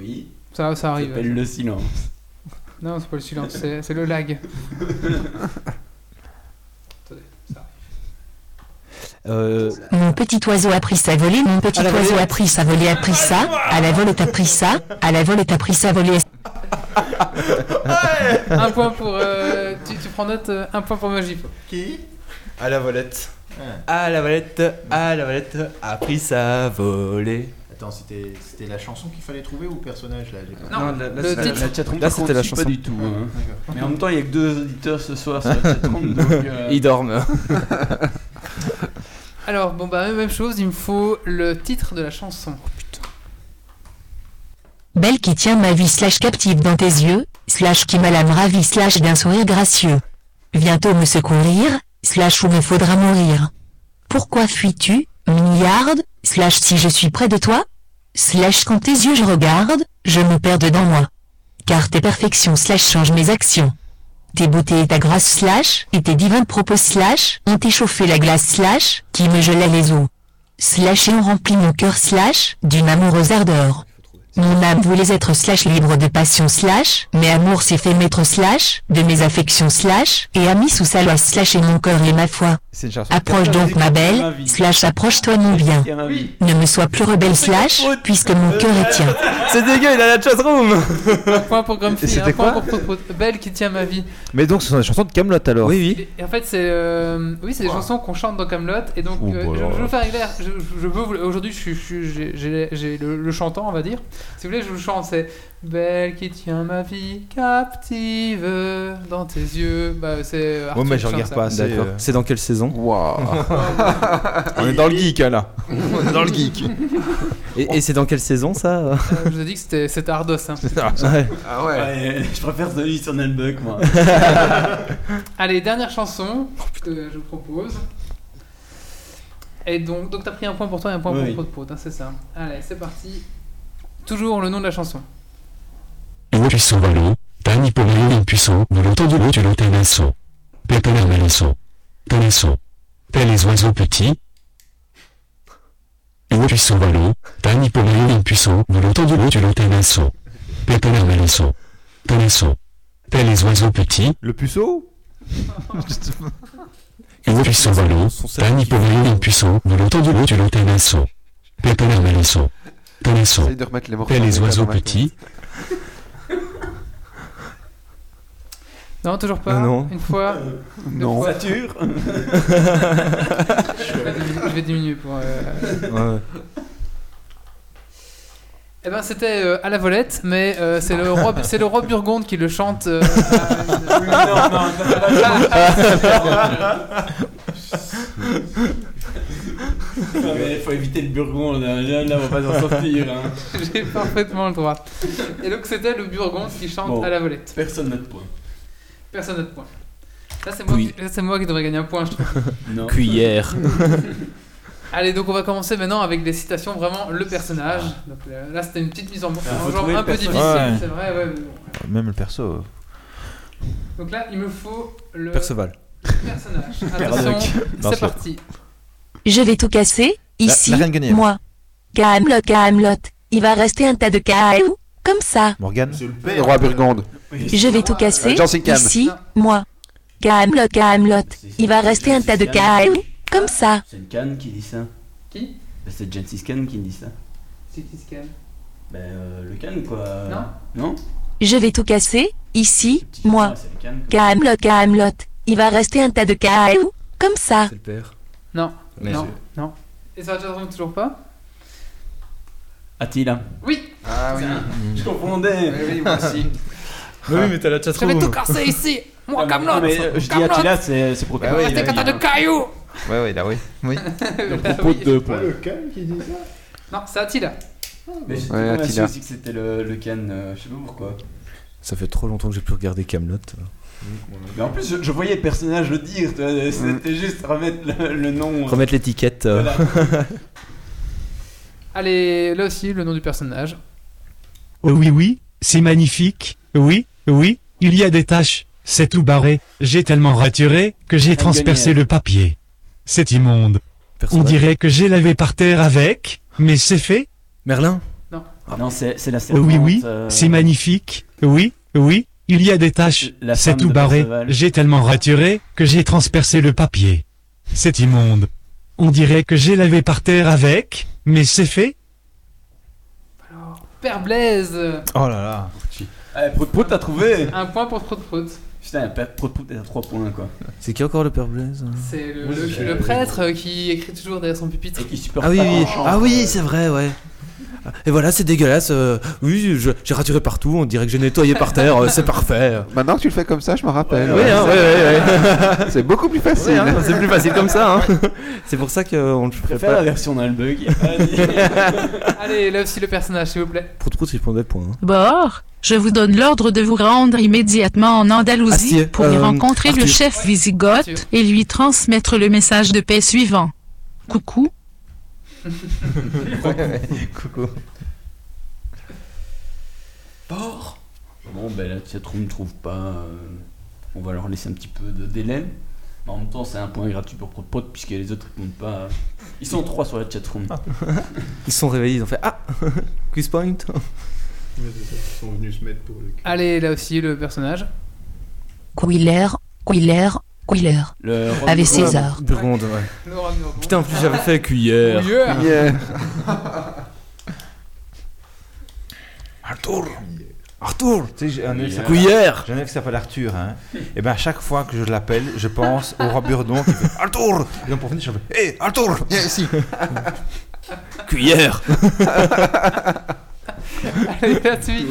Speaker 2: Oui,
Speaker 1: Ça, ça
Speaker 2: ça
Speaker 1: arrive.
Speaker 2: s'appelle le silence.
Speaker 1: Non, c'est pas le silence, c'est c'est le lag.
Speaker 5: Euh,
Speaker 10: Mon petit oiseau a pris sa volée, mon petit
Speaker 5: À la volée.
Speaker 10: oiseau a pris sa volée, a pris ça, à la volée a pris ça, à la volée a pris sa volée.
Speaker 1: un point pour. euh, tu, tu prends note, euh, un point pour Magip.
Speaker 8: Qui?
Speaker 5: À la volette. À la volette, à la volette, a pris sa volée.
Speaker 8: Attends, c'était c'était la chanson qu'il fallait trouver ou le personnage là
Speaker 1: Non,
Speaker 2: la,
Speaker 1: le
Speaker 2: la-
Speaker 1: titre.
Speaker 2: la chatroom,
Speaker 5: Là, c'était la chanson.
Speaker 2: Pas du tout. hein.
Speaker 8: D'accord.
Speaker 2: Mais en même temps, il y a que deux auditeurs ce soir sur la chatroom. donc, euh,
Speaker 5: Ils dorment.
Speaker 1: Alors, bon, bah, même chose, il me faut le titre de la chanson.
Speaker 10: Belle qui tient ma vie slash captive dans tes yeux, slash qui m'a l'âme ravie slash d'un sourire gracieux. Bientôt me secourir, slash où me faudra mourir. Pourquoi fuis-tu, milliarde, slash si je suis près de toi, slash quand tes yeux je regarde, je me perds dedans moi. Car tes perfections slash changent mes actions. Tes beautés et ta grâce slash, et tes divins propos slash, ont échauffé la glace slash, qui me gelait les os. Slash et ont rempli mon cœur slash, d'une amoureuse ardeur. Mon âme voulait être slash libre de passion slash, mais amour s'est fait maître slash, de mes affections slash, et a mis sous sa loi slash et mon cœur et ma foi.
Speaker 4: C'est une chanson.
Speaker 10: Approche donc ma belle, slash approche-toi mon bien.
Speaker 2: Oui.
Speaker 10: Ne me sois plus rebelle slash, puisque mon cœur est tien.
Speaker 5: C'est dégueu, il a la chatroom.
Speaker 1: Un point pour Grumpy, un point
Speaker 4: quoi
Speaker 1: pour Prout. Belle qui tient ma vie.
Speaker 4: Mais donc, ce sont des chansons de Camelot alors.
Speaker 5: Oui, oui.
Speaker 1: Et, et en fait, c'est euh, oui, c'est des chansons qu'on chante dans Camelot. Et donc,
Speaker 4: Oh,
Speaker 1: euh,
Speaker 4: bah
Speaker 1: je, veux faire clair. Je, je veux vous- aujourd'hui, j'ai le, le chantant, on va dire. Si vous voulez, je vous le chante. C'est Belle qui tient ma vie captive dans tes yeux. Bah, c'est.
Speaker 4: Ouais,
Speaker 1: Arthur
Speaker 4: mais je regarde
Speaker 1: ça.
Speaker 4: pas.
Speaker 5: D'accord.
Speaker 4: euh.
Speaker 5: C'est dans quelle saison
Speaker 3: Waouh.
Speaker 4: On est dans le geek hein, là. On est dans le geek.
Speaker 5: Et, et c'est dans quelle saison ça
Speaker 1: Euh, je vous ai dit que c'était c'était Ardos. hein.
Speaker 5: Ouais.
Speaker 3: Ah ouais.
Speaker 2: Ouais, je préfère celui sur Nelbuck, moi.
Speaker 1: Allez, dernière chanson que je vous propose. Et donc, donc t'as pris un point pour toi et un point
Speaker 2: Oui.
Speaker 1: pour Prout hein, c'est ça. Allez, c'est parti. Toujours le nom de la chanson.
Speaker 11: Le puissant ballon, tani pour rien impuissant, vous l'entendez le tu l'entends un son. Pétalaire malençon. Connaissant. Tel les oiseaux petits. Le puissant ballon, tani pour rien impuissant, vous l'entendez le tu l'entends un son. Pétalaire malençon. Connaissant. Tel les oiseaux petits.
Speaker 4: Le puceau?
Speaker 11: Le puissant ballon, tani pour rien impuissant, vous l'entendez le tu l'entends un
Speaker 3: de remettre les morceaux.
Speaker 11: Tel
Speaker 3: en
Speaker 11: les oiseaux petits.
Speaker 1: Non, toujours pas.
Speaker 5: Ah non.
Speaker 1: Une fois. deux
Speaker 3: Non.
Speaker 1: fois.
Speaker 2: Sature
Speaker 1: je, vais diminuer, pour. euh,
Speaker 5: Ouais.
Speaker 1: Eh ben, c'était euh, à la volette, mais euh, c'est le roi, c'est le roi Burgonde qui le chante. euh, à-
Speaker 2: Il faut éviter le burgonde, hein. là, là, on va pas s'en sortir. Hein.
Speaker 1: J'ai parfaitement le droit. Et donc c'était le Burgonde qui chante
Speaker 2: Bon.
Speaker 1: à la volette.
Speaker 2: Personne n'a de point.
Speaker 1: Personne n'a de point. Là c'est moi,
Speaker 5: Oui.
Speaker 1: qui- moi devrais gagner un point, je trouve.
Speaker 2: Non.
Speaker 5: Cuillère.
Speaker 1: Allez, donc on va commencer maintenant avec des citations vraiment le personnage. Donc euh, là c'était une petite mise en,
Speaker 2: Ah,
Speaker 1: en genre un peu difficile,
Speaker 4: Ouais.
Speaker 1: c'est vrai. ouais, mais bon.
Speaker 4: Même le perso.
Speaker 1: Donc là il me faut le
Speaker 5: Perceval.
Speaker 1: personnage. Attention, c'est parti.
Speaker 10: Je vais tout casser, ici,
Speaker 4: la Guenièvre.
Speaker 10: moi. Camelot, Camelot, il va rester un tas de cailloux, comme ça.
Speaker 4: Morgane
Speaker 8: C'est le
Speaker 3: Le roi Burgonde.
Speaker 10: Je vais tout casser,
Speaker 3: Euh, Cam.
Speaker 10: ici, moi. Camelot, Camelot, il va rester un tas de cailloux, comme ça.
Speaker 2: C'est une canne qui dit ça.
Speaker 1: Qui?
Speaker 2: C'est Jensis Khan qui dit ça.
Speaker 1: C'est qui calme
Speaker 2: Ben, euh, le can quoi.
Speaker 1: Non.
Speaker 2: Non?
Speaker 10: Je vais tout casser, ici, moi. Camelot, Camelot. Il va rester un tas de cailloux, comme ça.
Speaker 5: C'est le père.
Speaker 1: Non.
Speaker 5: Mais
Speaker 1: non. Non. Et ça va toujours pas?
Speaker 2: Attila.
Speaker 1: Oui.
Speaker 3: Ah oui.
Speaker 2: Je confondais.
Speaker 3: Oui, oui, moi aussi.
Speaker 5: Oui, mais t'as la
Speaker 1: Je vais tout casser ici. Moi,
Speaker 2: Ah, mais-
Speaker 1: Camelot.
Speaker 2: mais euh, je dis
Speaker 1: Camelot.
Speaker 2: Attila, c'est c'est pour
Speaker 3: Bah bah
Speaker 1: qu'un tas de cailloux.
Speaker 3: Ouais, ouais, là, oui. Oui.
Speaker 2: propos de deux points.
Speaker 8: le can qui dit ça?
Speaker 1: Non, c'est Attila.
Speaker 2: Mais
Speaker 3: Ouais,
Speaker 2: convaincu
Speaker 3: Attila.
Speaker 2: aussi que c'était le, le can, euh, je sais pas pourquoi.
Speaker 5: Ça fait trop longtemps que j'ai pu regarder Camelot.
Speaker 2: Mais en plus, je, je voyais le personnage le dire, vois, c'était juste remettre le, le nom. euh,
Speaker 5: Remettre l'étiquette. euh,
Speaker 2: voilà.
Speaker 1: Allez, là aussi, le nom du personnage.
Speaker 9: Oh oui oui, c'est magnifique. Oui, oui, il y a des taches. C'est tout barré. J'ai tellement raturé que j'ai transpercé le papier. C'est immonde. On dirait que j'ai lavé par terre avec, mais c'est fait.
Speaker 5: Merlin
Speaker 2: Non, c'est c'est la
Speaker 9: oui oui,
Speaker 2: euh,
Speaker 9: c'est magnifique. Oui, oui, il y a des taches. C'est tout barré.
Speaker 2: Perceval.
Speaker 9: J'ai tellement raturé que j'ai transpercé le papier. C'est immonde. On dirait que j'ai lavé par terre avec, mais c'est fait.
Speaker 1: Père Blaise.
Speaker 4: Oh là là.
Speaker 2: Eh, Prout Prout, t'as trouvé
Speaker 1: Un point pour Prout Prout.
Speaker 2: Putain, Père- Prout Prout est à 3 points quoi.
Speaker 5: C'est qui encore le père Blaise
Speaker 1: C'est le, le- le prêtre qui écrit toujours derrière son pupitre.
Speaker 2: Et qui supporte
Speaker 5: Ah oui, oui. ah oui, c'est vrai, ouais. Et voilà, c'est dégueulasse. euh, oui, je- j'ai raturé partout. On dirait que j'ai nettoyé par terre. euh, c'est parfait.
Speaker 3: Maintenant que tu le fais comme ça, je me rappelle.
Speaker 5: Oui,
Speaker 3: ouais.
Speaker 5: hein, ouais, ouais, ouais.
Speaker 3: C'est beaucoup plus facile.
Speaker 5: Oui, hein, c'est plus facile comme ça. hein. C'est pour ça qu'on ne
Speaker 2: Je
Speaker 5: ferait
Speaker 2: préfère la
Speaker 5: pas.
Speaker 2: version le bug.
Speaker 1: Allez, là aussi le personnage, s'il vous plaît.
Speaker 5: Prout Prout, il prend des points. hein.
Speaker 12: Bord, je vous donne l'ordre de vous rendre immédiatement en Andalousie
Speaker 5: Astier,
Speaker 12: pour y
Speaker 5: euh,
Speaker 12: rencontrer le
Speaker 5: Arthur.
Speaker 12: chef Visigoth
Speaker 1: Arthur.
Speaker 12: et lui transmettre le message de paix suivant. Coucou,
Speaker 6: Coucou.
Speaker 2: Bon, ben la chatroom ne trouve pas. euh, on va leur laisser un petit peu de délai. Mais en même temps, c'est un point gratuit pour Prout puisque les autres répondent pas. Ils sont trois sur la chatroom.
Speaker 5: Ils se sont réveillés, ils ont fait Ah Quiz point
Speaker 8: Ils sont venus se mettre pour le cul.
Speaker 1: Allez, là aussi le personnage.
Speaker 10: Quiller, Quiller, Quiller.
Speaker 2: Le
Speaker 10: Avec César.
Speaker 5: Burgonde, ouais. Putain, en plus j'avais fait cuillère.
Speaker 1: Yeah.
Speaker 4: Arthur Arthur Tu sais, j'ai un élève qui s'appelle-
Speaker 5: Cuillère
Speaker 4: Arthur, hein. Et ben à chaque fois que je l'appelle, je pense au roi Burdon qui fait Arthur Et donc pour finir, je fais Hé Arthur Viens ici
Speaker 5: Cuillère
Speaker 1: Allez, la suite.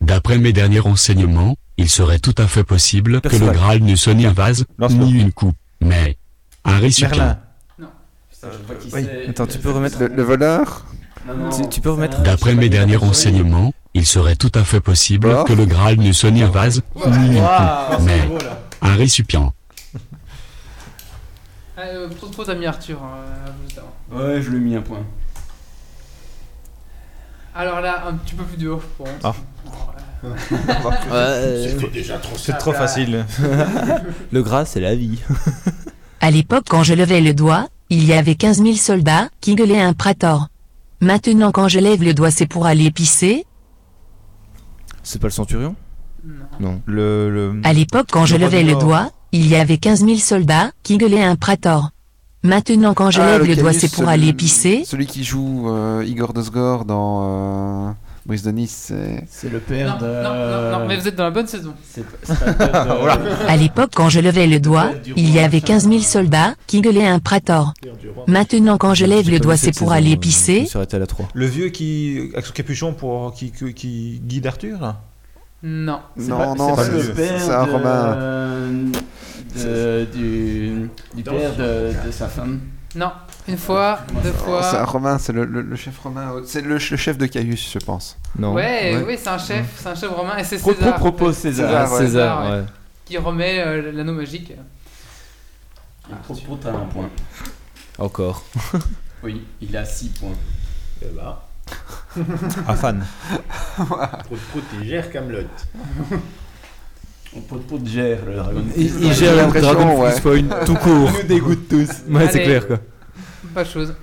Speaker 11: D'après mes derniers renseignements, il serait tout à fait possible que le. Graal ne soit ni un vase, ni une coupe, mais un récipient.
Speaker 4: Merlin
Speaker 2: Putain, je vois qui
Speaker 4: oui.
Speaker 2: c'est.
Speaker 5: Attends, tu peux remettre-
Speaker 3: Le, le voleur
Speaker 2: Non, non,
Speaker 5: Tu- tu peux remettre-
Speaker 11: D'après mes derniers renseignements, il serait tout à fait possible que le Graal ne soit ni un vase, ni une coupe, mais un récipient.
Speaker 1: Ah, euh, Prout a mis Arthur. euh.
Speaker 2: Ouais, je lui ai mis un point.
Speaker 1: Alors là, un petit peu plus dur pour honte.
Speaker 4: Ah.
Speaker 8: Déjà trop
Speaker 4: C'est trop facile.
Speaker 5: Le gras, c'est la vie.
Speaker 10: À l'époque quand je levais le doigt, il y avait 15 000 soldats qui gueulaient un prator. Maintenant quand je lève le doigt c'est pour aller pisser.
Speaker 5: C'est pas le centurion?
Speaker 1: Non.
Speaker 4: Le, le...
Speaker 10: À l'époque quand je
Speaker 4: Le
Speaker 10: levais le doigt, il y avait 15 000 soldats qui gueulaient un prator. Maintenant quand je
Speaker 3: Ah,
Speaker 10: lève le doigt
Speaker 3: Caius,
Speaker 10: c'est pour
Speaker 3: celui-
Speaker 10: aller pisser.
Speaker 3: Celui qui joue euh, Igor Dosgor dans euh, Brise de Nice, c'est.
Speaker 2: C'est le
Speaker 1: Non,
Speaker 2: père de.
Speaker 1: non, non, non, mais vous êtes dans la bonne saison.
Speaker 2: C'est c'est pas le père de.
Speaker 10: À l'époque quand je levais le doigt, il y avait 15 000 soldats qui gueulaient un prator. Maintenant quand je lève le doigt c'est pour aller pisser.
Speaker 5: à la 3.
Speaker 4: le vieux qui. avec son capuchon pour, qui, qui, qui guide Arthur là
Speaker 1: Non.
Speaker 2: C'est
Speaker 3: Non,
Speaker 2: pas-
Speaker 3: non,
Speaker 2: c'est pas
Speaker 3: c'est
Speaker 2: le père
Speaker 3: c'est un
Speaker 2: de-
Speaker 3: Romain.
Speaker 2: de- du, du père de, de sa femme.
Speaker 1: Non. Une fois, deux
Speaker 3: Oh, c'est un
Speaker 1: fois.
Speaker 3: romain, c'est le, le- le chef romain. C'est le, le chef de Caius, je pense.
Speaker 5: Non.
Speaker 1: Ouais,
Speaker 3: Ouais.
Speaker 1: oui, c'est un chef, c'est un chef romain et c'est César.
Speaker 2: pro, propose César.
Speaker 3: César,
Speaker 5: Ah,
Speaker 3: ouais.
Speaker 5: César, ouais.
Speaker 1: qui remet euh, l'anneau magique.
Speaker 2: Et Pro, pro, t'as un point.
Speaker 5: Encore.
Speaker 2: Oui, il a 6 points.
Speaker 8: Eh bah,
Speaker 4: Ah, fan.
Speaker 8: Prout Prout, il gère Camelot.
Speaker 2: On pot pot gère le dragon.
Speaker 5: Il, gère le Dragon
Speaker 3: ouais.
Speaker 5: Tout court.
Speaker 2: Il nous dégoûte tous.
Speaker 5: Ouais, c'est clair quoi.
Speaker 1: Pas de chose.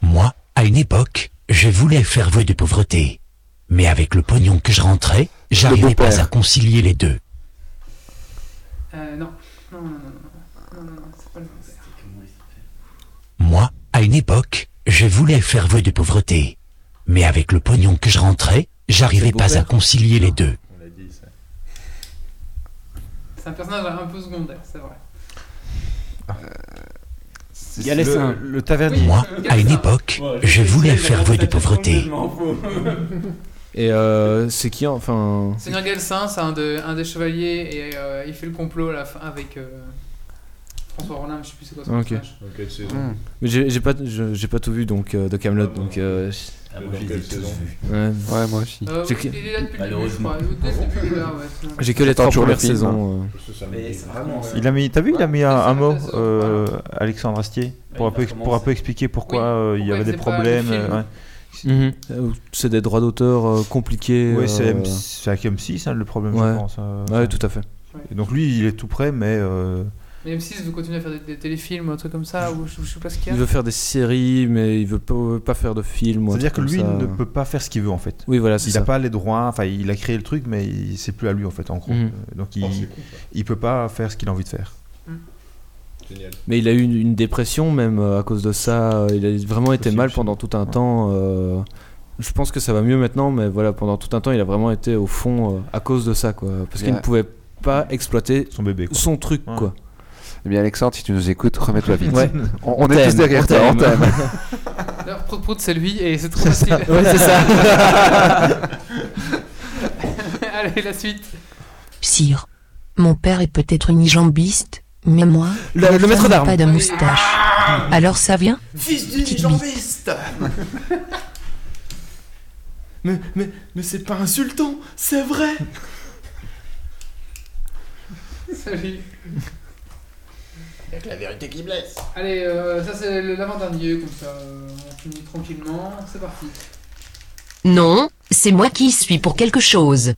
Speaker 11: Moi, à une époque, je voulais faire vœu de pauvreté. Mais avec le pognon que je rentrais, j'arrivais pas à concilier les deux.
Speaker 1: Euh, non. Non, non, non, non. Non, non, non, c'est pas le bon père.
Speaker 11: Moi, à une époque, je voulais faire vœu de pauvreté.
Speaker 9: mais avec le pognon que je rentrais, j'arrivais pas à concilier les deux.
Speaker 1: C'est un personnage un peu secondaire, c'est vrai.
Speaker 2: Les
Speaker 4: le,
Speaker 2: seins.
Speaker 4: le tavernier.
Speaker 9: Moi, à une époque, je voulais faire vœu de pauvreté.
Speaker 5: Et euh, c'est qui enfin?
Speaker 1: Seigneur Gelsin, c'est un, de- un des chevaliers et euh, il fait le complot à la fin avec euh, François Rollin, je sais plus c'est quoi son
Speaker 5: Ok.
Speaker 1: personnage.
Speaker 8: Saison
Speaker 3: Hmm.
Speaker 5: Mais j'ai pas, pas tout vu donc euh, de Camelot donc. euh,
Speaker 2: Ah, moi, je les ai
Speaker 8: quelle
Speaker 2: tous
Speaker 8: saison
Speaker 2: vus.
Speaker 5: ouais.
Speaker 3: Ouais, moi aussi.
Speaker 1: Euh,
Speaker 5: J'ai
Speaker 1: oui,
Speaker 5: que-
Speaker 1: il est là depuis le début, je
Speaker 2: Malheureusement.
Speaker 1: crois. Dès le début, il est là, ouais, sinon-
Speaker 5: J'ai que les trois premières saisons. euh.
Speaker 8: Ouais.
Speaker 4: Il a mis, t'as vu, il a mis un, un mot, euh, Alexandre Astier, pour, un peu, pour un peu expliquer pourquoi
Speaker 1: Oui,
Speaker 4: euh, il y avait des problèmes. euh, ouais.
Speaker 5: Mhm. Euh, C'est des droits d'auteur euh, compliqués.
Speaker 4: Ouais, c'est
Speaker 5: euh,
Speaker 4: avec M6 hein, le problème,
Speaker 5: Ouais.
Speaker 4: je pense. euh,
Speaker 5: Ouais, tout à fait.
Speaker 4: Et donc lui, il est tout prêt, mais euh,
Speaker 1: Mais M6 veut continuer à faire des, des téléfilms, un truc comme ça, ou je, je sais pas ce qu'il y a.
Speaker 5: Il veut faire des séries, mais il veut pas, pas faire de films.
Speaker 4: c'est-à-dire que lui,
Speaker 5: ça.
Speaker 4: ne peut pas faire ce qu'il veut en fait.
Speaker 5: Oui, voilà, c'est
Speaker 4: Il n'a pas les droits, enfin, il a créé le truc, mais c'est plus à lui en fait, en gros.
Speaker 5: Mhm.
Speaker 4: Euh, Donc il,
Speaker 8: Oh,
Speaker 4: il peut pas faire ce qu'il a envie de faire.
Speaker 8: Génial.
Speaker 5: Mais il a eu une, une dépression même euh, à cause de ça. Il a vraiment été mal pendant tout un temps. euh, Je pense que ça va mieux maintenant, mais voilà, pendant tout un temps, il a vraiment été au fond euh, à cause de ça, quoi. Parce qu'il ne pouvait pas exploiter
Speaker 4: Son bébé. Quoi.
Speaker 5: son truc,
Speaker 4: Ouais.
Speaker 5: quoi.
Speaker 3: Eh bien, Alexandre, si tu nous écoutes, remets-toi vite.
Speaker 5: Ouais.
Speaker 3: On, on est tous derrière toi, on
Speaker 5: t'aime.
Speaker 1: Prout Prout, c'est lui et c'est trop facile.
Speaker 5: Ouais, c'est ça.
Speaker 1: Allez, la suite.
Speaker 10: Sire. Mon père est peut-être unijambiste, mais moi,
Speaker 5: Le- le maître
Speaker 10: n'a
Speaker 5: d'armes.
Speaker 10: pas de moustache. Alors ça vient?
Speaker 5: Fils
Speaker 10: Petite
Speaker 5: jambiste Mais, mais, mais c'est pas insultant, c'est vrai
Speaker 1: Salut.
Speaker 8: Avec la vérité qui blesse.
Speaker 1: Allez, euh, ça c'est l'avant-dernier, comme ça euh, on finit tranquillement. C'est parti.
Speaker 10: Non, c'est moi qui y suis pour quelque chose.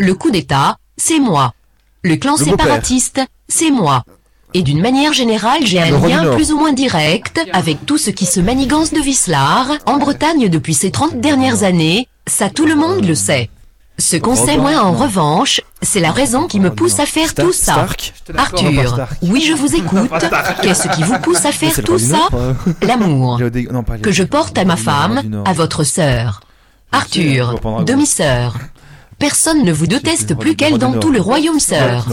Speaker 10: Le coup d'État, c'est moi. Le clan
Speaker 5: Le
Speaker 10: séparatiste, c'est moi. Et d'une manière générale, j'ai un
Speaker 5: Le
Speaker 10: lien plus ou moins direct avec tout ce qui se manigance de Wislar en Bretagne depuis ces 30 dernières années, ça tout le monde le sait. Ce qu'on sait moins en revanche, c'est la raison qui me pousse à faire tout ça. Arthur, oui je vous écoute. Qu'est-ce qui vous pousse à faire tout ça
Speaker 5: euh.
Speaker 10: L'amour que je porte à ma femme, à votre sœur. Arthur, demi-sœur. Personne ne vous déteste plus qu'elle dans tout le royaume sœur.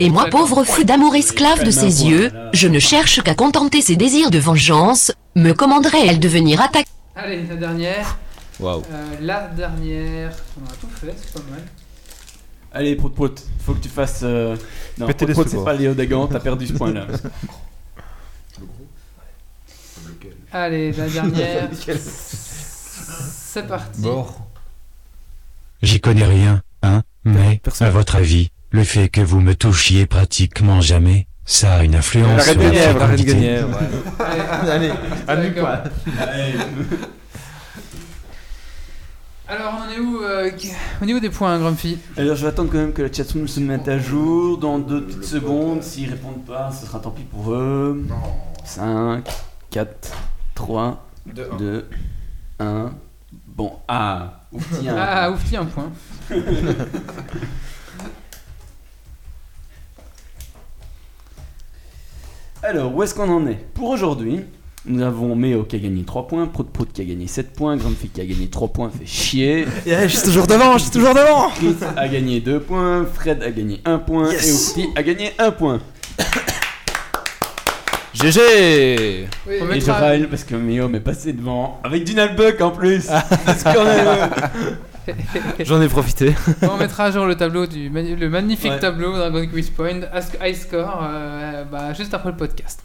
Speaker 10: Et moi, pauvre fou d'amour esclave de ses yeux, je ne cherche qu'à contenter ses désirs de vengeance, me commanderait-elle de venir attaquer
Speaker 1: Allez, la dernière.
Speaker 5: Waouh.
Speaker 1: Euh, la dernière. On a tout fait, c'est pas mal.
Speaker 2: Allez, Prout Prout, faut que tu fasses. euh, Non, Prout Prout, c'est pas Léo Dagan, t'as perdu ce point-là.
Speaker 1: Allez, la dernière. c'est parti.
Speaker 9: J'y connais rien, hein, mais, à votre avis, le fait que vous me touchiez pratiquement jamais, ça a une influence
Speaker 3: La
Speaker 9: sur
Speaker 3: la.
Speaker 1: Allez,
Speaker 4: Allez,
Speaker 1: D'accord.
Speaker 4: quoi
Speaker 1: Alors, on en est où euh, Au niveau des points, Grumpy
Speaker 2: Alors, je vais attendre quand même que la chatroom se mette à jour dans deux petites secondes. S'ils répondent pas, ce sera tant pis pour eux. 5, 4, 3, 2, 1. Bon, ah, ouf, tiens.
Speaker 1: Ah, ouf, tiens, un point.
Speaker 2: Alors, où est-ce qu'on en est? Pour aujourd'hui, nous avons Méo qui a gagné 3 points, Prout Prout qui a gagné 7 points, Grumpy qui a gagné 3 points, fait chier.
Speaker 5: Yeah, je suis toujours devant, je suis toujours devant
Speaker 2: Chris a gagné 2 points, Fred a gagné 1 point
Speaker 5: Yes.
Speaker 2: et Oufti a gagné 1 point.
Speaker 5: GG
Speaker 1: Oui,
Speaker 2: Et je râle parce que Méo m'est passé devant avec du Nalbuck en plus. Parce qu'on a-
Speaker 5: J'en ai profité.
Speaker 1: on mettra à jour le tableau du le magnifique
Speaker 2: Ouais.
Speaker 1: tableau Dragon Quiz Point, Ask- High Score, euh, bah, juste après le podcast.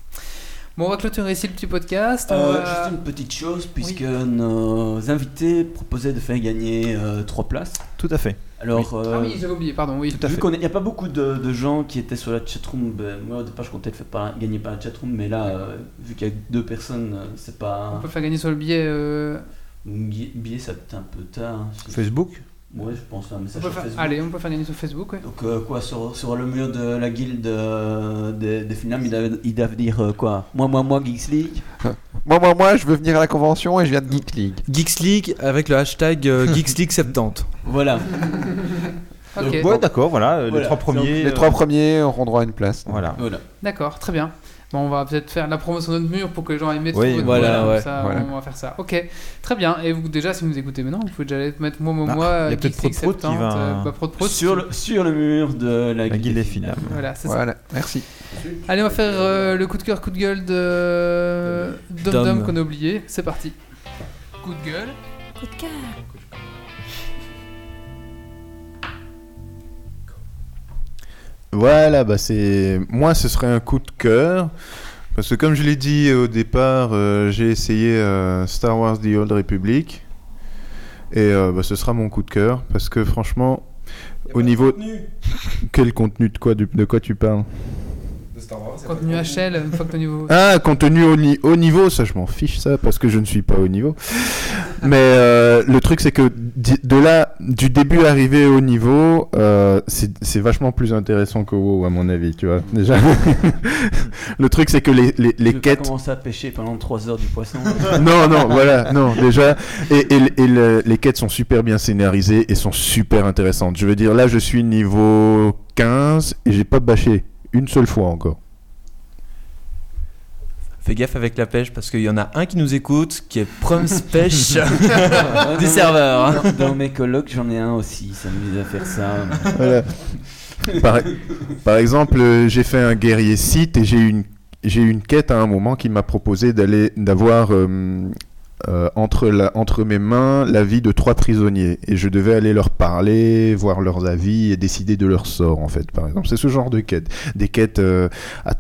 Speaker 1: Bon, on va clôturer ici le petit podcast. on
Speaker 2: Euh,
Speaker 1: va-
Speaker 2: Juste une petite chose, puisque nos invités proposaient de faire gagner 3 places.
Speaker 4: Tout à fait.
Speaker 2: Alors,
Speaker 1: Ah
Speaker 2: euh,
Speaker 1: oui, j'avais oublié, pardon, oui.
Speaker 4: Tout à
Speaker 2: vu qu'il n'y a pas beaucoup de, de gens qui étaient sur la chatroom, ben, moi au départ je comptais le faire par- gagner par la chatroom, mais là, euh, vu qu'il y a deux personnes, euh, c'est
Speaker 1: On
Speaker 2: pas.
Speaker 1: peut faire gagner sur le billet. euh,
Speaker 2: Billet, billet, ça peut être un peu tard. hein.
Speaker 4: Facebook
Speaker 2: Ouais, je pense un
Speaker 1: on
Speaker 2: message
Speaker 1: peut
Speaker 2: sur
Speaker 1: faire-
Speaker 2: Facebook.
Speaker 1: Allez, on peut faire gagner sur Facebook, ouais.
Speaker 2: Donc euh, quoi, sur, sur le mur de la guilde euh, des, des films, ils doivent, ils doivent dire euh, quoi? Moi, moi, moi, Geeks League
Speaker 3: Moi, moi, moi, je veux venir à la convention et je viens de Geek League.
Speaker 5: Geeks League avec le hashtag euh, Geeks League 70.
Speaker 2: Voilà. Donc,
Speaker 4: Ouais, d'accord, voilà,
Speaker 2: Voilà.
Speaker 4: les trois premiers.
Speaker 3: Les
Speaker 4: euh,
Speaker 3: trois premiers auront droit à une place.
Speaker 4: Voilà.
Speaker 2: voilà.
Speaker 1: d'accord, très bien. Bon, on va peut-être faire la promo sur notre mur pour que les gens aient mettre
Speaker 4: Oui,
Speaker 1: votre
Speaker 5: voilà,
Speaker 1: mur,
Speaker 5: ouais.
Speaker 1: ça,
Speaker 3: Voilà.
Speaker 1: on va faire ça. Ok, très bien. Et vous, déjà, si vous nous écoutez maintenant, vous pouvez déjà aller mettre moi, moi,
Speaker 4: Ah,
Speaker 1: moi,
Speaker 4: il y a peut-être qui
Speaker 1: 70,
Speaker 4: va-
Speaker 1: euh, bah,
Speaker 2: Sur le, sur le mur de la,
Speaker 4: La guilde des films.
Speaker 1: Voilà, c'est ça.
Speaker 3: Voilà, merci.
Speaker 1: Allez, on va faire euh, le coup de cœur, coup de gueule de Dom Dom
Speaker 5: Dom.
Speaker 1: qu'on a oublié. C'est parti. Coup de gueule.
Speaker 10: Coup de cœur.
Speaker 6: Voilà, bah c'est moi ce serait un coup de cœur parce que comme je l'ai dit au départ, euh, j'ai essayé euh, Star Wars The Old Republic et euh, bah, ce sera mon coup de cœur parce que franchement au niveau quel contenu de quoi de quoi tu parles?
Speaker 1: Contenu HL, une fois que ton niveau.
Speaker 6: Ah, contenu au, ni- haut niveau, ça je m'en fiche ça parce que je ne suis pas au niveau. Mais euh, le truc c'est que de là, du début arrivé au niveau, euh, c'est vachement plus intéressant que WoW à mon avis, tu vois. Déjà, le truc c'est que les, les, les quêtes.
Speaker 2: commencer à pêcher pendant 3 heures du poisson.
Speaker 6: non, non, voilà, non, déjà. Et, et, et le- les quêtes sont super bien scénarisées et sont super intéressantes. Je veux dire, là, je suis niveau 15 et j'ai pas bâché une seule fois encore.
Speaker 5: Fais gaffe avec la pêche parce qu'il y en a un qui nous écoute qui est Proms Pêche du serveur. hein.
Speaker 2: Dans, dans mes colocs, j'en ai un aussi. Ça me vise à faire ça.
Speaker 6: Voilà. par, par exemple, euh, j'ai fait un guerrier site et j'ai eu une, j'ai une quête à un moment qui m'a proposé d'aller, d'avoir euh, euh, entre, entre mes mains la vie de trois prisonniers. Et je devais aller leur parler, voir leurs avis et décider de leur sort, en fait, par exemple. C'est ce genre de quête. Des quêtes euh, à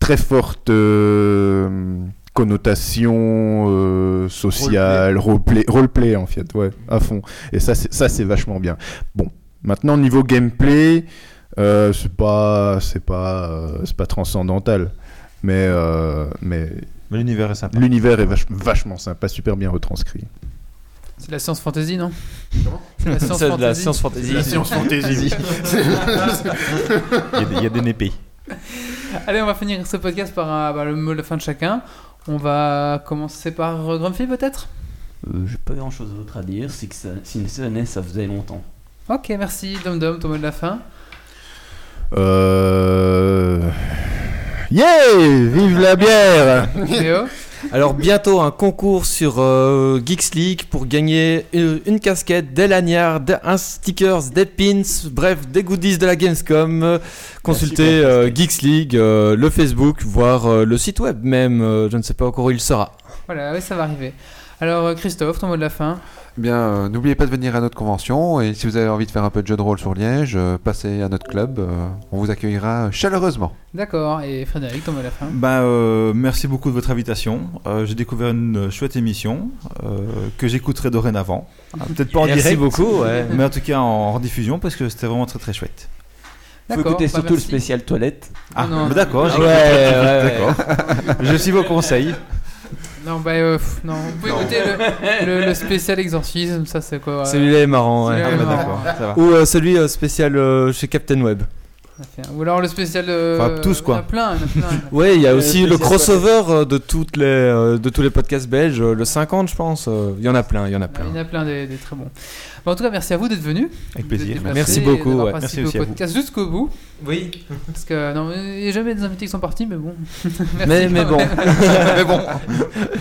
Speaker 6: très forte euh, connotation sociale, roleplay, roleplay en fait, ouais, à fond. Et ça, c'est, vachement bien. Bon, maintenant niveau gameplay, c'est pas, pas, c'est pas transcendantal, mais, mais
Speaker 4: Mais l'univers est sympa.
Speaker 6: l'univers est vach- vachement sympa, super bien retranscrit.
Speaker 1: C'est de la science fantasy, non?
Speaker 5: C'est de la science fantasy.
Speaker 6: La science fantasy.
Speaker 4: Il y a des- il y a des népés.
Speaker 1: Allez, on va finir ce podcast par un- bah, le mot de la fin de chacun. On va commencer par euh, Grumpy peut-être?
Speaker 2: Euh, J'ai pas grand chose d'autre à dire. C'est que ça, si ça venait, ça faisait longtemps.
Speaker 1: Ok, merci Dom Dom, ton mot de la fin.
Speaker 6: Euh... Yeah Vive la bière
Speaker 5: Alors bientôt un concours sur euh, Geeks League pour gagner une, une casquette, des lanyards, des, un stickers, des pins, bref des goodies de la Gamescom. Euh, Consultez euh, Geeks League, euh, le Facebook, voire euh, le site web même. euh, je ne sais pas encore où il sera.
Speaker 1: Voilà, oui, ça va arriver. Alors euh, Christophe, ton mot de la fin
Speaker 3: Eh Bien, euh, n'oubliez pas de venir à notre convention et si vous avez envie de faire un peu de jeu de rôle sur Liège, euh, passez à notre club. euh, on vous accueillera chaleureusement.
Speaker 1: D'accord, et Frédéric, ton mot de la fin?
Speaker 4: Bah, euh, merci beaucoup de votre invitation. Euh, J'ai découvert une chouette émission euh, que j'écouterai dorénavant. Ah, Peut-être pas en
Speaker 5: Merci
Speaker 4: direct,
Speaker 5: beaucoup, ouais.
Speaker 4: mais en tout cas en, en diffusion parce que c'était vraiment très très chouette.
Speaker 2: Faut
Speaker 1: D'accord,
Speaker 2: écouter
Speaker 1: bah,
Speaker 2: surtout le
Speaker 1: merci.
Speaker 2: spécial toilette.
Speaker 4: Ah,
Speaker 1: non,
Speaker 4: bah d'accord,
Speaker 1: non.
Speaker 4: j'écoute.
Speaker 5: Ouais, ouais, ouais.
Speaker 4: d'accord. Je suis vos conseils.
Speaker 1: Non, bah, euh, pff, non, vous pouvez écouter le, le- le spécial exorcisme, ça c'est quoi euh,
Speaker 5: Celui-là est marrant. ouais.
Speaker 1: Celui-là
Speaker 4: Ah, bah,
Speaker 1: marrant.
Speaker 4: d'accord, ça va.
Speaker 5: Ou euh, celui euh, spécial euh, chez Captain Web.
Speaker 1: Ou alors le spécial. euh,
Speaker 4: Enfin, tous, quoi.
Speaker 1: Il y en a plein, il y en a plein.
Speaker 5: Ouais, il y a
Speaker 2: Euh,
Speaker 5: aussi le
Speaker 2: spécial
Speaker 5: crossover euh, de toutes les euh, de tous les podcasts belges, euh, le 50 je pense. euh, Il y en a plein, il y en a plein.
Speaker 1: Il y en a plein des, des très bons. Bon, en tout cas, merci à vous d'être venus.
Speaker 4: Avec plaisir.
Speaker 5: Merci beaucoup, ouais.
Speaker 4: Merci aussi
Speaker 1: au
Speaker 4: à vous.
Speaker 1: podcast jusqu'au bout.
Speaker 5: Oui.
Speaker 1: Parce que non, il n'y a jamais des invités qui sont partis, mais bon. Merci
Speaker 5: Mais, mais bon.
Speaker 4: mais bon,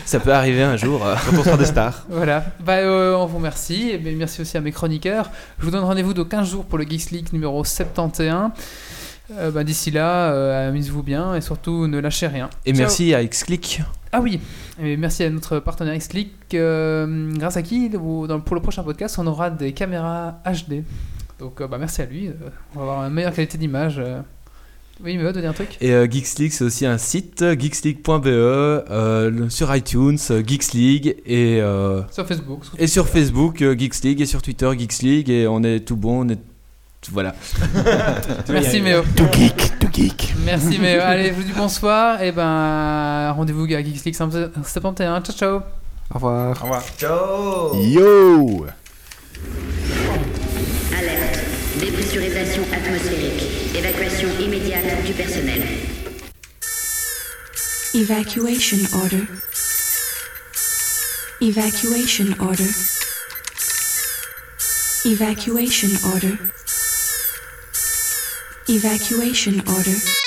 Speaker 5: Ça peut arriver un jour. euh.
Speaker 4: quand on sera des stars.
Speaker 1: Voilà, bah, euh, on vous remercie. Et bien, merci aussi à mes chroniqueurs. Je vous donne rendez-vous dans 15 jours pour le Geeks League numéro 71. Euh, bah, D'ici là, euh, amusez-vous bien et surtout ne lâchez rien.
Speaker 5: Et
Speaker 1: Ciao.
Speaker 5: merci à Xclick.
Speaker 1: Ah oui, et merci à notre partenaire Xclick, euh, grâce à qui, pour le prochain podcast, on aura des caméras HD. Donc euh, bah, merci à lui, on va avoir une meilleure qualité d'image. Oui, mais va donner un truc?
Speaker 5: Et euh, Geeks League, c'est aussi un site, geeksleague.be, euh, le- sur iTunes, Geeks League, et, euh,
Speaker 1: Sur Facebook.
Speaker 5: et sur Facebook, Geeks League, et sur Twitter, Geeks League, et on est tout bon, on est. Voilà.
Speaker 1: Merci Méo.
Speaker 6: Tout geek, tout geek.
Speaker 1: Merci Méo. Allez, je vous dis bonsoir, et ben rendez-vous à Geeks League 71. Ciao ciao
Speaker 3: Au revoir.
Speaker 4: Au revoir.
Speaker 6: Yo
Speaker 13: Alerte. Dépressurisation atmosphérique. Évacuation immédiate du personnel.
Speaker 10: Evacuation order. Evacuation order. Evacuation order. Evacuation order.